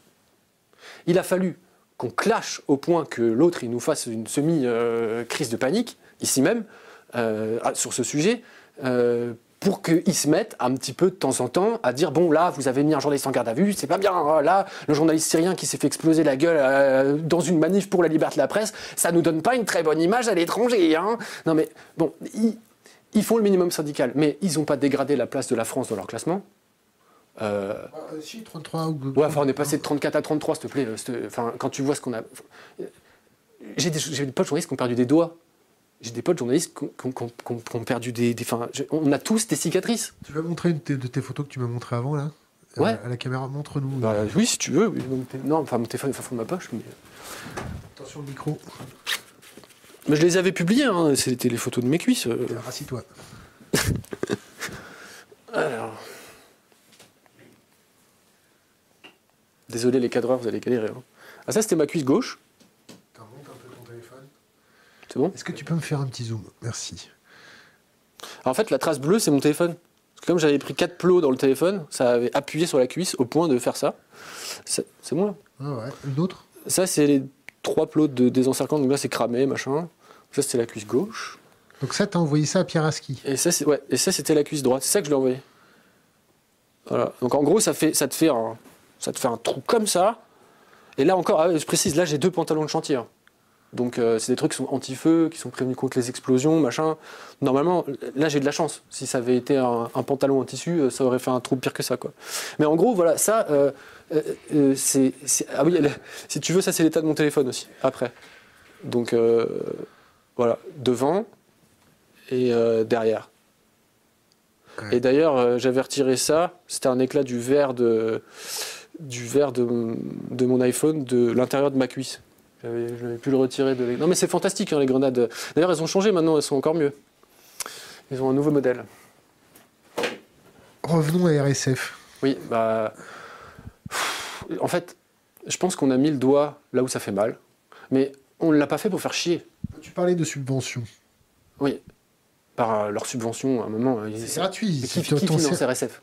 B: Il a fallu qu'on clash au point que l'autre nous fasse une semi-crise de panique, ici même, euh, sur ce sujet, euh, pour qu'ils se mettent un petit peu de temps en temps à dire bon là vous avez mis un journaliste en garde à vue, c'est pas bien. Hein. Là le journaliste syrien qui s'est fait exploser la gueule euh, dans une manif pour la liberté de la presse, ça nous donne pas une très bonne image à l'étranger. Hein. Non mais bon, ils, font le minimum syndical, mais ils n'ont pas dégradé la place de la France dans leur classement.
A: Euh, euh si 33 ou...
B: Ouais, enfin on est passé de 34 à 33 s'il te plaît. Enfin quand tu vois ce qu'on a, j'ai des, des potes journalistes qui ont perdu des doigts j'ai des potes journalistes qui ont, perdu des. on a tous des cicatrices.
A: Tu vas montrer une de tes photos que tu m'as montré avant, là?
B: Ouais.
A: À, la caméra, montre-nous.
B: Bah, oui, si tu veux. Non, enfin, mon téléphone est au fond de ma poche. Mais...
A: Attention le micro.
B: Mais je les avais publiées, hein. c'était les photos de mes cuisses. Euh.
A: Rassis-toi.
B: Alors. Désolé les cadreurs, vous allez galérer. Hein. Ah, ça, c'était ma cuisse gauche.
A: Est-ce que tu peux me faire un petit zoom? Merci.
B: en fait, la trace bleue, c'est mon téléphone. comme j'avais pris 4 plots dans le téléphone, ça avait appuyé sur la cuisse au point de faire ça. C'est moi.
A: Ah ouais. Une autre
B: Ça, c'est les 3 plots de désencerclement. Donc là, c'est cramé, machin. Ça, c'était la cuisse gauche.
A: Donc ça, t'as envoyé ça à Pierre Aski
B: Et ça, ouais. Et ça, c'était la cuisse droite. C'est ça que je l'ai envoyé. Voilà. Donc en gros, ça, fait, ça, te fait un, ça te fait un trou comme ça. Et là encore, ah je précise, là, j'ai deux pantalons de chantier. Hein. Donc euh, c'est des trucs qui sont anti-feu, qui sont prévenus contre les explosions, machin. Normalement, là j'ai de la chance. Si ça avait été un, pantalon en tissu, euh, ça aurait fait un trou pire que ça, quoi. Mais en gros, voilà, ça, euh, c'est, ah oui, si tu veux, ça c'est l'état de mon téléphone aussi. Après, donc voilà, devant et derrière. Et d'ailleurs, j'avais retiré ça. C'était un éclat du verre de du verre de, de mon iPhone de l'intérieur de ma cuisse. J'avais pu le retirer de. Non, mais c'est fantastique, hein, les grenades. D'ailleurs, elles ont changé maintenant, elles sont encore mieux. Ils ont un nouveau modèle.
A: Revenons à RSF.
B: Oui, bah. En fait, je pense qu'on a mis le doigt là où ça fait mal, mais on ne l'a pas fait pour faire chier.
A: Tu parlais de subventions.
B: Oui. Par euh, leur subvention, à un moment.
A: C'est gratuit.
B: Qui, qui finance RSF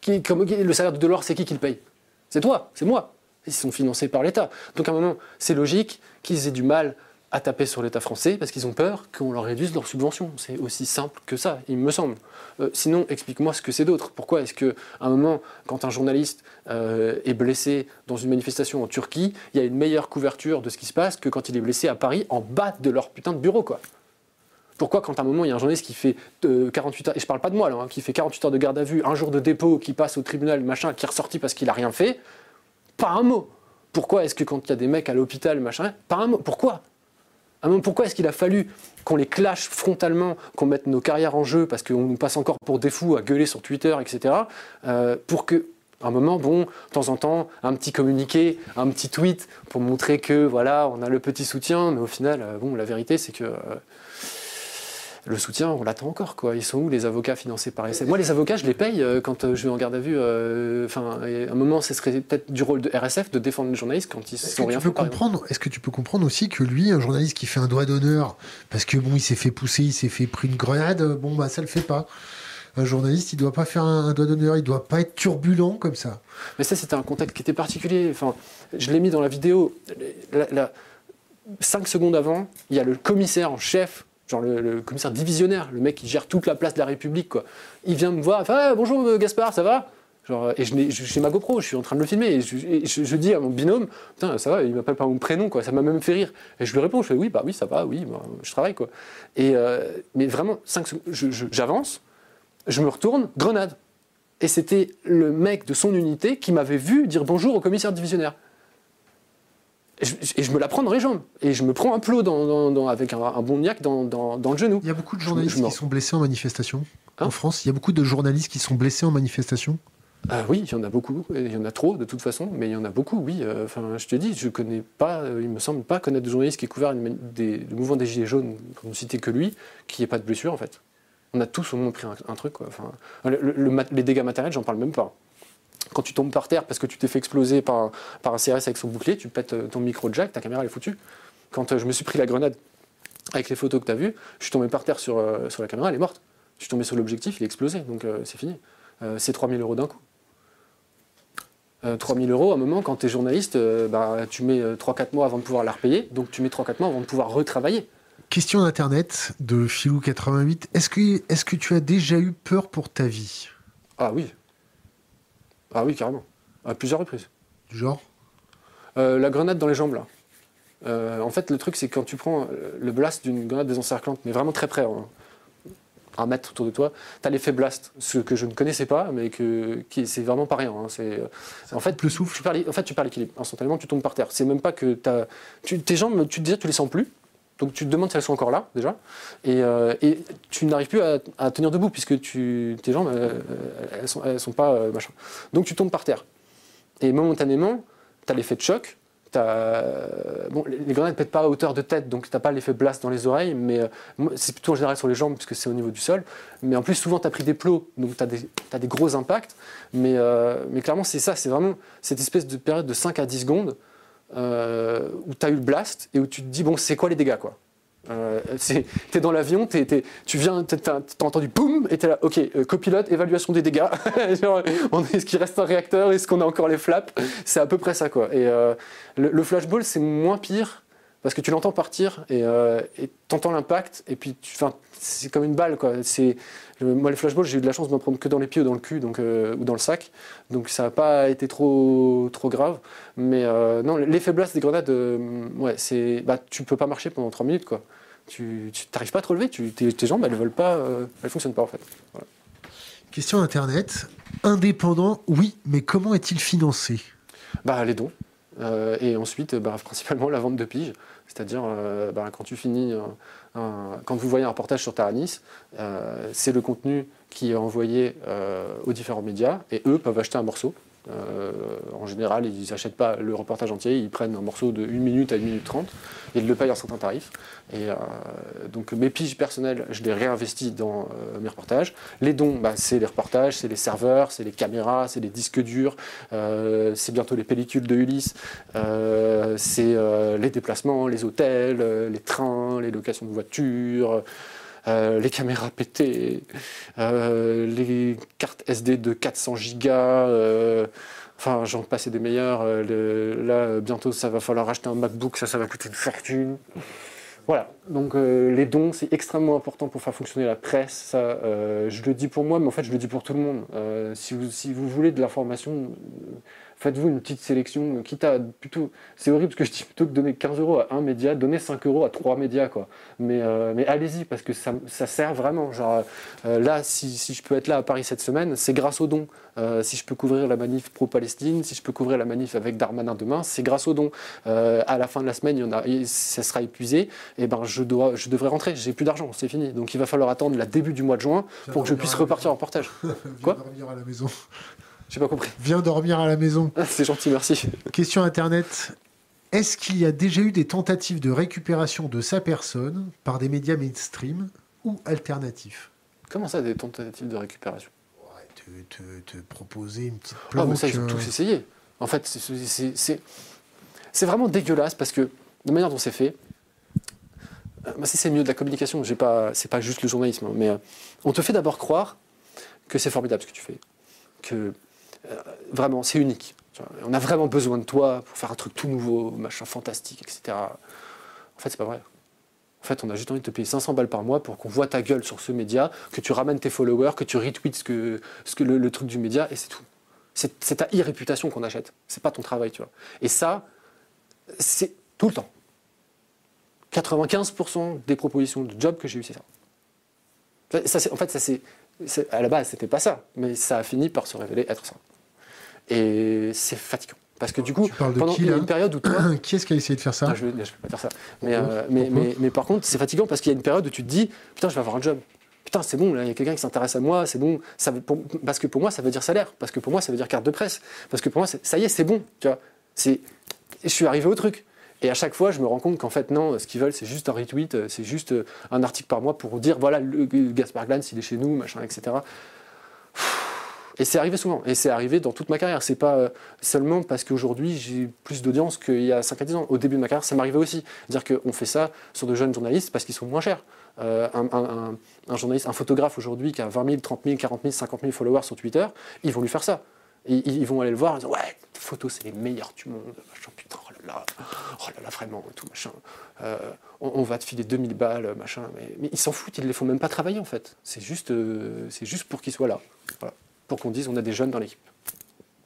B: qui, comme, Le salaire de Delors, c'est qui qui le paye? C'est toi, c'est moi ils sont financés par l'État. Donc à un moment, c'est logique qu'ils aient du mal à taper sur l'État français parce qu'ils ont peur qu'on leur réduise leurs subventions. C'est aussi simple que ça, il me semble. Euh, sinon, explique-moi ce que c'est d'autre. Pourquoi est-ce qu'à un moment, quand un journaliste euh, est blessé dans une manifestation en Turquie, il y a une meilleure couverture de ce qui se passe que quand il est blessé à Paris en bas de leur putain de bureau, quoi? Pourquoi quand à un moment il y a un journaliste qui fait 48 heures, et je parle pas de moi là, hein, qui fait 48 heures de garde à vue, un jour de dépôt, qui passe au tribunal, machin, qui est ressorti parce qu'il a rien fait, pas un mot. Pourquoi est-ce que quand il y a des mecs à l'hôpital, machin, pas un mot? Pourquoi? Pourquoi est-ce qu'il a fallu qu'on les clash frontalement, qu'on mette nos carrières en jeu parce qu'on nous passe encore pour des fous à gueuler sur Twitter, etc. Euh, pour que un moment, bon, de temps en temps, un petit communiqué, un petit tweet pour montrer que voilà, on a le petit soutien, mais au final, euh, bon, la vérité, c'est que euh, le soutien, on l'attend encore. Quoi. Ils sont où les avocats financés par SF Moi, les avocats, je les paye euh, quand je vais en garde à vue. Enfin, à un moment, ce serait peut-être du rôle de RSF de défendre les journalistes quand ils sont rien
A: peux comprendre Est-ce que tu peux comprendre aussi que lui, un journaliste qui fait un doigt d'honneur parce que bon, il s'est fait pousser, il s'est fait pris une grenade, bon bah ça le fait pas un journaliste, il doit pas faire un, doigt d'honneur, il doit pas être turbulent comme ça.
B: Mais ça, c'était un contexte qui était particulier. Enfin, je l'ai mis dans la vidéo. cinq secondes avant, il y a le commissaire en chef, genre le, commissaire divisionnaire, le mec qui gère toute la place de la République. Quoi. Il vient me voir, ah, bonjour euh, Gaspard, ça va? Genre, et je, j'ai ma GoPro, je suis en train de le filmer, et je, dis à mon binôme, putain, ça va, il m'appelle pas mon prénom, quoi, ça m'a même fait rire. Et je lui réponds, je fais, oui, bah oui, ça va, oui, je travaille, quoi. Et, euh, mais vraiment, j'avance, je me retourne, grenade. Et c'était le mec de son unité qui m'avait vu dire bonjour au commissaire divisionnaire. Et je, me la prends dans les jambes. Et je me prends un plot dans, avec un, bon niaque dans, le genou.
A: Il y a beaucoup de journalistes qui sont blessés en manifestation hein en France. Il y a beaucoup de journalistes qui sont blessés en manifestation
B: ah oui, il y en a beaucoup, il y en a trop de toute façon, mais il y en a beaucoup, oui. Euh, enfin, je te dis, je connais pas, euh, il me semble pas connaître de journaliste qui ait couvert des, le mouvement des Gilets jaunes, pour ne citer que lui, qui n'ait pas de blessure en fait. On a tous au moins pris un, truc. Quoi. Enfin, les dégâts matériels, j'en parle même pas. Quand tu tombes par terre parce que tu t'es fait exploser par un, par un CRS avec son bouclier, tu pètes euh, ton micro jack, ta caméra elle est foutue. Quand euh, je me suis pris la grenade avec les photos que tu as vues, je suis tombé par terre sur, euh, sur la caméra, elle est morte. Je suis tombé sur l'objectif, il est explosé, donc c'est fini. c'est 3000 euros d'un coup. 3000 euros, à un moment, quand tu es journaliste, bah, tu mets 3-4 mois avant de pouvoir la repayer, donc tu mets 3-4 mois avant de pouvoir retravailler.
A: Question d'Internet de Filou88. Est-ce que, est que tu as déjà eu peur pour ta vie?
B: Ah oui. Ah oui, carrément. À plusieurs reprises.
A: Du genre
B: euh, La grenade dans les jambes, là. Euh, en fait, le truc, c'est quand tu prends le blast d'une grenade désencerclante, mais vraiment très près, hein, un mètre autour de toi, tu as l'effet blast, ce que je ne connaissais pas, mais que qui, c'est vraiment pas rien. Hein, c'est,
A: en fait, le souffle.
B: Tu perds, en fait, tu perds l'équilibre. Instantanément, tu tombes par terre. C'est même pas que as, tu, tes jambes, tu te disais, tu les sens plus. Donc tu te demandes si elles sont encore là déjà, et, euh, tu n'arrives plus à, tenir debout puisque tes jambes elles, sont, sont pas euh, machin. Donc tu tombes par terre. Et momentanément, tu as l'effet de choc. bon, les grenades ne pètent pas à hauteur de tête, donc tu n'as pas l'effet blast dans les oreilles, mais euh, c'est plutôt en général sur les jambes puisque c'est au niveau du sol. Mais en plus, souvent, tu as pris des plots, donc tu as, des gros impacts. Mais, mais clairement, c'est ça, c'est vraiment cette espèce de période de 5 à 10 secondes euh, où tu as eu le blast et où tu te dis, bon, c'est quoi les dégâts quoi euh, t'es dans l'avion, tu viens, t'as entendu boum, et t'es là, ok, euh, copilote, évaluation des dégâts. est-ce qu'il reste un réacteur, est-ce qu'on a encore les flaps? C'est à peu près ça, quoi. Et euh, le, flashball, c'est moins pire parce que tu l'entends partir et t'entends l'impact, et puis c'est comme une balle, quoi. C'est moi, les flashballs, j'ai eu de la chance de m'en prendre que dans les pieds ou dans le cul donc, euh, ou dans le sac. Donc ça n'a pas été trop, trop grave. Mais euh, non, l'effet blast des grenades, euh, ouais, c'est, bah, tu peux pas marcher pendant 3 minutes. Quoi. Tu n'arrives pas à te relever. Tu, tes, jambes, elles ne pas, elles fonctionnent pas en fait.
A: Question Internet. Indépendant, oui, mais comment est-il financé?
B: Bah, Les dons. Et ensuite, bah, principalement la vente de piges. C'est-à-dire, bah, quand tu finis quand vous voyez un reportage sur Taranis, euh, c'est le contenu qui est envoyé euh, aux différents médias et eux peuvent acheter un morceau. Euh, en général, ils n'achètent pas le reportage entier, ils prennent un morceau de 1 minute à 1 minute 30 et ils le payent un certain tarif. Et donc mes piges personnelles, je les réinvestis dans mes reportages. Les dons, bah, c'est les reportages, c'est les serveurs, c'est les caméras, c'est les disques durs, c'est bientôt les pellicules de Ulysse, c'est les déplacements, les hôtels, les trains, les locations de voitures. Euh, les caméras pétées, euh, les cartes SD de 400 gigas, euh, enfin j'en passais des meilleurs. là, bientôt, ça va falloir acheter un MacBook, ça, ça va coûter une fortune. Voilà, donc les dons, c'est extrêmement important pour faire fonctionner la presse. Ça, je le dis pour moi, mais en fait, je le dis pour tout le monde. si, vous, si vous voulez de l'information, faites-vous une petite sélection, quitte à plutôt. C'est horrible parce que je dis plutôt que donner 15 euros à un média, donnez 5 euros à trois médias, quoi. Mais, euh, mais allez-y, parce que ça, ça, sert vraiment. Genre, euh, là, si, si, je peux être là à Paris cette semaine, c'est grâce aux dons. Euh, si je peux couvrir la manif pro-Palestine, si je peux couvrir la manif avec Darmanin demain, c'est grâce aux dons. à la fin de la semaine, il y en a, ça sera épuisé, et ben je, dois, je devrais rentrer, j'ai plus d'argent, c'est fini. Donc il va falloir attendre le début du mois de juin pour que je puisse repartir en portage.
A: Quoi? dormir à la maison.
B: J'ai pas compris.
A: Viens dormir à la maison.
B: Ah, c'est gentil, merci.
A: Question internet. Est-ce qu'il y a déjà eu des tentatives de récupération de sa personne par des médias mainstream ou alternatifs?
B: Comment ça, des tentatives de récupération?
A: Ouais, te, te, proposer une petite
B: planque. Ah, mais ça, ils ont tous essayé. En fait, c'est vraiment dégueulasse parce que, de manière dont c'est fait, euh, c'est mieux de la communication, c'est pas, juste le journalisme, hein, mais euh, on te fait d'abord croire que c'est formidable ce que tu fais, que euh, vraiment, c'est unique. On a vraiment besoin de toi pour faire un truc tout nouveau, machin fantastique, etc. En fait, c'est pas vrai. En fait, on a juste envie de te payer 500 balles par mois pour qu'on voit ta gueule sur ce média, que tu ramènes tes followers, que tu retweets le, truc du média, et c'est tout. C'est ta e-réputation qu'on achète. C'est pas ton travail, tu vois. Et ça, c'est tout le temps. 95% des propositions de job que j'ai eues, c'est ça. en fait, à la base, c'était pas ça, mais ça a fini par se révéler être ça. Et c'est fatigant. Parce que du coup,
A: pendant qui, une période où toi. qui est-ce qui a essayé de faire ça
B: Je ne peux pas dire ça. Mais, euh, mais, mais, mais, par contre, c'est fatigant parce qu'il y a une période où tu te dis Putain, je vais avoir un job. Putain, c'est bon, il y a quelqu'un qui s'intéresse à moi, c'est bon. Ça parce que pour moi, ça veut dire salaire. Parce que pour moi, ça veut dire carte de presse. Parce que pour moi, ça y est, c'est bon. Tu vois je suis arrivé au truc. Et à chaque fois, je me rends compte qu'en fait, non, ce qu'ils veulent, c'est juste un retweet, euh, c'est juste euh, un article par mois pour dire, voilà, le, Gaspard Glantz, il est chez nous, machin, etc. Et c'est arrivé souvent, et c'est arrivé dans toute ma carrière. C'est pas euh, seulement parce qu'aujourd'hui j'ai plus d'audience qu'il y a 5 à 10 ans. Au début de ma carrière, ça m'arrivait aussi. Dire qu'on fait ça sur de jeunes journalistes parce qu'ils sont moins chers. un, journaliste, un photographe aujourd'hui qui a 20 000, 30 000, 40 000, 50 000 followers sur Twitter, ils vont lui faire ça. ils vont aller le voir et dire Ouais, tes photos, c'est les meilleures du monde. Putain, oh là là, vraiment, tout machin. Euh, on, va te filer 2000 balles, machin. Mais, ils s'en foutent, ils ne les font même pas travailler en fait. C'est juste, euh, c'est juste pour qu'ils soient là. Pour qu'on dise on a des jeunes dans l'équipe.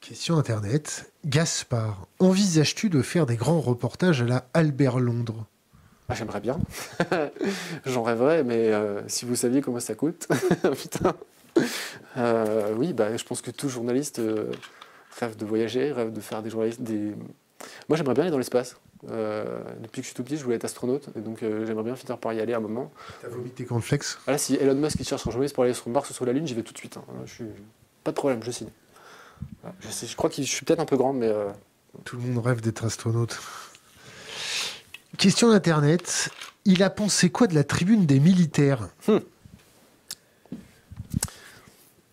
A: Question internet. Gaspard, envisages-tu de faire des grands reportages à la Albert Londres?
B: Ah, J'aimerais bien. J'en rêverais, mais euh, si vous saviez comment ça coûte, putain. oui, bah, je pense que tout journaliste rêve de voyager, rêve de faire des journalistes, des, moi, j'aimerais bien aller dans l'espace. Euh, depuis que je suis tout petit, je voulais être astronaute, et donc euh, j'aimerais bien finir par y aller à un moment.
A: T'as vomi tes cornflakes?
B: Voilà, si Elon Musk il cherche un journaliste pour aller sur Mars ou sur la Lune, j'y vais tout de suite. Hein. Je suis... Pas de problème, je signe. Je, je, crois que je suis peut-être un peu grand, mais. Euh,
A: tout le monde rêve d'être astronaute. Question d'Internet. Il a pensé quoi de la tribune des militaires? Hmm.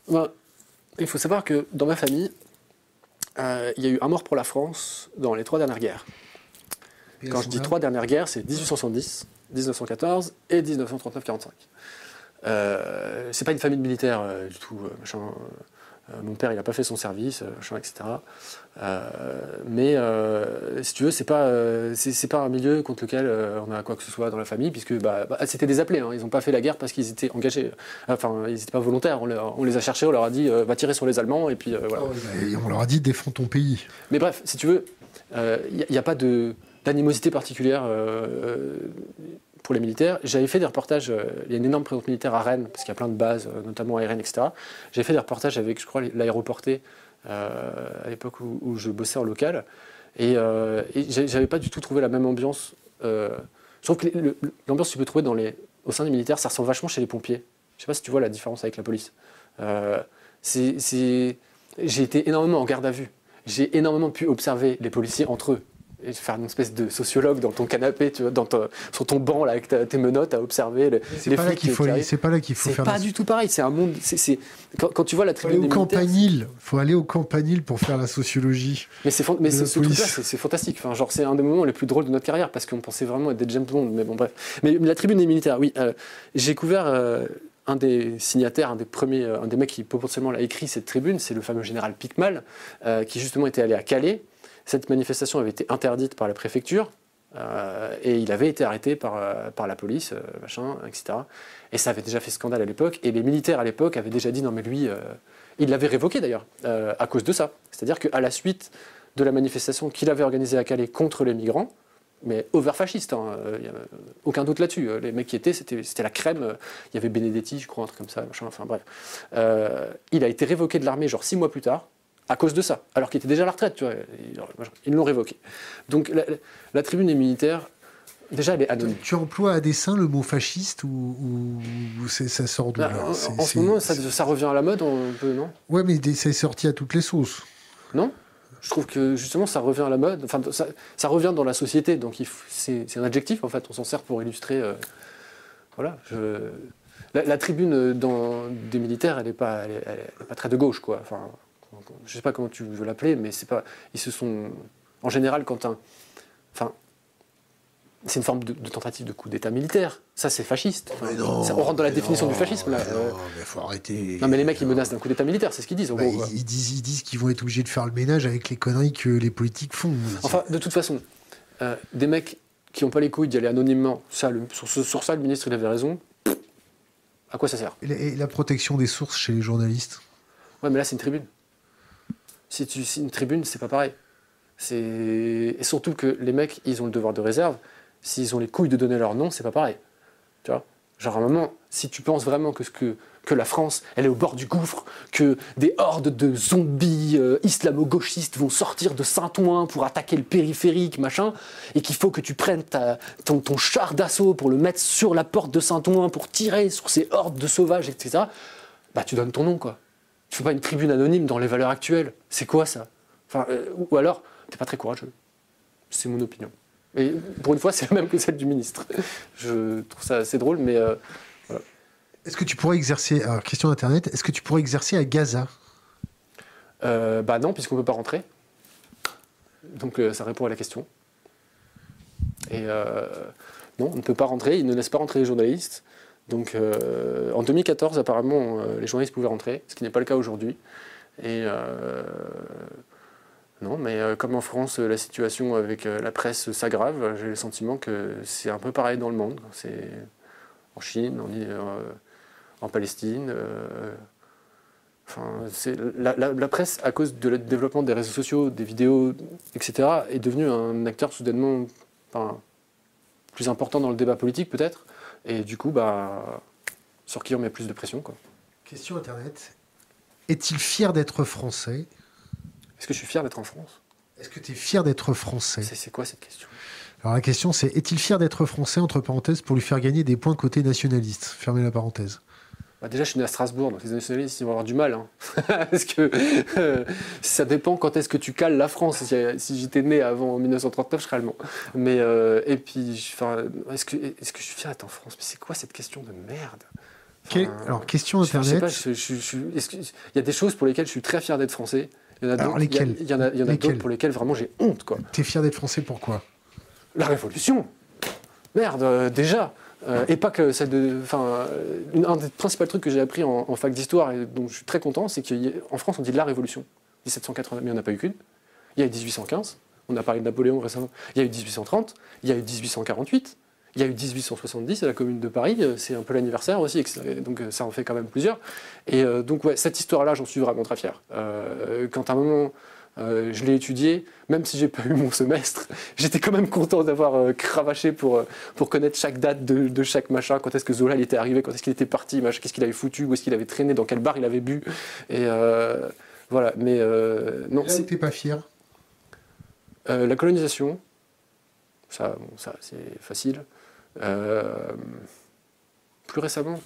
B: ben, Il faut savoir que dans ma famille, euh, il y a eu un mort pour la France dans les trois dernières guerres. Quand je dis trois dernières guerres, c'est 1870, 1914 et 1939-45. Euh, c'est pas une famille militaire euh, du tout, euh, machin, mon père, il n'a pas fait son service, euh, etc. Euh, mais si tu veux, c'est pas, c'est, pas un milieu contre lequel on a quoi que ce soit dans la famille, puisque bah, bah, c'était des appelés. Hein. ils n'ont pas fait la guerre parce qu'ils étaient engagés. Enfin, ils n'étaient pas volontaires. On, les a cherchés, on leur a dit va tirer sur les Allemands, et puis voilà.
A: Et on leur a dit défends ton pays.
B: Mais bref, si tu veux, il n'y a, pas de, d'animosité particulière les militaires. J'avais fait des reportages, euh, il y a une énorme présence militaire à Rennes, parce qu'il y a plein de bases, euh, notamment aériennes, etc. J'avais fait des reportages avec, je crois, l'aéroporté, euh, à l'époque où, je bossais en local. Et, et j'avais pas du tout trouvé la même ambiance. je trouve que l'ambiance que tu peux trouver dans les, au sein des militaires, ça ressemble vachement chez les pompiers. Je sais pas si tu vois la différence avec la police. j'ai été énormément en garde à vue. J'ai énormément pu observer les policiers entre eux et faire une espèce de sociologue dans ton canapé, tu vois, dans sur ton banc là, avec tes menottes à observer les,
A: les flics qu'il faut, C'est pas là qu'il faut faire.
B: C'est pas du tout pareil. C'est un monde. C'est, quand, tu vois la tribune.
A: Faut aller au campanile. Faut aller au campanile pour faire la sociologie.
B: Mais c'est mais ce truc-là, c'est fantastique. Enfin, genre, c'est un des moments les plus drôles de notre carrière parce qu'on pensait vraiment être des James Bond. Mais bon, bref. Mais la tribune des militaires, oui. Euh, j'ai couvert. Euh, un des signataires, un des premiers, euh, un des mecs qui potentiellement l'a écrit cette tribune, c'est le fameux général Picmal, qui justement était allé à Calais cette manifestation avait été interdite par la préfecture et il avait été arrêté par, par la police, machin, etc. Et ça avait déjà fait scandale à l'époque. Et les militaires à l'époque avaient déjà dit non mais lui, il l'avait révoqué d'ailleurs, à cause de ça. C'est-à-dire qu'à la suite de la manifestation qu'il avait organisée à Calais contre les migrants, mais over fasciste, hein, aucun doute là-dessus. Les mecs qui étaient, c'était la crème. Il y avait Benedetti, je crois, un truc comme ça, machin, enfin bref. Euh, il a été révoqué de l'armée, genre six mois plus tard, à cause de ça, alors qu'il était déjà à la retraite, tu vois. Ils l'ont révoqué. Donc la, tribune des militaires, déjà, elle est anonyme.
A: Tu emploies à dessein le mot fasciste ou, ça sort de
B: là? En, ce moment, ça, revient à la mode, un peu, non?
A: Ouais, mais c'est sorti à toutes les sauces.
B: Non? Je trouve que justement ça revient à la mode, enfin ça, revient dans la société, donc c'est un adjectif en fait, on s'en sert pour illustrer. Euh, voilà, la, tribune dans, des militaires, elle n'est pas, pas très de gauche quoi. Enfin, je sais pas comment tu veux l'appeler, mais c'est pas, ils se sont, en général quand un, enfin c'est une forme de, tentative de coup d'État militaire. Ça, c'est fasciste.
A: on
B: rentre dans la définition du fascisme. Là.
A: Non, mais faut arrêter.
B: Non, mais les mecs, ils menacent d'un coup d'État militaire, c'est ce qu'ils disent.
A: Bah, ils, disent, ils disent qu'ils vont être obligés de faire le ménage avec les conneries que les politiques font.
B: Enfin, de toute façon, euh, des mecs qui n'ont pas les couilles d'y aller anonymement, ça, sur, ça, le ministre, il avait raison. À quoi ça sert?
A: Et la, protection des sources chez les journalistes?
B: Ouais, mais là, c'est une tribune. Si tu, une tribune, c'est pas pareil. Et surtout que les mecs, ils ont le devoir de réserve s'ils ont les couilles de donner leur nom, c'est pas pareil. Tu vois? Genre, à un moment, si tu penses vraiment que, la France, elle est au bord du gouffre, que des hordes de zombies euh, islamo-gauchistes vont sortir de Saint-Ouen pour attaquer le périphérique, machin, et qu'il faut que tu prennes ton, char d'assaut pour le mettre sur la porte de Saint-Ouen pour tirer sur ces hordes de sauvages, etc., bah tu donnes ton nom, quoi. Tu fais pas une tribune anonyme dans les valeurs actuelles. C'est quoi ça? Enfin, euh, Ou alors, t'es pas très courageux. C'est mon opinion. Et pour une fois, c'est la même que celle du ministre. Je trouve ça assez drôle, mais euh, voilà.
A: Est-ce que tu pourrais exercer, alors question d'Internet, est-ce que tu pourrais exercer à Gaza?
B: Euh, Bah non, puisqu'on ne peut pas rentrer. Donc ça répond à la question. Et non, on ne peut pas rentrer, ils ne laissent pas rentrer les journalistes. Donc en 2014, apparemment, les journalistes pouvaient rentrer, ce qui n'est pas le cas aujourd'hui. Et non, mais euh, comme en France, la situation avec euh, la presse s'aggrave, j'ai le sentiment que c'est un peu pareil dans le monde. C'est en Chine, en, Palestine. Euh, la, presse, à cause du développement des réseaux sociaux, des vidéos, etc., est devenue un acteur soudainement plus important dans le débat politique, peut-être. Et du coup, bah, sur qui on met plus de pression. Quoi.
A: Question Internet. Est-il fier d'être français?
B: Est-ce que je suis fier d'être en France?
A: Est-ce que tu es fier d'être français?
B: C'est quoi cette question?
A: Alors la question c'est est-il fier d'être français entre parenthèses pour lui faire gagner des points côté nationaliste? Fermez la parenthèse.
B: Bah déjà, je suis né à Strasbourg, donc les nationalistes ils vont avoir du mal. Hein. Parce que euh, ça dépend quand est-ce que tu cales la France. Si, j'étais né avant 1939, je serais allemand. Mais, euh, et puis, est-ce que, est que je suis fier d'être en France? Mais c'est quoi cette question de merde?
A: Alors, question Internet.
B: il y a des choses pour lesquelles je suis très fier d'être français.
A: Il y en a d'autres,
B: il y, en a, d'autres pour lesquels vraiment j'ai honte. Quoi.
A: T'es fier d'être français, pourquoi
B: La Révolution Merde, euh, déjà euh, et pas que celle de. Enfin, un des principaux trucs que j'ai appris en, fac d'histoire et dont je suis très content, c'est qu'en France, on dit la Révolution. 1780, mais on n'a pas eu qu'une. Il y a eu 1815, on a parlé de Napoléon récemment. Il y a eu 1830, il y a eu 1848, il y a eu 1870 à la Commune de Paris, euh, c'est un peu l'anniversaire aussi, donc euh, ça en fait quand même plusieurs. Et euh, donc ouais, cette histoire-là, j'en suis vraiment très fier. quand à un moment, je l'ai étudié, même si j'ai pas eu mon semestre, j'étais quand même content d'avoir cravaché pour, pour connaître chaque date de, chaque machin, quand est-ce que Zola il était arrivé, quand est-ce qu'il était parti, qu'est-ce qu'il avait foutu, où est-ce qu'il avait traîné, dans quel bar il avait bu? Et voilà, mais non.
A: T'es pas fier?
B: La colonisation, ça, bon, ça c'est facile. Euh, plus récemment.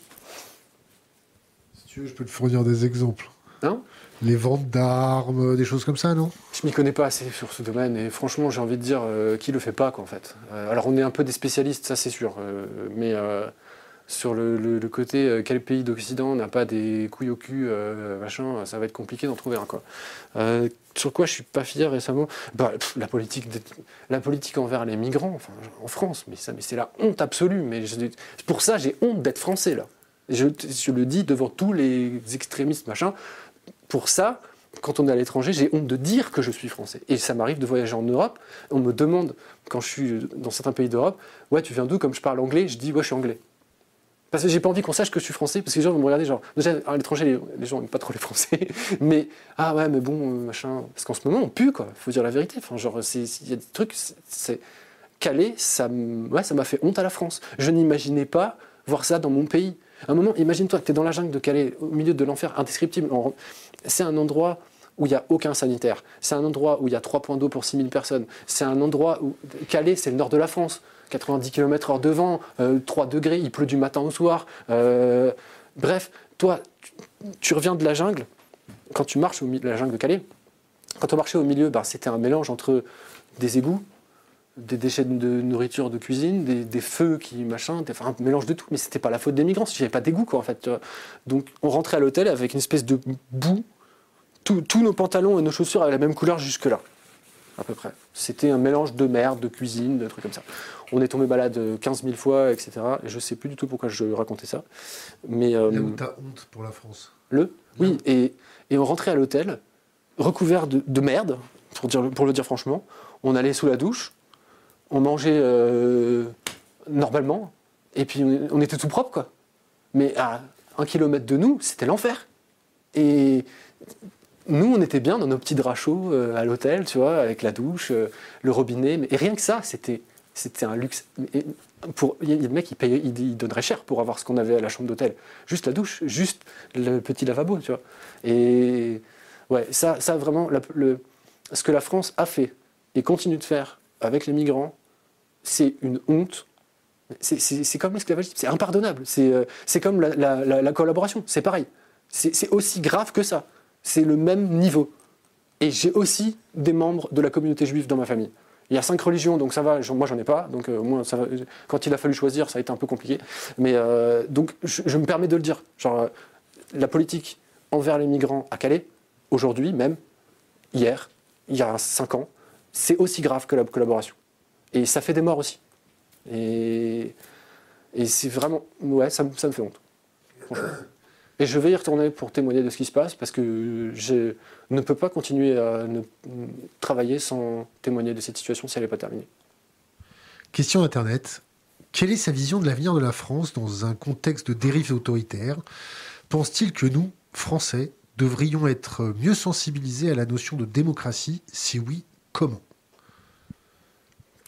A: Si tu veux, je peux te fournir des exemples.
B: Hein?
A: Les ventes d'armes, des choses comme ça, non?
B: Je m'y connais pas assez sur ce domaine et franchement, j'ai envie de dire euh, qui le fait pas, quoi, en fait. Euh, alors, on est un peu des spécialistes, ça c'est sûr, mais sur le, côté euh, quel pays d'Occident n'a pas des couilles au cul, euh, machin, ça va être compliqué d'en trouver un. Quoi. Euh, sur quoi je suis pas fier récemment? Bah, la, politique la politique envers les migrants en France, mais, mais c'est la honte absolue. Mais pour ça, j'ai honte d'être français là. Je, je, le dis devant tous les extrémistes, machin. Pour ça, quand on est à l'étranger, j'ai honte de dire que je suis français. Et ça m'arrive de voyager en Europe. On me demande, quand je suis dans certains pays d'Europe, ouais, tu viens d'où Comme je parle anglais, je dis, ouais, je suis anglais. Parce que j'ai pas envie qu'on sache que je suis français, parce que les gens vont me regarder, genre, déjà, à l'étranger, les, gens n'aiment pas trop les français. mais, ah ouais, mais bon, euh, machin. Parce qu'en ce moment, on pue, quoi. Faut dire la vérité. Enfin, genre, il y a des trucs, c'est. Calais, ça m'a fait honte à la France. Je n'imaginais pas voir ça dans mon pays. À un moment, imagine-toi que tu es dans la jungle de Calais, au milieu de l'enfer indescriptible. C'est un endroit où il n'y a aucun sanitaire. C'est un endroit où il y a trois points d'eau pour 6000 personnes. C'est un endroit où. Calais, c'est le nord de la France. 90 km/h de vent, 3 degrés, il pleut du matin au soir. Euh, bref, toi, tu, reviens de la jungle. Quand tu marches au milieu de la jungle de Calais, quand on marchait au milieu, bah, c'était un mélange entre des égouts, des déchets de nourriture de cuisine, des, feux qui machin, enfin, un mélange de tout. Mais c'était pas la faute des migrants, si j'avais pas d'égout quoi en fait. Donc on rentrait à l'hôtel avec une espèce de boue tous nos pantalons et nos chaussures avaient la même couleur jusque-là, à peu près. C'était un mélange de merde, de cuisine, de trucs comme ça. On est tombé malade 15 000 fois, etc. Et je sais plus du tout pourquoi je racontais ça. Mais,
A: euh, Là où t'as honte pour la France.
B: Le Oui, et, et, on rentrait à l'hôtel, recouvert de, merde, pour, dire, pour le dire franchement. On allait sous la douche, on mangeait euh, normalement, et puis on était tout propre, quoi. Mais à un kilomètre de nous, c'était l'enfer. Et nous, on était bien dans nos petits draps euh, à l'hôtel, tu vois, avec la douche, euh, le robinet. Mais, et rien que ça, c'était, c'était un luxe. il y a des mecs qui payent, ils, donneraient cher pour avoir ce qu'on avait à la chambre d'hôtel. Juste la douche, juste le petit lavabo, tu vois. Et ouais, ça, ça vraiment, ce que la France a fait et continue de faire avec les migrants, c'est une honte. C'est, comme l'esclavagisme, c'est impardonnable. C'est, euh, comme la collaboration, c'est pareil. C'est aussi grave que ça c'est le même niveau. Et j'ai aussi des membres de la communauté juive dans ma famille. Il y a cinq religions, donc ça va. Moi, j'en ai pas. Donc, euh, quand il a fallu choisir, ça a été un peu compliqué. Mais euh, donc, je, me permets de le dire. Euh, la politique envers les migrants à Calais, aujourd'hui même, hier, il y a cinq ans, c'est aussi grave que la collaboration. Et ça fait des morts aussi. Et, c'est vraiment. Ouais, ça, ça me fait honte. Et je vais y retourner pour témoigner de ce qui se passe parce que je ne peux pas continuer à travailler sans témoigner de cette situation si elle n'est pas terminée.
A: Question Internet. Quelle est sa vision de l'avenir de la France dans un contexte de dérive autoritaire Pense-t-il que nous, Français, devrions être mieux sensibilisés à la notion de démocratie? Si oui, comment?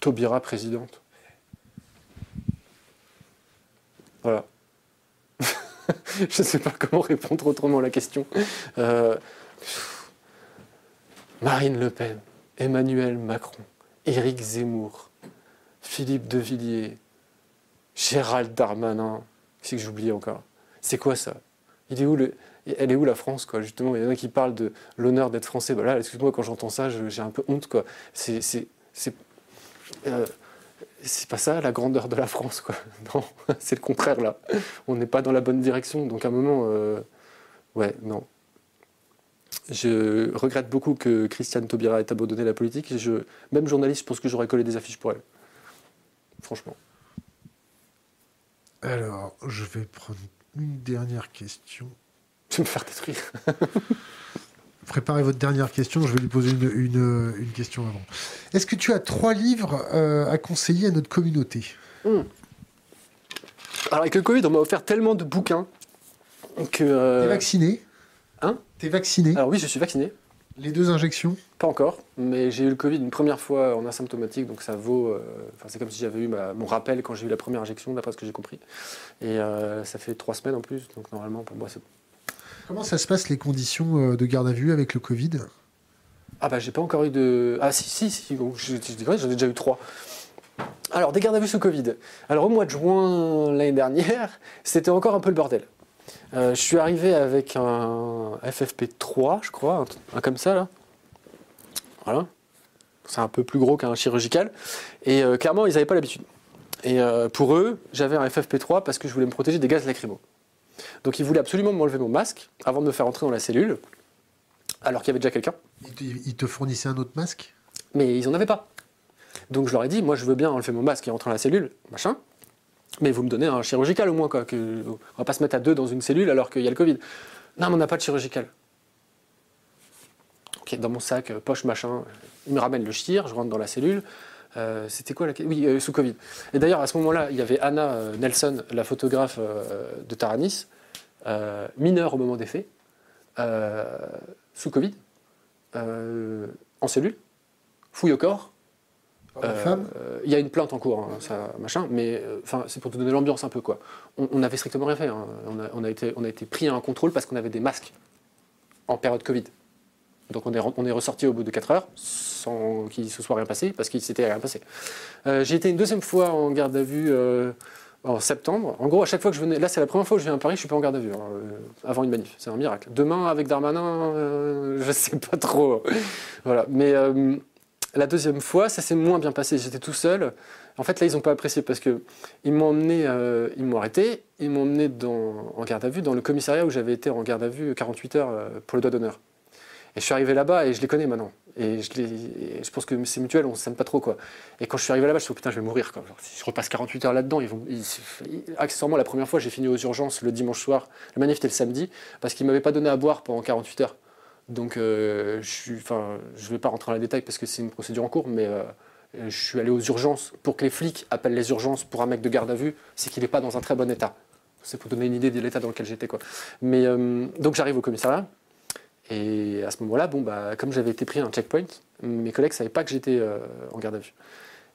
B: Taubira présidente. Voilà. je ne sais pas comment répondre autrement à la question. Euh, Marine Le Pen, Emmanuel Macron, Éric Zemmour, Philippe de Villiers, Gérald Darmanin. Qu'est-ce que j'oublie encore C'est quoi ça? Elle est où la France quoi Justement, il y en a qui parlent de l'honneur d'être français. Bah là, excuse-moi, quand j'entends ça, j'ai un peu honte. quoi. C'est. Euh, c'est pas ça la grandeur de la France, quoi. Non, c'est le contraire là. On n'est pas dans la bonne direction. Donc à un moment, euh, ouais, non. Je regrette beaucoup que Christiane Taubira ait abandonné la politique. je, même journaliste, je pense que j'aurais collé des affiches pour elle. Franchement.
A: Alors, je vais prendre une dernière question.
B: Tu me faire détruire.
A: préparez votre dernière question. Je vais lui poser une, une, question avant. Est-ce que tu as trois livres euh, à conseiller à notre communauté? Hmm.
B: Alors, avec le Covid, on m'a offert tellement de bouquins que. Euh...
A: T'es vacciné?
B: Hein?
A: T'es vacciné?
B: Alors, oui, je suis vacciné.
A: Les deux injections?
B: Pas encore, mais j'ai eu le Covid une première fois en asymptomatique, donc ça vaut. Euh, c'est comme si j'avais eu mon rappel quand j'ai eu la première injection, d'après ce que j'ai compris. Et euh, ça fait trois semaines en plus, donc normalement pour moi c'est
A: Comment ça se passe les conditions euh, de garde à vue avec le Covid?
B: Ah bah j'ai pas encore eu de... Ah si, si, si, j'en ai déjà eu trois. Alors, des gardes à vue sous Covid. Alors, au mois de juin l'année dernière, c'était encore un peu le bordel. Euh, je suis arrivé avec un FFP3, je crois, un, comme ça, là. Voilà. C'est un peu plus gros qu'un chirurgical. Et euh, clairement, ils n'avaient pas l'habitude. Et pour eux, j'avais un FFP3 parce que je voulais me protéger des gaz lacrymaux. Donc ils voulaient absolument m'enlever mon masque avant de me faire entrer dans la cellule, alors qu'il y avait déjà quelqu'un.
A: Ils te fournissaient un autre masque?
B: Mais ils n'en avaient pas. Donc je leur ai dit, moi je veux bien enlever mon masque et rentrer dans la cellule, machin, mais vous me donnez un chirurgical au moins, quoi. Que, on va pas se mettre à deux dans une cellule alors qu'il y a le Covid. Non, mais on n'a pas de chirurgical. dans mon sac, poche, machin. Il me ramène le chir, je rentre dans la cellule. C'était quoi la Oui, sous Covid. Et d'ailleurs, à ce moment-là, il y avait Anna Nelson, la photographe de Taranis, mineure au moment des faits, sous Covid, en cellule, fouille au corps,
A: euh,
B: il y a une plainte en cours, hein, ça, machin, mais euh, enfin, c'est pour te donner l'ambiance un peu. quoi. On n'avait strictement rien fait. Hein. On, a, été, on a été pris à un contrôle parce qu'on avait des masques en période Covid. Donc on est, ressorti au bout de 4 heures sans qu'il se soit rien passé, parce qu'il s'était rien passé. Euh, j'ai été une deuxième fois en garde à vue en septembre. En gros, à chaque fois que je venais, là c'est la première fois que je viens à Paris, je suis pas en garde à vue hein, avant une manif. C'est un miracle. Demain avec Darmanin, je sais pas trop. voilà, mais la deuxième fois, ça s'est moins bien passé. J'étais tout seul. En fait, là, ils n'ont pas apprécié parce que ils m'ont emmené, euh, ils m'ont arrêté, ils m'ont emmené en garde à vue dans le commissariat où j'avais été en garde à vue 48 heures euh, pour le doigt d'honneur. Et je suis arrivé là-bas et je les connais maintenant. Et je, pense que c'est mutuel, on s'aime pas trop. quoi. Et quand je suis arrivé là-bas, je me suis dit, putain, je vais mourir. Quoi. si je repasse 48 heures là-dedans, ils accessoirement, la première fois, j'ai fini aux urgences le dimanche soir. Le manif était le samedi parce qu'ils ne m'avaient pas donné à boire pendant 48 heures. Donc, euh, je ne vais pas rentrer dans les détails parce que c'est une procédure en cours, mais euh, je suis allé aux urgences. Pour que les flics appellent les urgences pour un mec de garde à vue, c'est qu'il n'est pas dans un très bon état. C'est pour donner une idée de l'état dans lequel j'étais. Euh, donc, j'arrive au commissariat. Et à ce moment-là, bon, bah, comme j'avais été pris à un checkpoint, mes collègues ne savaient pas que j'étais en garde à vue.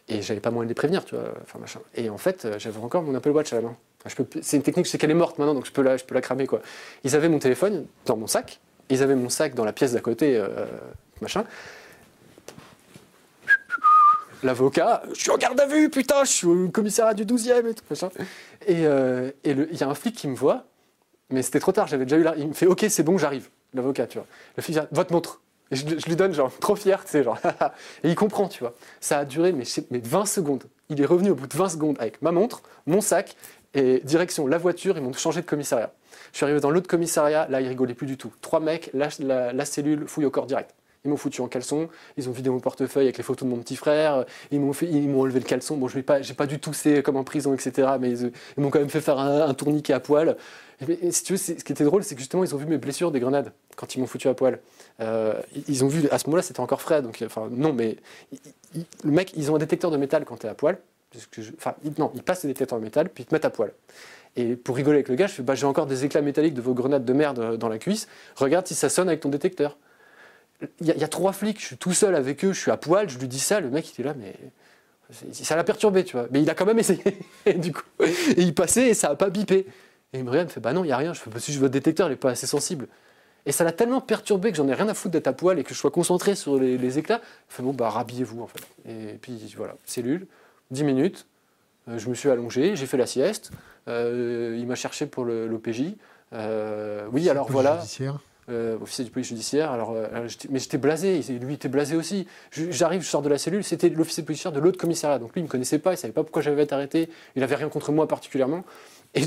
B: Et j'avais pas moyen de les prévenir, tu vois. Enfin, machin. Et en fait, j'avais encore mon Apple Watch à la main. C'est une technique, je sais qu'elle est morte maintenant, donc je peux, la, je peux la cramer. Quoi. Ils avaient mon téléphone dans mon sac, ils avaient mon sac dans la pièce d'à côté, euh, machin. L'avocat, je suis en garde à vue, putain, je suis au commissariat du 12e et tout, machin. Et euh, il y a un flic qui me voit, mais c'était trop tard, j'avais déjà eu là. Il me fait, ok, c'est bon, j'arrive. L'avocat, tu vois. Le flic, votre montre. Et je, lui donne, genre, trop fier, tu sais, genre. et il comprend, tu vois. Ça a duré, mais, mais 20 secondes. Il est revenu au bout de 20 secondes avec ma montre, mon sac, et direction la voiture, ils m'ont changé de commissariat. Je suis arrivé dans l'autre commissariat, là, ils rigolaient plus du tout. Trois mecs, la, cellule, fouille au corps direct. Ils m'ont foutu en caleçon, ils ont vidé mon portefeuille avec les photos de mon petit frère, ils m'ont ils m'ont enlevé le caleçon. Bon, je n'ai pas, pas du tout c'est comme en prison, etc. Mais ils, m'ont quand même fait faire un, tourniquet à poil. Et, si tu veux, ce qui était drôle, c'est que justement, ils ont vu mes blessures des grenades quand ils m'ont foutu à poil. Euh, ils ont vu, à ce moment-là, c'était encore frais. Donc, enfin, non, mais le mec, ils ont un détecteur de métal quand tu es à poil. enfin, non, ils passent le détecteur de métal, puis ils te mettent à poil. Et pour rigoler avec le gars, je fais bah, j'ai encore des éclats métalliques de vos grenades de merde euh, dans la cuisse. Regarde si ça sonne avec ton détecteur. Il y, a trois flics, je suis tout seul avec eux, je suis à poil, je lui dis ça, le mec il était là, mais ça l'a perturbé, tu vois. Mais il a quand même essayé, du coup. Et il passait et ça n'a pas bipé. Et il me regarde, il me fait bah non, il n'y a rien. Je fais si votre détecteur n'est pas assez sensible. Et ça l'a tellement perturbé que j'en ai rien à foutre d'être à poil et que je sois concentré sur les, éclats. Il fait bon, bah rhabillez-vous en fait. Et puis voilà, cellule, 10 minutes, euh, je me suis allongé, j'ai fait la sieste. Euh, il m'a cherché pour l'OPJ. Euh, oui, alors voilà. Judiciaire? Euh, officier du police judiciaire. Alors, mais j'étais blasé, lui était blasé aussi. J'arrive, je sors de la cellule, c'était l'officier de police de l'autre commissariat. Donc lui, il me connaissait pas, il savait pas pourquoi j'avais été arrêté, il avait rien contre moi particulièrement. Et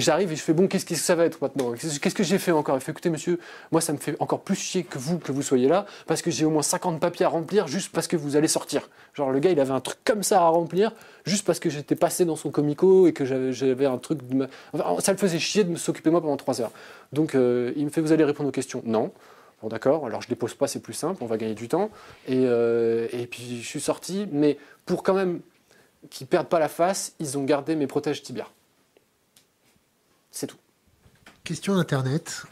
B: j'arrive et je fais bon, qu'est-ce que ça va être maintenant? Qu'est-ce que j'ai fait encore? Il fait écoutez, monsieur, moi ça me fait encore plus chier que vous que vous soyez là, parce que j'ai au moins 50 papiers à remplir juste parce que vous allez sortir. Genre le gars, il avait un truc comme ça à remplir, juste parce que j'étais passé dans son comico et que j'avais un truc. De ça le faisait chier de s'occuper moi pendant 3 heures. Donc euh, il me fait vous allez répondre aux questions? Non. Bon d'accord, alors je les pose pas, c'est plus simple, on va gagner du temps. Et, euh, et puis je suis sorti, mais pour quand même qu'ils perdent pas la face, ils ont gardé mes protèges tibias. C'est tout.
A: Question d'Internet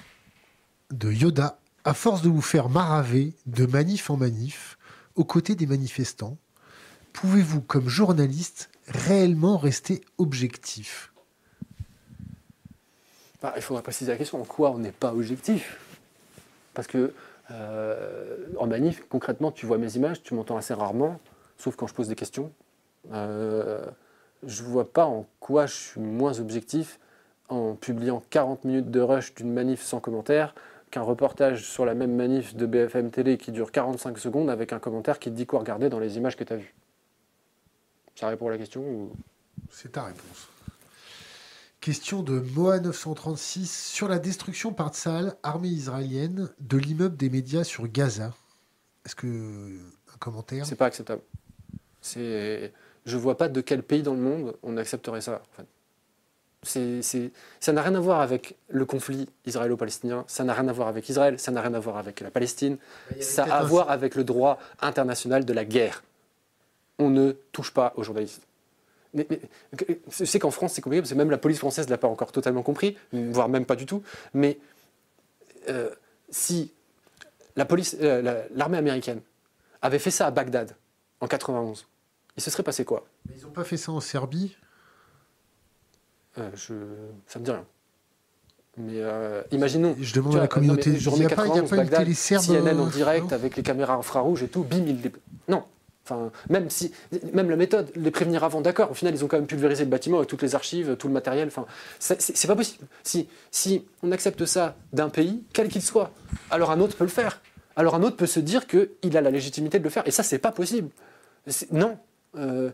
A: de Yoda. À force de vous faire maraver de manif en manif, aux côtés des manifestants, pouvez-vous, comme journaliste, réellement rester objectif?
B: Bah, Il faudrait préciser la question. En quoi on n'est pas objectif? Parce que euh, en manif, concrètement, tu vois mes images, tu m'entends assez rarement, sauf quand je pose des questions. Euh, je ne vois pas en quoi je suis moins objectif en publiant 40 minutes de rush d'une manif sans commentaire qu'un reportage sur la même manif de BFM Télé qui dure 45 secondes avec un commentaire qui te dit quoi regarder dans les images que tu as vues. Ça répond à la question ou...
A: C'est ta réponse. Question de Moa936 sur la destruction par Tsahal, armée israélienne, de l'immeuble des médias sur Gaza. Est-ce que un commentaire?
B: C'est pas acceptable. C'est, je vois pas de quel pays dans le monde on accepterait ça. En fait. Ça n'a rien à voir avec le conflit israélo-palestinien, ça n'a rien à voir avec Israël, ça n'a rien à voir avec la Palestine, ça a à voir avec le droit international de la guerre. On ne touche pas aux journalistes. Mais, je sais qu'en France, c'est compliqué, parce que même la police française ne l'a pas encore totalement compris, voire même pas du tout. Mais euh, si la police, euh, l'armée américaine avait fait ça à Bagdad en 91, il se serait passé quoi?
A: Ils n'ont pas fait ça en Serbie?
B: Euh, je... Ça me dit rien. Mais imaginons.
A: Je demande à la communauté.
B: il n'y a, pas, une Bagdad, CNN en direct avec les caméras infrarouges et tout, bim, il... Non, Enfin, même si, même la méthode, les prévenir avant, d'accord. Au final, ils ont quand même pulvérisé le bâtiment avec toutes les archives, tout le matériel. Enfin, c'est pas possible. Si, si on accepte ça d'un pays, quel qu'il soit, alors un autre peut le faire. Alors un autre peut se dire qu'il a la légitimité de le faire. Et ça, c'est pas possible. Non. Euh,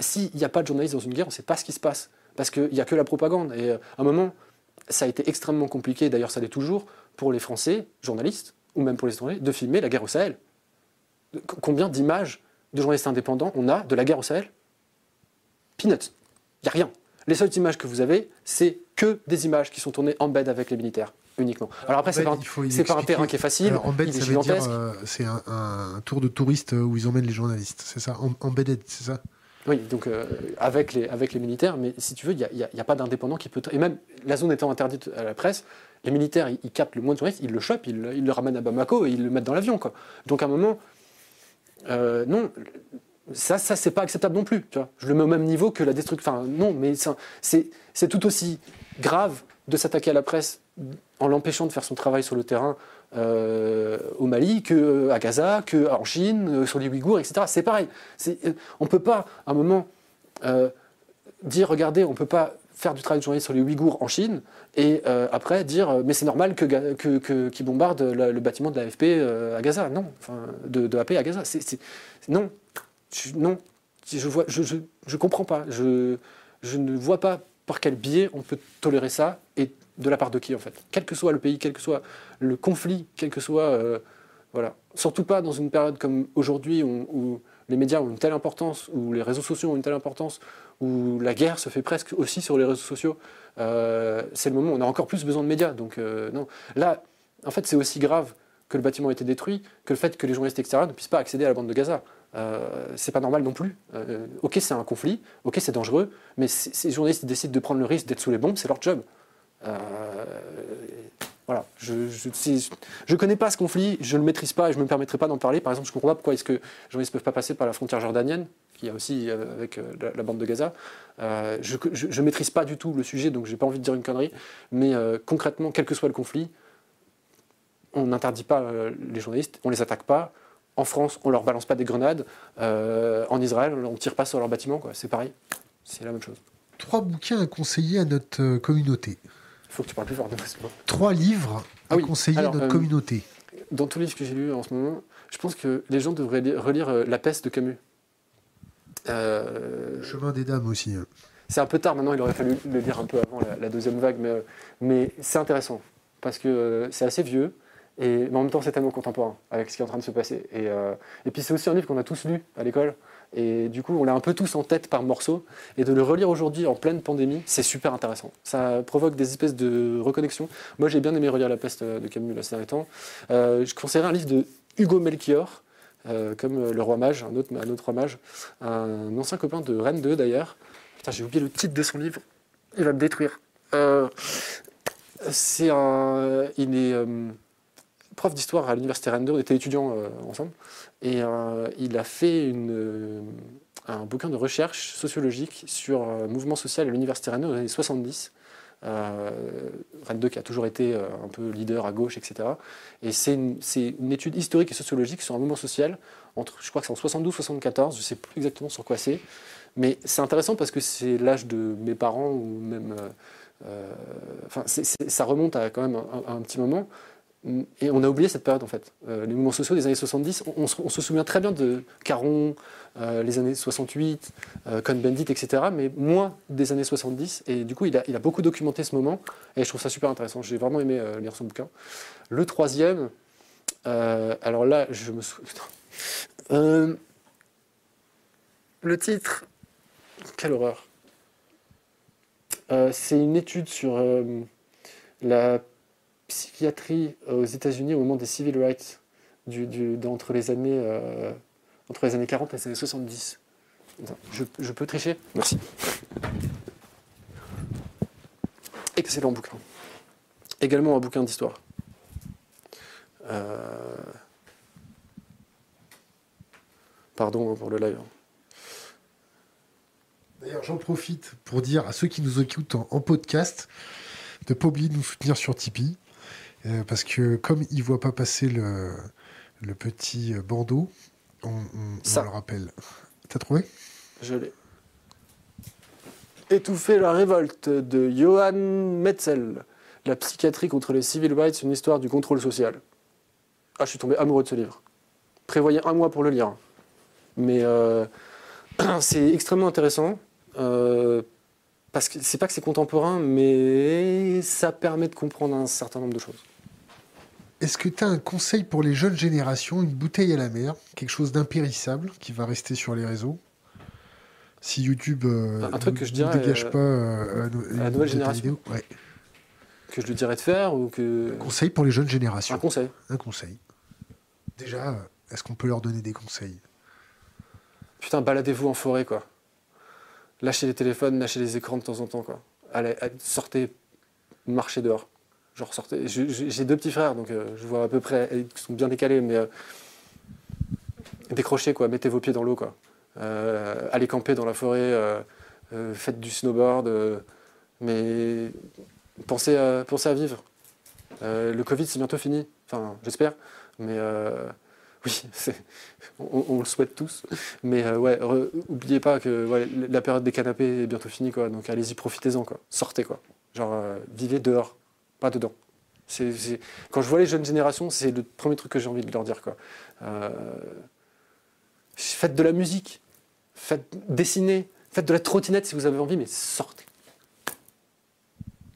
B: S'il n'y a pas de journaliste dans une guerre, on ne sait pas ce qui se passe. Parce qu'il n'y a que la propagande. Et euh, à un moment, ça a été extrêmement compliqué, d'ailleurs ça l'est toujours, pour les Français, journalistes, ou même pour les étrangers, de filmer la guerre au Sahel. Combien d'images de journalistes indépendants on a de la guerre au Sahel? Peanuts. Il n'y a rien. Les seules images que vous avez, c'est que des images qui sont tournées en bed avec les militaires uniquement. Alors après, c'est pas, pas, un terrain qui est facile.
A: en bed, euh, c'est un, tour de touriste où ils emmènent les journalistes. C'est ça? Embedded, c'est ça?
B: Oui, donc euh, avec, les, avec les militaires, mais si tu veux, il n'y a, pas d'indépendant qui peut. Et même la zone étant interdite à la presse, les militaires, ils, captent le moins de journalistes, ils le chopent, ils, le ramènent à Bamako et ils le mettent dans l'avion. Donc à un moment, euh, non, ça, ça c'est pas acceptable non plus. Je le mets au même niveau que la destruction. Enfin, non, mais c'est tout aussi grave de s'attaquer à la presse en l'empêchant de faire son travail sur le terrain euh, au Mali, que à Gaza, que en Chine, euh, sur les Ouïghours, etc. C'est pareil. On ne peut pas, à un moment, dire regardez, on ne peut pas faire du travail de journaliste sur les Ouïghours en Chine et après dire mais c'est normal que, que, qu'ils bombardent le, bâtiment de l'AFP à Gaza. Non, de, de à Gaza. c'est non, non, je vois, je, je, je, comprends pas. Je, ne vois pas par quel biais on peut tolérer ça de la part de qui en fait. Quel que soit le pays, quel que soit le conflit, quel que soit euh, voilà. Surtout pas dans une période comme aujourd'hui où, les médias ont une telle importance, où les réseaux sociaux ont une telle importance, où la guerre se fait presque aussi sur les réseaux sociaux. Euh, c'est le moment où on a encore plus besoin de médias. Donc euh, non, là, en fait, c'est aussi grave que le bâtiment ait été détruit que le fait que les journalistes extérieurs ne puissent pas accéder à la bande de Gaza. Euh, c'est pas normal non plus. Ok, c'est un conflit, ok, c'est dangereux, mais ces journalistes décident de prendre le risque d'être sous les bombes, c'est leur job. Euh, voilà, je ne connais pas ce conflit, je ne le maîtrise pas et je ne me permettrai pas d'en parler. Par exemple, je ne comprends pas pourquoi est-ce que les journalistes ne peuvent pas passer par la frontière jordanienne, qui a aussi avec la, bande de Gaza. je ne maîtrise pas du tout le sujet, donc je n'ai pas envie de dire une connerie, mais concrètement, quel que soit le conflit, on n'interdit pas les journalistes, on ne les attaque pas, en France, on leur balance pas des grenades. Euh, en Israël, on tire pas sur leur bâtiment. C'est pareil. C'est la même chose.
A: Trois bouquins à conseiller à notre euh, communauté.
B: Il faut que tu parles plus fort de
A: Trois livres à ah conseiller à notre euh, communauté.
B: Dans tous les livres que j'ai lus en ce moment, je pense que les gens devraient relire La peste de Camus.
A: Le chemin des dames aussi. Hein.
B: C'est un peu tard maintenant, il aurait fallu le lire un peu avant la, deuxième vague, mais, mais c'est intéressant parce que c'est assez vieux. Et, mais en même temps, c'est tellement contemporain avec ce qui est en train de se passer. Et, euh, et puis, c'est aussi un livre qu'on a tous lu à l'école. Et du coup, on l'a un peu tous en tête par morceaux. Et de le relire aujourd'hui en pleine pandémie, c'est super intéressant. Ça provoque des espèces de reconnexions. Moi, j'ai bien aimé relire La peste de Camus là, ces derniers temps. Euh, je conseillerais un livre de Hugo Melchior, euh, comme Le Roi Mage, un autre, un autre Roi Mage, un ancien copain de Rennes 2 d'ailleurs. Putain, j'ai oublié le titre de son livre. Il va me détruire. c'est un. Il est prof d'histoire à l'université Rennes on était étudiants euh, ensemble, et euh, il a fait euh, un bouquin de recherche sociologique sur le mouvement social à l'université Rennes dans les années 70. Rennes 2 qui a toujours été un peu leader à gauche, etc. Et c'est une, étude historique et sociologique sur un mouvement social entre, je crois que c'est en 72-74, je ne sais plus exactement sur quoi c'est, mais c'est intéressant parce que c'est l'âge de mes parents ou même, enfin, ça remonte à quand même un petit moment. Et on a oublié cette période en fait. Euh, les mouvements sociaux des années 70, on, se souvient très bien de Caron, euh, les années 68, euh, Cohn-Bendit, etc., mais moins des années 70. Et du coup, il a, il a, beaucoup documenté ce moment, et je trouve ça super intéressant. J'ai vraiment aimé lire son bouquin. Le troisième, alors là, je me souviens. le titre, quelle horreur. C'est une étude sur la psychiatrie aux États-Unis au moment des civil rights, du, entre, les années, entre les années 40 et les années 70. Je, je peux tricher? Merci. Excellent bouquin. Également un bouquin d'histoire. Euh, pardon pour le live.
A: D'ailleurs, j'en profite pour dire à ceux qui nous écoutent en, podcast de ne pas oublier de nous soutenir sur Tipeee. Euh, parce que comme ils ne voient pas passer le, petit bandeau, on, on, le rappelle. T'as trouvé?
B: Je l'ai. Étouffer la révolte de Johann Metzel. La psychiatrie contre les civil rights, une histoire du contrôle social. Ah, je suis tombé amoureux de ce livre. Prévoyez un mois pour le lire. Mais euh, c'est extrêmement intéressant. Euh, parce que c'est pas que c'est contemporain, mais ça permet de comprendre un certain nombre de choses.
A: Est-ce que tu as un conseil pour les jeunes générations, une bouteille à la mer, quelque chose d'impérissable qui va rester sur les réseaux? Si YouTube
B: euh, un truc que je dirais,
A: ne dégage pas
B: la nouvelle génération que je lui dirais de faire ou que...
A: Un conseil pour les jeunes générations.
B: Un conseil.
A: Un conseil. Déjà, est-ce qu'on peut leur donner des conseils?
B: Putain, baladez-vous en forêt, quoi. Lâchez les téléphones, lâchez les écrans de temps en temps, quoi. Allez, sortez, marchez dehors. Genre, sortez. J'ai deux petits frères, donc euh, je vois à peu près, ils sont bien décalés, mais euh, décrochez, quoi. Mettez vos pieds dans l'eau, quoi. Euh, allez camper dans la forêt, faites du snowboard, mais pensez à, à vivre. Le Covid, c'est bientôt fini. Enfin, j'espère. Mais oui, on, le souhaite tous. Mais ouais, oubliez pas que la période des canapés est bientôt finie. Quoi. Donc allez-y, profitez-en. Quoi. Sortez. Quoi. Genre, vivez dehors, pas dedans. Quand je vois les jeunes générations, c'est le premier truc que j'ai envie de leur dire. Quoi. faites de la musique, faites dessiner, faites de la trottinette si vous avez envie, mais sortez.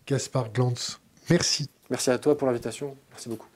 A: Gaspard Glantz. Merci.
B: Merci à toi pour l'invitation. Merci beaucoup.